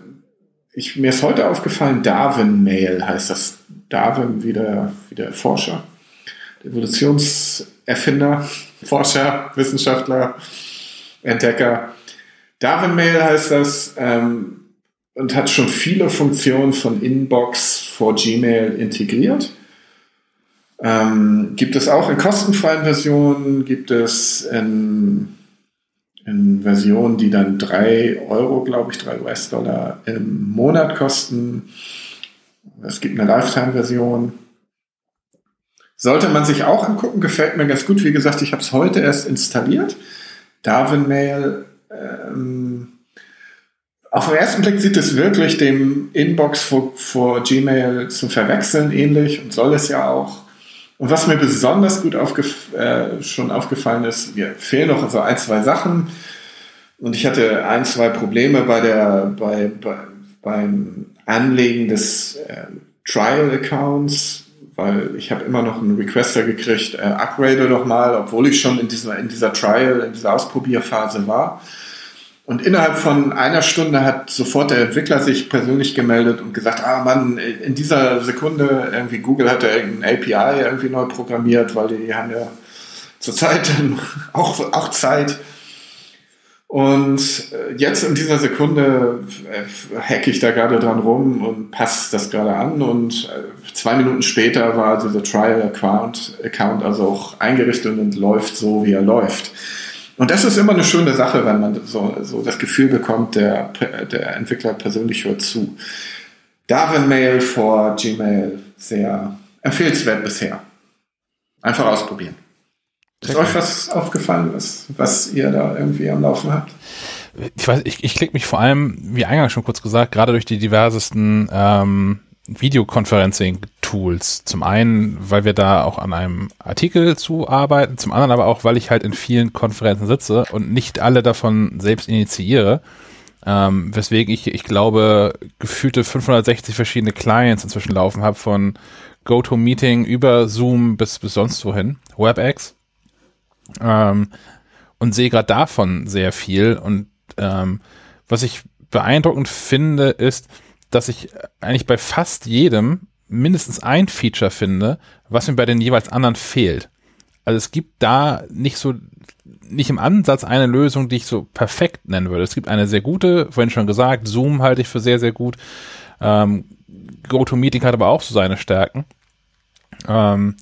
ich, mir ist heute aufgefallen, Darwin Mail heißt das. Darwin wie der, wie der Forscher, der Evolutionserfinder, Forscher, Wissenschaftler, Entdecker. Darwin Mail heißt das ähm, und hat schon viele Funktionen von Inbox vor Gmail integriert. Ähm, gibt es auch in kostenfreien Versionen, gibt es in in Versionen, die dann 3 Euro, glaube ich, 3 US-Dollar im Monat kosten. Es gibt eine Lifetime-Version. Sollte man sich auch angucken, gefällt mir ganz gut. Wie gesagt, ich habe es heute erst installiert. Darwin Mail ähm, auf den ersten Blick sieht es wirklich dem Inbox vor, vor Gmail zu verwechseln ähnlich und soll es ja auch. Und was mir besonders gut aufgef äh, schon aufgefallen ist, mir fehlen noch so ein, zwei Sachen. Und ich hatte ein, zwei Probleme bei der, bei, bei, beim Anlegen des äh, Trial-Accounts, weil ich habe immer noch einen Requester gekriegt, äh, upgrade doch mal, obwohl ich schon in dieser, in dieser Trial, in dieser Ausprobierphase war. Und innerhalb von einer Stunde hat sofort der Entwickler sich persönlich gemeldet und gesagt, ah Mann, in dieser Sekunde irgendwie Google hat ja irgendein API irgendwie neu programmiert, weil die haben ja zurzeit [laughs] auch, auch Zeit. Und äh, jetzt in dieser Sekunde äh, hacke ich da gerade dran rum und passe das gerade an. Und äh, zwei Minuten später war dieser Trial-Account Account also auch eingerichtet und läuft so, wie er läuft. Und das ist immer eine schöne Sache, wenn man so, so das Gefühl bekommt, der, der Entwickler persönlich hört zu. Darwin Mail vor Gmail, sehr empfehlenswert bisher. Einfach ausprobieren. Ist euch was aufgefallen, was, was ihr da irgendwie am Laufen habt? Ich weiß, ich, ich klicke mich vor allem, wie eingangs schon kurz gesagt, gerade durch die diversesten ähm, Videoconferencing-Tools. Zum einen, weil wir da auch an einem Artikel zu arbeiten, zum anderen aber auch, weil ich halt in vielen Konferenzen sitze und nicht alle davon selbst initiiere. Ähm, weswegen ich, ich glaube, gefühlte 560 verschiedene Clients inzwischen laufen habe, von GoToMeeting über Zoom bis, bis sonst wohin, WebEx. Ähm, und sehe gerade davon sehr viel. Und ähm, was ich beeindruckend finde, ist, dass ich eigentlich bei fast jedem mindestens ein Feature finde, was mir bei den jeweils anderen fehlt. Also es gibt da nicht so, nicht im Ansatz eine Lösung, die ich so perfekt nennen würde. Es gibt eine sehr gute, vorhin schon gesagt, Zoom halte ich für sehr, sehr gut. Ähm, GoToMeeting hat aber auch so seine Stärken. Ähm,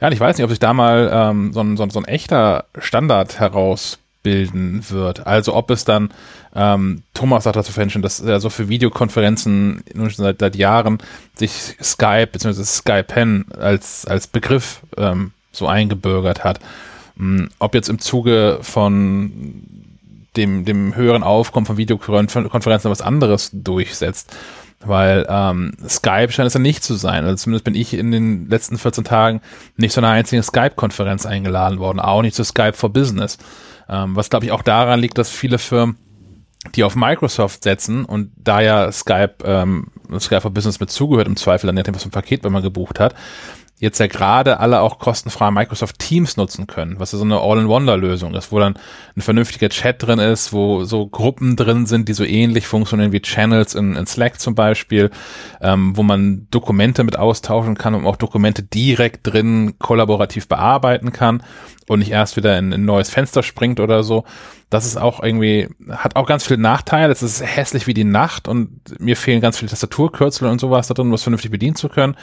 ja, ich weiß nicht, ob sich da mal ähm, so, ein, so, so ein echter Standard heraus bilden wird. Also ob es dann, ähm, Thomas sagt dazu vorhin schon, dass er so für Videokonferenzen nun schon seit, seit Jahren sich Skype bzw. Skypen als, als Begriff ähm, so eingebürgert hat. Ähm, ob jetzt im Zuge von dem, dem höheren Aufkommen von Videokonferenzen was anderes durchsetzt weil ähm, Skype scheint es ja nicht zu sein. Also zumindest bin ich in den letzten 14 Tagen nicht zu einer einzigen Skype-Konferenz eingeladen worden, auch nicht zu Skype for Business. Ähm, was glaube ich auch daran liegt, dass viele Firmen, die auf Microsoft setzen und da ja Skype, ähm, Skype for Business mit zugehört, im Zweifel an dem, was ein Paket, wenn man gebucht hat, jetzt ja gerade alle auch kostenfrei Microsoft Teams nutzen können, was ja so eine All-in-Wonder-Lösung ist, wo dann ein vernünftiger Chat drin ist, wo so Gruppen drin sind, die so ähnlich funktionieren wie Channels in, in Slack zum Beispiel, ähm, wo man Dokumente mit austauschen kann und auch Dokumente direkt drin kollaborativ bearbeiten kann und nicht erst wieder in, in ein neues Fenster springt oder so. Das ist auch irgendwie, hat auch ganz viele Nachteile. Es ist hässlich wie die Nacht und mir fehlen ganz viele Tastaturkürzel und sowas da drin, um das vernünftig bedienen zu können.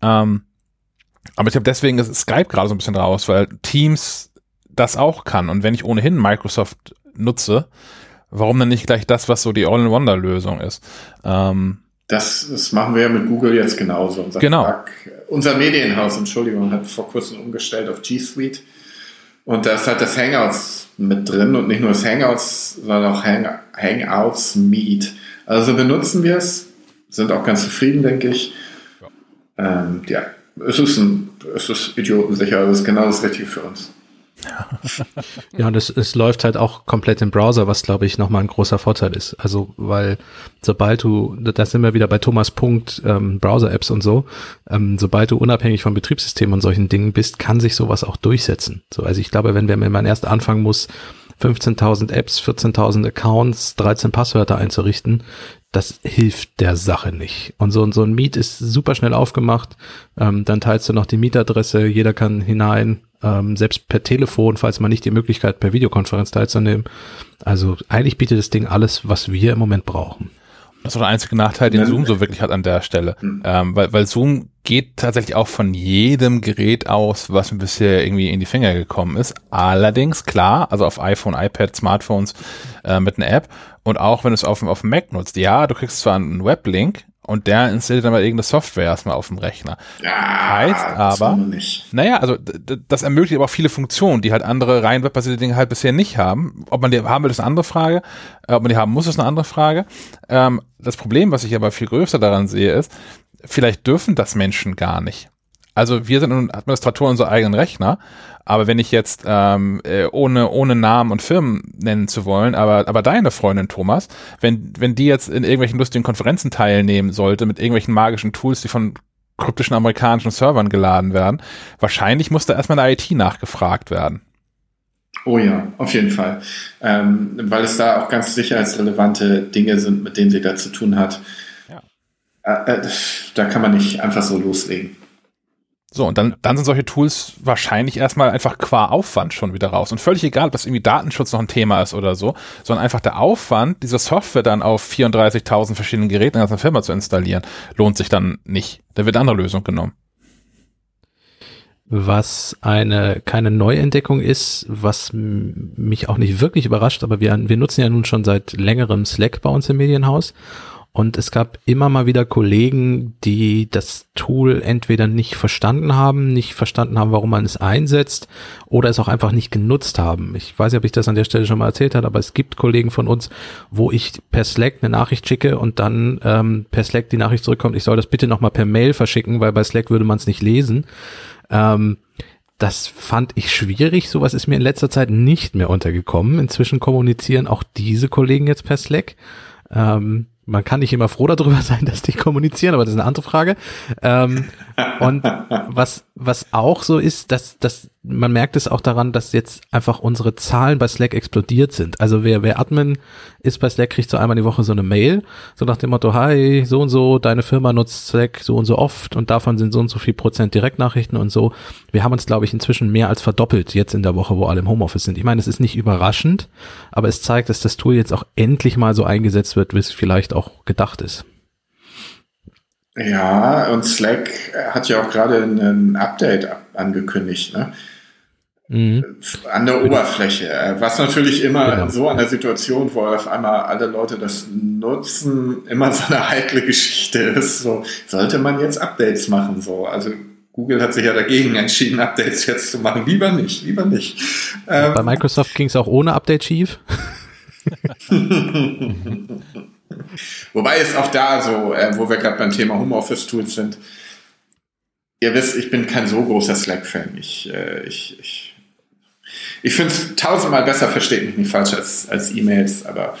Ähm, aber ich glaube, deswegen ist Skype gerade so ein bisschen raus, weil Teams das auch kann. Und wenn ich ohnehin Microsoft nutze, warum dann nicht gleich das, was so die All-in-Wonder-Lösung ist? Ähm, das, das machen wir ja mit Google jetzt genauso. Unser genau. Tag, unser Medienhaus, Entschuldigung, hat vor kurzem umgestellt auf G Suite. Und da ist halt das Hangouts mit drin und nicht nur das Hangouts, sondern auch Hang, Hangouts Meet. Also benutzen wir es, sind auch ganz zufrieden, denke ich. Ja. Ähm, ja, es ist, ein, es ist idiotensicher, das ist genau das Richtige für uns. [laughs] ja, und es, es läuft halt auch komplett im Browser, was glaube ich nochmal ein großer Vorteil ist. Also, weil sobald du, da sind wir wieder bei Thomas Punkt, ähm, Browser-Apps und so, ähm, sobald du unabhängig vom Betriebssystem und solchen Dingen bist, kann sich sowas auch durchsetzen. So, also ich glaube, wenn, wenn man erst anfangen muss, 15.000 Apps, 14.000 Accounts, 13 Passwörter einzurichten, das hilft der Sache nicht. Und so, so ein Meet ist super schnell aufgemacht. Ähm, dann teilst du noch die Mietadresse, jeder kann hinein, ähm, selbst per Telefon, falls man nicht die Möglichkeit per Videokonferenz teilzunehmen. Also eigentlich bietet das Ding alles, was wir im Moment brauchen. Das ist der einzige Nachteil, den Zoom so wirklich hat an der Stelle. Mhm. Ähm, weil, weil Zoom geht tatsächlich auch von jedem Gerät aus, was mir bisher irgendwie in die Finger gekommen ist. Allerdings, klar, also auf iPhone, iPad, Smartphones äh, mit einer App und auch wenn du es auf, auf dem Mac nutzt, ja, du kriegst zwar einen Weblink und der installiert dann mal irgendeine Software erstmal auf dem Rechner. Ja, heißt aber, naja, also das ermöglicht aber auch viele Funktionen, die halt andere rein webbasierte Dinge halt bisher nicht haben. Ob man die haben will, ist eine andere Frage. Äh, Ob man die haben muss, ist eine andere Frage. Ähm, das Problem, was ich aber viel größer daran sehe, ist, vielleicht dürfen das Menschen gar nicht. Also wir sind nun Administratoren unserer eigenen Rechner, aber wenn ich jetzt ähm, äh, ohne ohne Namen und Firmen nennen zu wollen, aber aber deine Freundin Thomas, wenn wenn die jetzt in irgendwelchen lustigen Konferenzen teilnehmen sollte mit irgendwelchen magischen Tools, die von kryptischen amerikanischen Servern geladen werden, wahrscheinlich muss da erstmal eine IT nachgefragt werden. Oh ja, auf jeden Fall. Ähm, weil es da auch ganz sicherheitsrelevante Dinge sind, mit denen sie da zu tun hat. Äh, äh, da kann man nicht einfach so loslegen. So, und dann, dann sind solche Tools wahrscheinlich erstmal einfach qua Aufwand schon wieder raus. Und völlig egal, ob das irgendwie Datenschutz noch ein Thema ist oder so, sondern einfach der Aufwand, diese Software dann auf 34.000 verschiedenen Geräten in einer Firma zu installieren, lohnt sich dann nicht. Da wird eine andere Lösung genommen. Was eine keine Neuentdeckung ist, was mich auch nicht wirklich überrascht, aber wir, wir nutzen ja nun schon seit längerem Slack bei uns im Medienhaus. Und es gab immer mal wieder Kollegen, die das Tool entweder nicht verstanden haben, nicht verstanden haben, warum man es einsetzt, oder es auch einfach nicht genutzt haben. Ich weiß nicht, ob ich das an der Stelle schon mal erzählt habe, aber es gibt Kollegen von uns, wo ich per Slack eine Nachricht schicke und dann ähm, per Slack die Nachricht zurückkommt, ich soll das bitte nochmal per Mail verschicken, weil bei Slack würde man es nicht lesen. Ähm, das fand ich schwierig. Sowas ist mir in letzter Zeit nicht mehr untergekommen. Inzwischen kommunizieren auch diese Kollegen jetzt per Slack. Ähm, man kann nicht immer froh darüber [laughs] sein, dass die kommunizieren, aber das ist eine andere Frage. Ähm, und [laughs] was, was auch so ist, dass, dass man merkt es auch daran, dass jetzt einfach unsere Zahlen bei Slack explodiert sind. Also wer, wer Admin ist bei Slack, kriegt so einmal die Woche so eine Mail, so nach dem Motto, hi, so und so, deine Firma nutzt Slack so und so oft und davon sind so und so viel Prozent Direktnachrichten und so. Wir haben uns, glaube ich, inzwischen mehr als verdoppelt jetzt in der Woche, wo alle im Homeoffice sind. Ich meine, es ist nicht überraschend, aber es zeigt, dass das Tool jetzt auch endlich mal so eingesetzt wird, wie es vielleicht auch gedacht ist. Ja, und Slack hat ja auch gerade ein Update angekündigt, ne? Mhm. An der Oberfläche. Äh, Was natürlich immer Genau. in so einer Situation, wo auf einmal alle Leute das nutzen, immer so eine heikle Geschichte ist. So, sollte man jetzt Updates machen? So, also Google hat sich ja dagegen entschieden, Updates jetzt zu machen. Lieber nicht, lieber nicht. Ähm, Bei Microsoft ging es auch ohne Update schief. [laughs] [laughs] Wobei es auch da so, äh, wo wir gerade beim Thema Homeoffice-Tools sind, ihr wisst, ich bin kein so großer Slack-Fan. Ich, äh, ich, ich, ich finde es tausendmal besser, versteht mich nicht falsch, als, als E-Mails, aber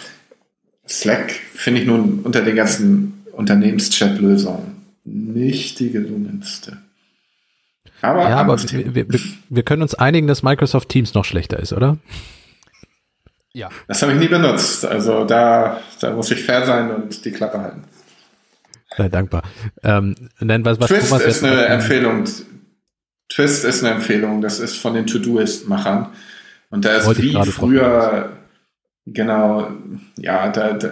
Slack finde ich nun unter den ganzen Unternehmenschat-Lösungen nicht die gelungenste. Aber, Ja, aber wir, wir, wir können uns einigen, dass Microsoft Teams noch schlechter ist, oder? Ja. das habe ich nie benutzt. Also da, da muss ich fair sein und die Klappe halten. Sei dankbar. Ähm, denn was, was Twist Thomas ist eine Empfehlung. Twist ist eine Empfehlung. Das ist von den To-Doist-Machern. Und da ist Wollte wie früher, genau, ja, da, da,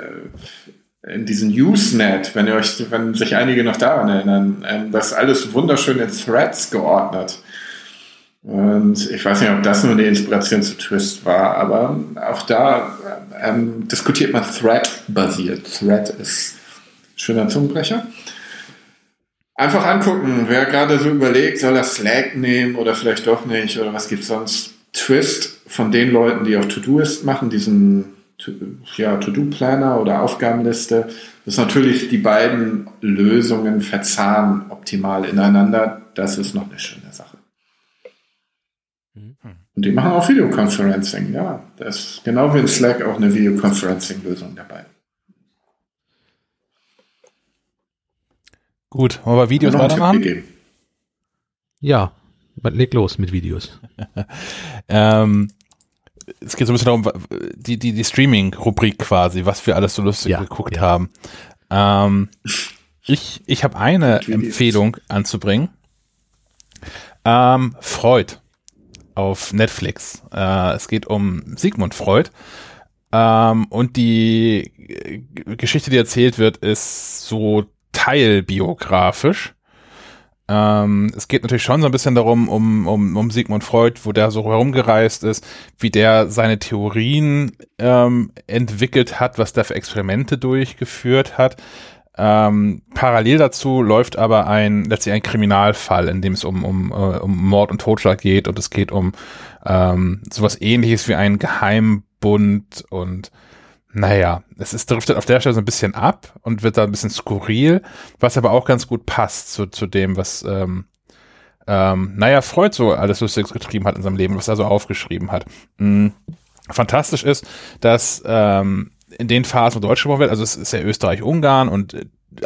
in diesem Usenet, wenn ihr euch, wenn sich einige noch daran erinnern, ähm, das ist alles wunderschön in Threads geordnet. Und ich weiß nicht, ob das nur eine Inspiration zu Twist war, aber auch da ähm, diskutiert man Thread-basiert. Thread ist schöner Zungenbrecher. Einfach angucken, wer gerade so überlegt, soll er Slack nehmen oder vielleicht doch nicht oder was gibt's sonst. Twist von den Leuten, die auch To-Doist machen, diesen ja, To-Do-Planner oder Aufgabenliste, das ist natürlich die beiden Lösungen verzahnen optimal ineinander. Das ist noch schöne Sache. Und die machen auch Videoconferencing, ja. Das ist genau wie in Slack auch eine Videoconferencing-Lösung dabei. Gut, wollen wir Videos weitermachen? Ja, leg los mit Videos. [laughs] Ähm, es geht so ein bisschen darum, die, die, die Streaming-Rubrik quasi, was wir alles so lustig Ja, geguckt ja. haben. Ähm, [laughs] ich ich habe eine. Empfehlung anzubringen. Ähm, Freud auf Netflix. Äh, es geht um Sigmund Freud. Ähm, und die äh, Geschichte, die erzählt wird, ist so teilbiografisch. Ähm, es geht natürlich schon so ein bisschen darum, um, um, um Sigmund Freud, wo der so herumgereist ist, wie der seine Theorien ähm, entwickelt hat, was der für Experimente durchgeführt hat. Ähm, parallel dazu läuft aber ein letztlich ein Kriminalfall, in dem es um, um, äh, um Mord und Totschlag geht und es geht um ähm, sowas ähnliches wie ein Geheimbund und naja, es ist, driftet auf der Stelle so ein bisschen ab und wird da ein bisschen skurril, was aber auch ganz gut passt zu, zu dem, was, ähm, ähm, naja, Freud so alles Lustiges getrieben hat in seinem Leben, was er so aufgeschrieben hat. Mhm. Fantastisch ist, dass ähm, in den Phasen, wo Deutsch gesprochen wird, also es ist ja Österreich-Ungarn und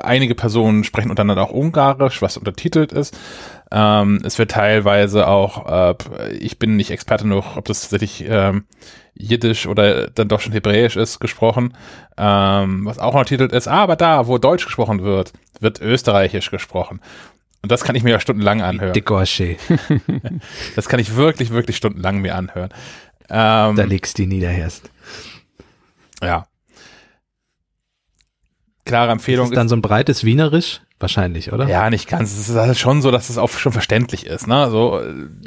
einige Personen sprechen untereinander auch Ungarisch, was untertitelt ist. Ähm, es wird teilweise auch, äh, ich bin nicht Experte noch, ob das tatsächlich ähm, Jiddisch oder dann doch schon Hebräisch ist, gesprochen, ähm, was auch untertitelt ist. Ah, aber da, wo Deutsch gesprochen wird, wird Österreichisch gesprochen. Und das kann ich mir ja stundenlang anhören. [laughs] [laughs] Das kann ich wirklich, wirklich stundenlang mir anhören. Ähm, da legst du niederherst. Ja. Klare Empfehlung. Ist das dann so ein breites Wienerisch? Wahrscheinlich, oder? Ja, nicht ganz. Es ist halt schon so, dass es auch schon verständlich ist, ne? So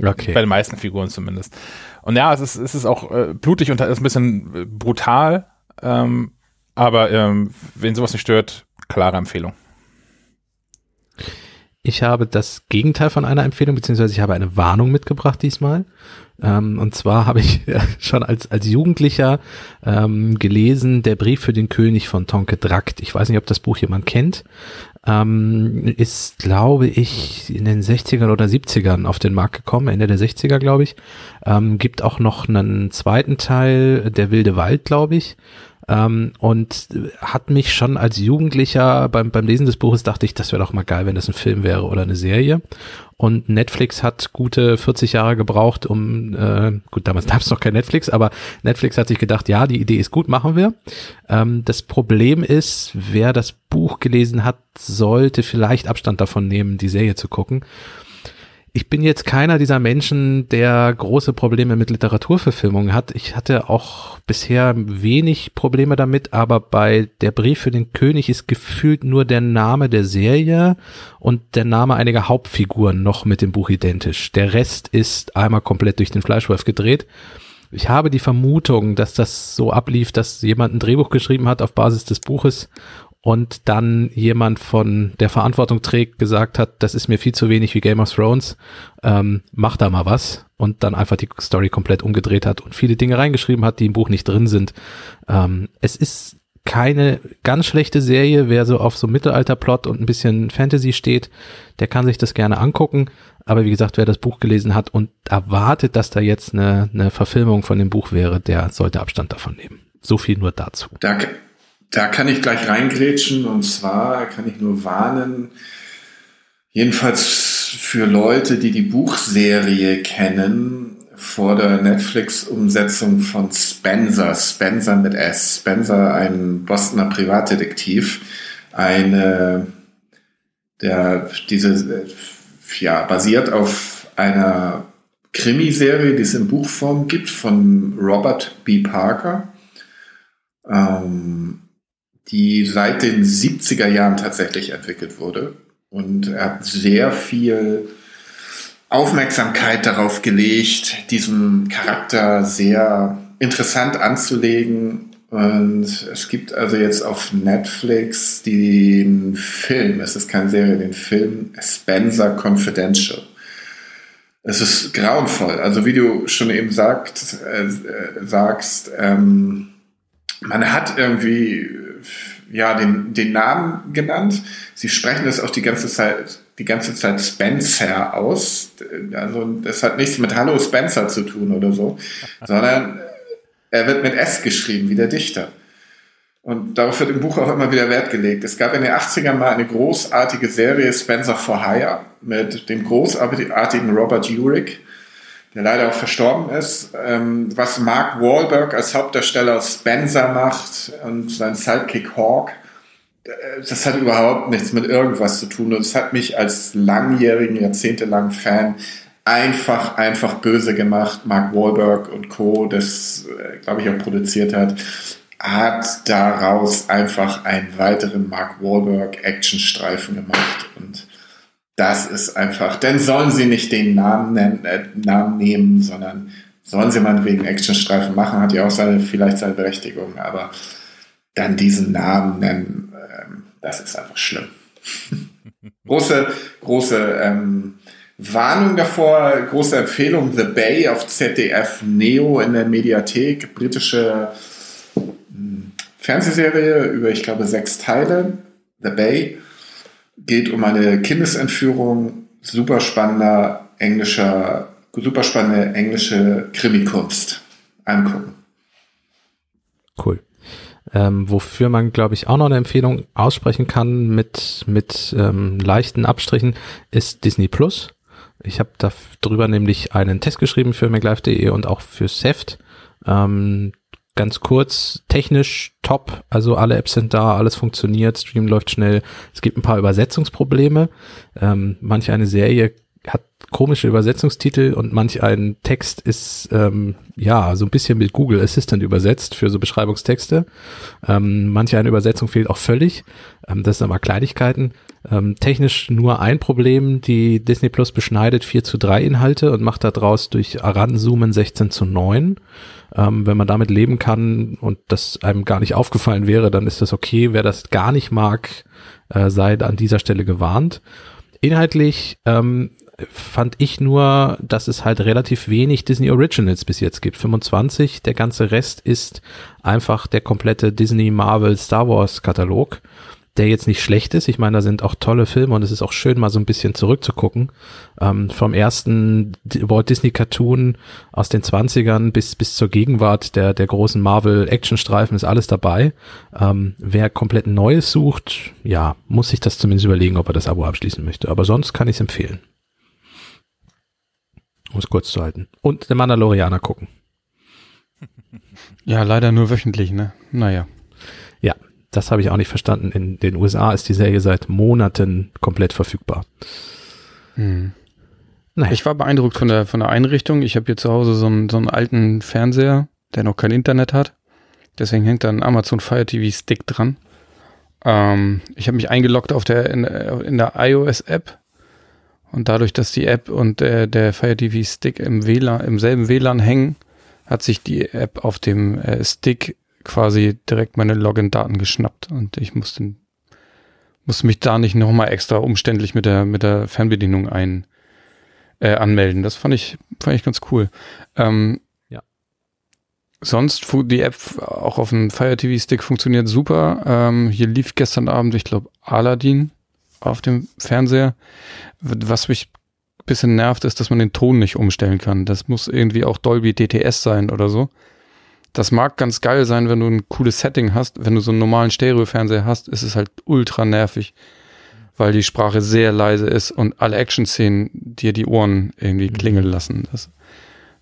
okay. bei den meisten Figuren zumindest. Und ja, es ist, es ist auch äh, blutig und ist ein bisschen äh, brutal. Ähm, aber ähm, wen sowas nicht stört, klare Empfehlung. Ich habe das Gegenteil von einer Empfehlung, beziehungsweise ich habe eine Warnung mitgebracht diesmal. Ähm, und zwar habe ich ja, [laughs] schon als, als Jugendlicher ähm, gelesen, der Brief für den König von Tonke Drakt. Ich weiß nicht, ob das Buch jemand kennt ähm, ist, glaube ich, in den 60ern oder 70ern auf den Markt gekommen, Ende der 60er, glaube ich. Ähm, gibt auch noch einen zweiten Teil, Der wilde Wald, glaube ich. Ähm, und hat mich schon als Jugendlicher beim, beim Lesen des Buches dachte ich, das wäre doch mal geil, wenn das ein Film wäre oder eine Serie. Und Netflix hat gute 40 Jahre gebraucht, um, äh, gut, damals gab es noch kein Netflix, aber Netflix hat sich gedacht, ja, die Idee ist gut, machen wir. Ähm, das Problem ist, wer das Buch gelesen hat, sollte vielleicht Abstand davon nehmen, die Serie zu gucken ich bin jetzt keiner dieser Menschen, der große Probleme mit Literaturverfilmungen hat. Ich hatte auch bisher wenig Probleme damit, aber bei der Brief für den König ist gefühlt nur der Name der Serie und der Name einiger Hauptfiguren noch mit dem Buch identisch. Der Rest ist einmal komplett durch den Fleischwolf gedreht. Ich habe die Vermutung, dass das so ablief, dass jemand ein Drehbuch geschrieben hat auf Basis des Buches und dann jemand von der Verantwortung trägt, gesagt hat, das ist mir viel zu wenig wie Game of Thrones, ähm, mach da mal was und dann einfach die Story komplett umgedreht hat und viele Dinge reingeschrieben hat, die im Buch nicht drin sind. Ähm, es ist keine ganz schlechte Serie, wer so auf so Mittelalterplot und ein bisschen Fantasy steht, der kann sich das gerne angucken. Aber wie gesagt, wer das Buch gelesen hat und erwartet, dass da jetzt eine, eine Verfilmung von dem Buch wäre, der sollte Abstand davon nehmen. So viel nur dazu. Danke. Da kann ich gleich reingrätschen und zwar kann ich nur warnen, jedenfalls für Leute, die die Buchserie kennen, vor der Netflix-Umsetzung von Spencer, Spencer mit S, Spencer, ein Bostoner Privatdetektiv, eine, der, diese, ja, basiert auf einer Krimiserie, die es in Buchform gibt, von Robert B. Parker. Ähm, die seit den 70er Jahren tatsächlich entwickelt wurde. Und er hat sehr viel Aufmerksamkeit darauf gelegt, diesen Charakter sehr interessant anzulegen. Und es gibt also jetzt auf Netflix den Film, es ist keine Serie, den Film Spencer Confidential. Es ist grauenvoll. Also wie du schon eben sagt, äh, äh sagst, ähm, man hat irgendwie ja, den, den Namen genannt. Sie sprechen das auch die ganze Zeit, die ganze Zeit Spencer aus. Also, das hat nichts mit Hallo Spencer zu tun oder so, sondern er wird mit S geschrieben, wie der Dichter. Und darauf wird im Buch auch immer wieder Wert gelegt. Es gab in den 80ern mal eine großartige Serie Spencer for Hire mit dem großartigen Robert Urich der leider auch verstorben ist, ähm, was Mark Wahlberg als Hauptdarsteller Spencer macht und sein Sidekick Hawk, äh, das hat überhaupt nichts mit irgendwas zu tun. Und es hat mich als langjährigen, jahrzehntelangen Fan einfach, einfach böse gemacht. Mark Wahlberg und Co., das, äh, glaube ich, auch produziert hat, hat daraus einfach einen weiteren Mark Wahlberg Actionstreifen gemacht. Und das ist einfach, denn sollen sie nicht den Namen, nennen, äh, Namen nehmen, sondern sollen sie mal wegen Actionstreifen machen, hat ja auch seine, vielleicht seine Berechtigung, aber dann diesen Namen nennen, ähm, das ist einfach schlimm. [laughs] große, große ähm, Warnung davor, große Empfehlung, The Bay auf ZDF Neo in der Mediathek, britische hm, Fernsehserie über, ich glaube, sechs Teile. The Bay geht um eine Kindesentführung, super spannender englischer, super spannende englische Krimikunst. Angucken. Cool. Ähm, wofür man, glaube ich, auch noch eine Empfehlung aussprechen kann mit, mit ähm, leichten Abstrichen, ist Disney Plus. Ich habe darüber nämlich einen Test geschrieben für MacLife.de und auch für Seft. Ähm, ganz kurz, technisch top, also alle Apps sind da, alles funktioniert, Stream läuft schnell. Es gibt ein paar Übersetzungsprobleme. Ähm, manche eine Serie hat komische Übersetzungstitel und manch ein Text ist ähm, ja so ein bisschen mit Google Assistant übersetzt für so Beschreibungstexte. Ähm, manche eine Übersetzung fehlt auch völlig. Ähm, das sind aber Kleinigkeiten. Ähm, technisch nur ein Problem, die Disney Plus beschneidet 4 zu 3 Inhalte und macht daraus durch Aranzoomen 16 zu 9. Ähm, wenn man damit leben kann und das einem gar nicht aufgefallen wäre, dann ist das okay. Wer das gar nicht mag, äh, sei an dieser Stelle gewarnt. Inhaltlich ähm, fand ich nur, dass es halt relativ wenig Disney Originals bis jetzt gibt. 25. Der ganze Rest ist einfach der komplette Disney, Marvel, Star Wars Katalog, der jetzt nicht schlecht ist. Ich meine, da sind auch tolle Filme und es ist auch schön, mal so ein bisschen zurückzugucken. Ähm, vom ersten Walt Disney Cartoon aus den 20ern bis, bis zur Gegenwart der, der großen Marvel Actionstreifen ist alles dabei. Ähm, wer komplett Neues sucht, ja, muss sich das zumindest überlegen, ob er das Abo abschließen möchte. Aber sonst kann ich es empfehlen um es kurz zu halten. Und der Mandalorianer gucken. Ja, leider nur wöchentlich, ne? Naja. Ja, das habe ich auch nicht verstanden. In den USA ist die Serie seit Monaten komplett verfügbar. Hm. Naja. Ich war beeindruckt von der, von der Einrichtung. Ich habe hier zu Hause so einen, so einen alten Fernseher, der noch kein Internet hat. Deswegen hängt da ein Amazon Fire TV Stick dran. Ähm, ich habe mich eingeloggt auf der, in, in der iOS App und dadurch, dass die App und der, der Fire TV Stick im WLAN, im selben WLAN hängen, hat sich die App auf dem äh, Stick quasi direkt meine Login-Daten geschnappt und ich musste, musste mich da nicht nochmal extra umständlich mit der, mit der Fernbedienung ein, äh, anmelden. Das fand ich, fand ich ganz cool. Ähm, ja. Sonst, die App auch auf dem Fire TV Stick funktioniert super. Ähm, hier lief gestern Abend, ich glaube, Aladdin auf dem Fernseher. Was mich ein bisschen nervt, ist, dass man den Ton nicht umstellen kann. Das muss irgendwie auch Dolby DTS sein oder so. Das mag ganz geil sein, wenn du ein cooles Setting hast. Wenn du so einen normalen Stereo-Fernseher hast, ist es halt ultra nervig, weil die Sprache sehr leise ist und alle Action-Szenen dir die Ohren irgendwie klingeln lassen. Das,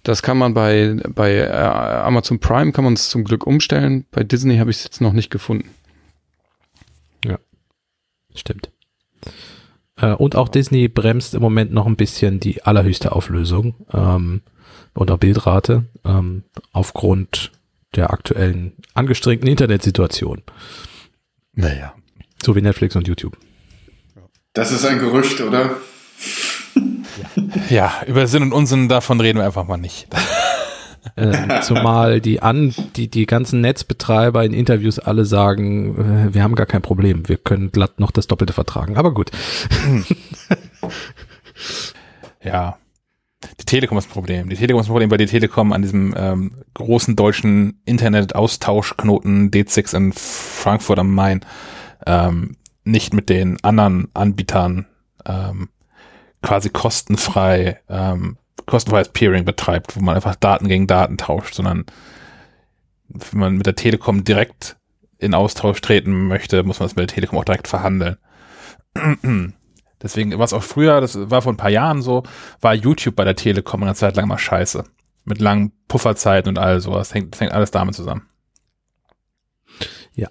das kann man bei, bei äh, Amazon Prime kann man es zum Glück umstellen. Bei Disney habe ich es jetzt noch nicht gefunden. Ja, stimmt. Äh, und auch Disney bremst im Moment noch ein bisschen die allerhöchste Auflösung ähm, oder Bildrate ähm, aufgrund der aktuellen angestrengten Internetsituation. Naja. So wie Netflix und YouTube. Das ist ein Gerücht, oder? Ja, über Sinn und Unsinn davon reden wir einfach mal nicht. Äh, [laughs] zumal die an die die ganzen Netzbetreiber in Interviews alle sagen, äh, wir haben gar kein Problem, wir können glatt noch das Doppelte vertragen. Aber gut. [laughs] ja. Die Telekom ist das Problem. Die Telekom ist das Problem, weil die Telekom an diesem ähm, großen deutschen Internet-Austauschknoten D6 in Frankfurt am Main ähm, nicht mit den anderen Anbietern ähm, quasi kostenfrei ähm, kostenfreies Peering betreibt, wo man einfach Daten gegen Daten tauscht, sondern wenn man mit der Telekom direkt in Austausch treten möchte, muss man das mit der Telekom auch direkt verhandeln. [clears throat] Deswegen, was auch früher, das war vor ein paar Jahren so, war YouTube bei der Telekom eine Zeit lang mal scheiße. Mit langen Pufferzeiten und all sowas. Hängt, das hängt alles damit zusammen. Ja.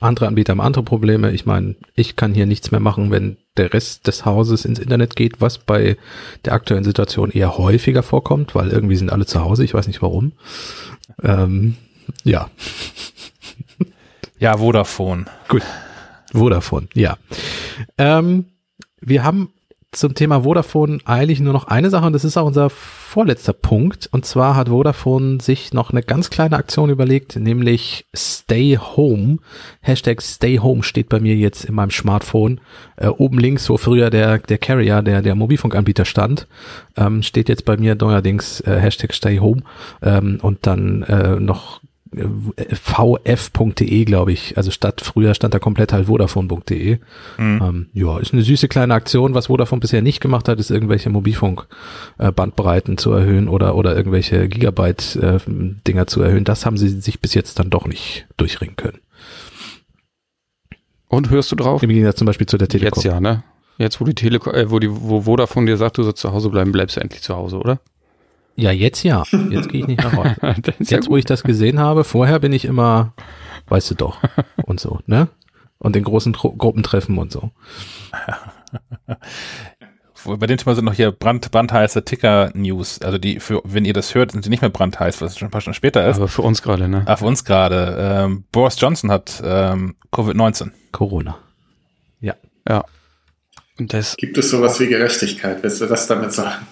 Andere Anbieter haben andere Probleme. Ich meine, ich kann hier nichts mehr machen, wenn der Rest des Hauses ins Internet geht, was bei der aktuellen Situation eher häufiger vorkommt, weil irgendwie sind alle zu Hause, ich weiß nicht warum. Ähm, ja. Ja, Vodafone. Gut. Vodafone, ja. Ähm, wir haben zum Thema Vodafone eigentlich nur noch eine Sache und das ist auch unser vorletzter Punkt. Und zwar hat Vodafone sich noch eine ganz kleine Aktion überlegt, nämlich Stay Home. Hashtag Stay Home steht bei mir jetzt in meinem Smartphone. Äh, oben links, wo früher der, der Carrier, der, der Mobilfunkanbieter stand, ähm, steht jetzt bei mir neuerdings äh, Hashtag Stay Home. Ähm, und dann äh, noch vf.de, glaube ich. Also statt früher stand da komplett halt Vodafone.de. Mhm. Ähm, ja, ist eine süße kleine Aktion. Was Vodafone bisher nicht gemacht hat, ist irgendwelche Mobilfunk-Bandbreiten äh, zu erhöhen oder, oder irgendwelche Gigabyte-Dinger äh, zu erhöhen. Das haben sie sich bis jetzt dann doch nicht durchringen können. Und hörst du drauf? Im Gegensatz zum Beispiel zu der Telekom. Jetzt ja, ne? Jetzt, wo die Telekom, äh, wo die, wo Vodafone dir sagt, du sollst zu Hause bleiben, bleibst du endlich zu Hause, oder? Ja, jetzt ja. Jetzt gehe ich nicht nach Hause. [laughs] jetzt, wo ich das gesehen habe, vorher bin ich immer, weißt du doch, [laughs] und so, ne? Und in großen Tru Gruppentreffen und so. Bei dem Thema sind noch hier brand, brandheiße Ticker-News. Also die, für, wenn ihr das hört, sind sie nicht mehr brandheiß, was schon ein paar Stunden später ist. Aber für uns gerade, ne? Ah, für uns gerade. Ähm, Boris Johnson hat ähm, Covid-19. Corona. Ja. Ja. Und das Gibt es sowas wie Gerechtigkeit? Willst du das damit sagen?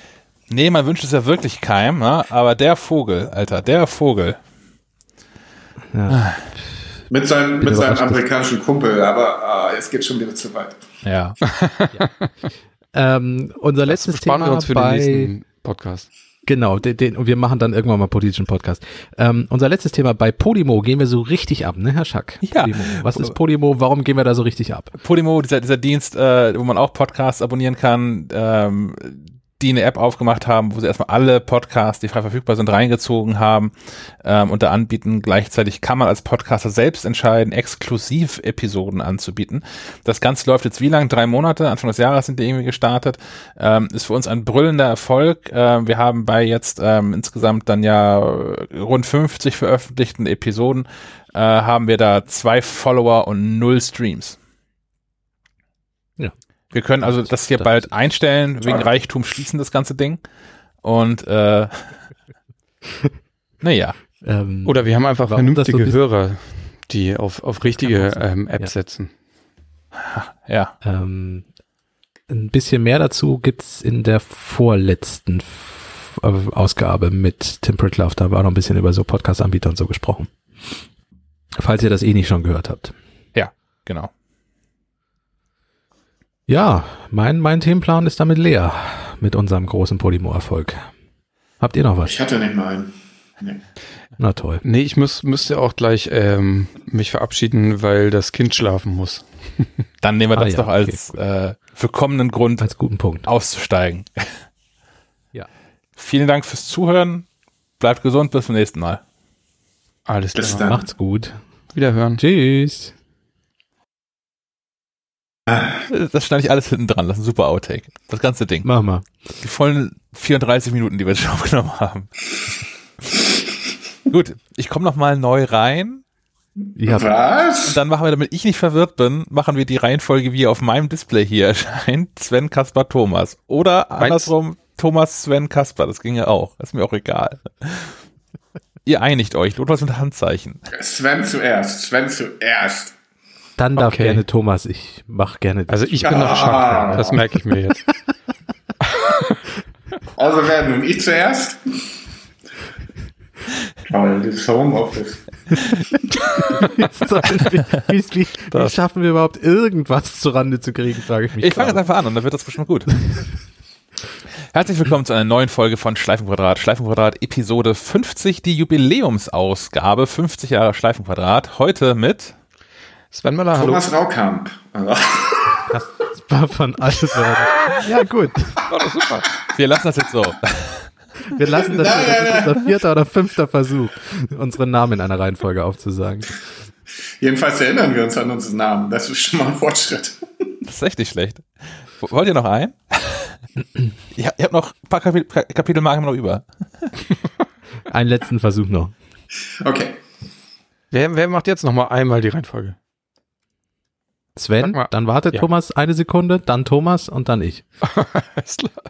Nee, man wünscht es ja wirklich keinem, ne? aber der Vogel, Alter, der Vogel. Ja. Mit seinem, mit seinem amerikanischen Kumpel, aber ah, es geht schon wieder zu weit. Ja. ja. [laughs] Ähm, unser das letztes Thema uns für bei, den nächsten Podcast. Genau, den, den, und wir machen dann irgendwann mal politischen Podcast. Ähm, unser letztes Thema bei Podimo gehen wir so richtig ab, ne, Herr Schack? Ja. Podimo. Was ist Podimo? Warum gehen wir da so richtig ab? Podimo, dieser, dieser Dienst, äh, wo man auch Podcasts abonnieren kann, ähm, die eine App aufgemacht haben, wo sie erstmal alle Podcasts, die frei verfügbar sind, reingezogen haben ähm, und da anbieten. Gleichzeitig kann man als Podcaster selbst entscheiden, exklusiv Episoden anzubieten. Das Ganze läuft jetzt wie lang? Drei Monate, Anfang des Jahres sind die irgendwie gestartet. Ähm, ist für uns ein brüllender Erfolg. Ähm, wir haben bei jetzt ähm, insgesamt dann ja rund 50 veröffentlichten Episoden, äh, haben wir da zwei Follower und null Streams. Wir können also das hier bald einstellen, wegen Reichtum schließen das ganze Ding. Und äh, [laughs] naja. Ähm, Oder wir haben einfach vernünftige so Hörer, die auf, auf richtige ähm, Apps ja. setzen. [laughs] Ja. Ähm, ein bisschen mehr dazu gibt's in der vorletzten F Ausgabe mit Tim Pritloff. Da war noch ein bisschen über so Podcast-Anbieter und so gesprochen. Falls ihr das eh nicht schon gehört habt. Ja, genau. Ja, mein, mein Themenplan ist damit leer mit unserem großen Podimo-Erfolg. Habt ihr noch was? Ich hatte nicht mal einen. Nee. Na toll. Nee, ich muss, müsste auch gleich ähm, mich verabschieden, weil das Kind schlafen muss. [laughs] Dann nehmen wir ah, das ja, doch als okay, äh, für kommenden Grund als guten Punkt auszusteigen. Ja. Vielen Dank fürs Zuhören. Bleibt gesund, bis zum nächsten Mal. Alles klar. Macht's gut. Wiederhören. Tschüss. Das schneide ich alles hinten dran. Das ist ein super Outtake. Das ganze Ding. Mach mal. Die vollen 34 Minuten, die wir schon [laughs] aufgenommen haben. Gut, ich komme noch mal neu rein. Ja. Was? Und dann machen wir, damit ich nicht verwirrt bin, machen wir die Reihenfolge, wie auf meinem Display hier [laughs] erscheint. Sven, Kaspar, Thomas. Oder andersrum, Thomas, Sven, Kaspar. Das ging ja auch. Das ist mir auch egal. Ihr einigt euch. Notfalls mit Handzeichen. Sven zuerst. Sven zuerst. Dann darf okay. gerne Thomas, ich mach gerne. Also ich bin noch Schack, das merke ich mir jetzt. [laughs] also wer nun ich zuerst? Toll, das Homeoffice. wie, wie, wie, schaffen wir überhaupt irgendwas zurande zu kriegen, frage ich mich. Ich fange jetzt einfach an und dann wird das bestimmt gut. Herzlich willkommen zu einer neuen Folge von Schleifenquadrat. Schleifenquadrat Episode 50, die Jubiläumsausgabe, 50 Jahre Schleifenquadrat. Heute mit Sven Müller, hallo. Thomas Raukamp. Das war von Alberg. Ja, gut. War doch super. Wir lassen das jetzt so. Wir lassen das, nein, das ist unser vierter oder fünfter Versuch, unseren Namen in einer Reihenfolge aufzusagen. Jedenfalls erinnern wir uns an unseren Namen. Das ist schon mal ein Fortschritt. Das ist echt nicht schlecht. Wollt ihr noch ein? ihr, habt noch ein paar Kapitel, Kapitelmarken noch über. Einen letzten Versuch noch. Okay. Wer, wer macht jetzt noch mal einmal die Reihenfolge? Sven, dann wartet ja. Thomas eine Sekunde, dann Thomas und dann ich. Alles [laughs] klar. [laughs]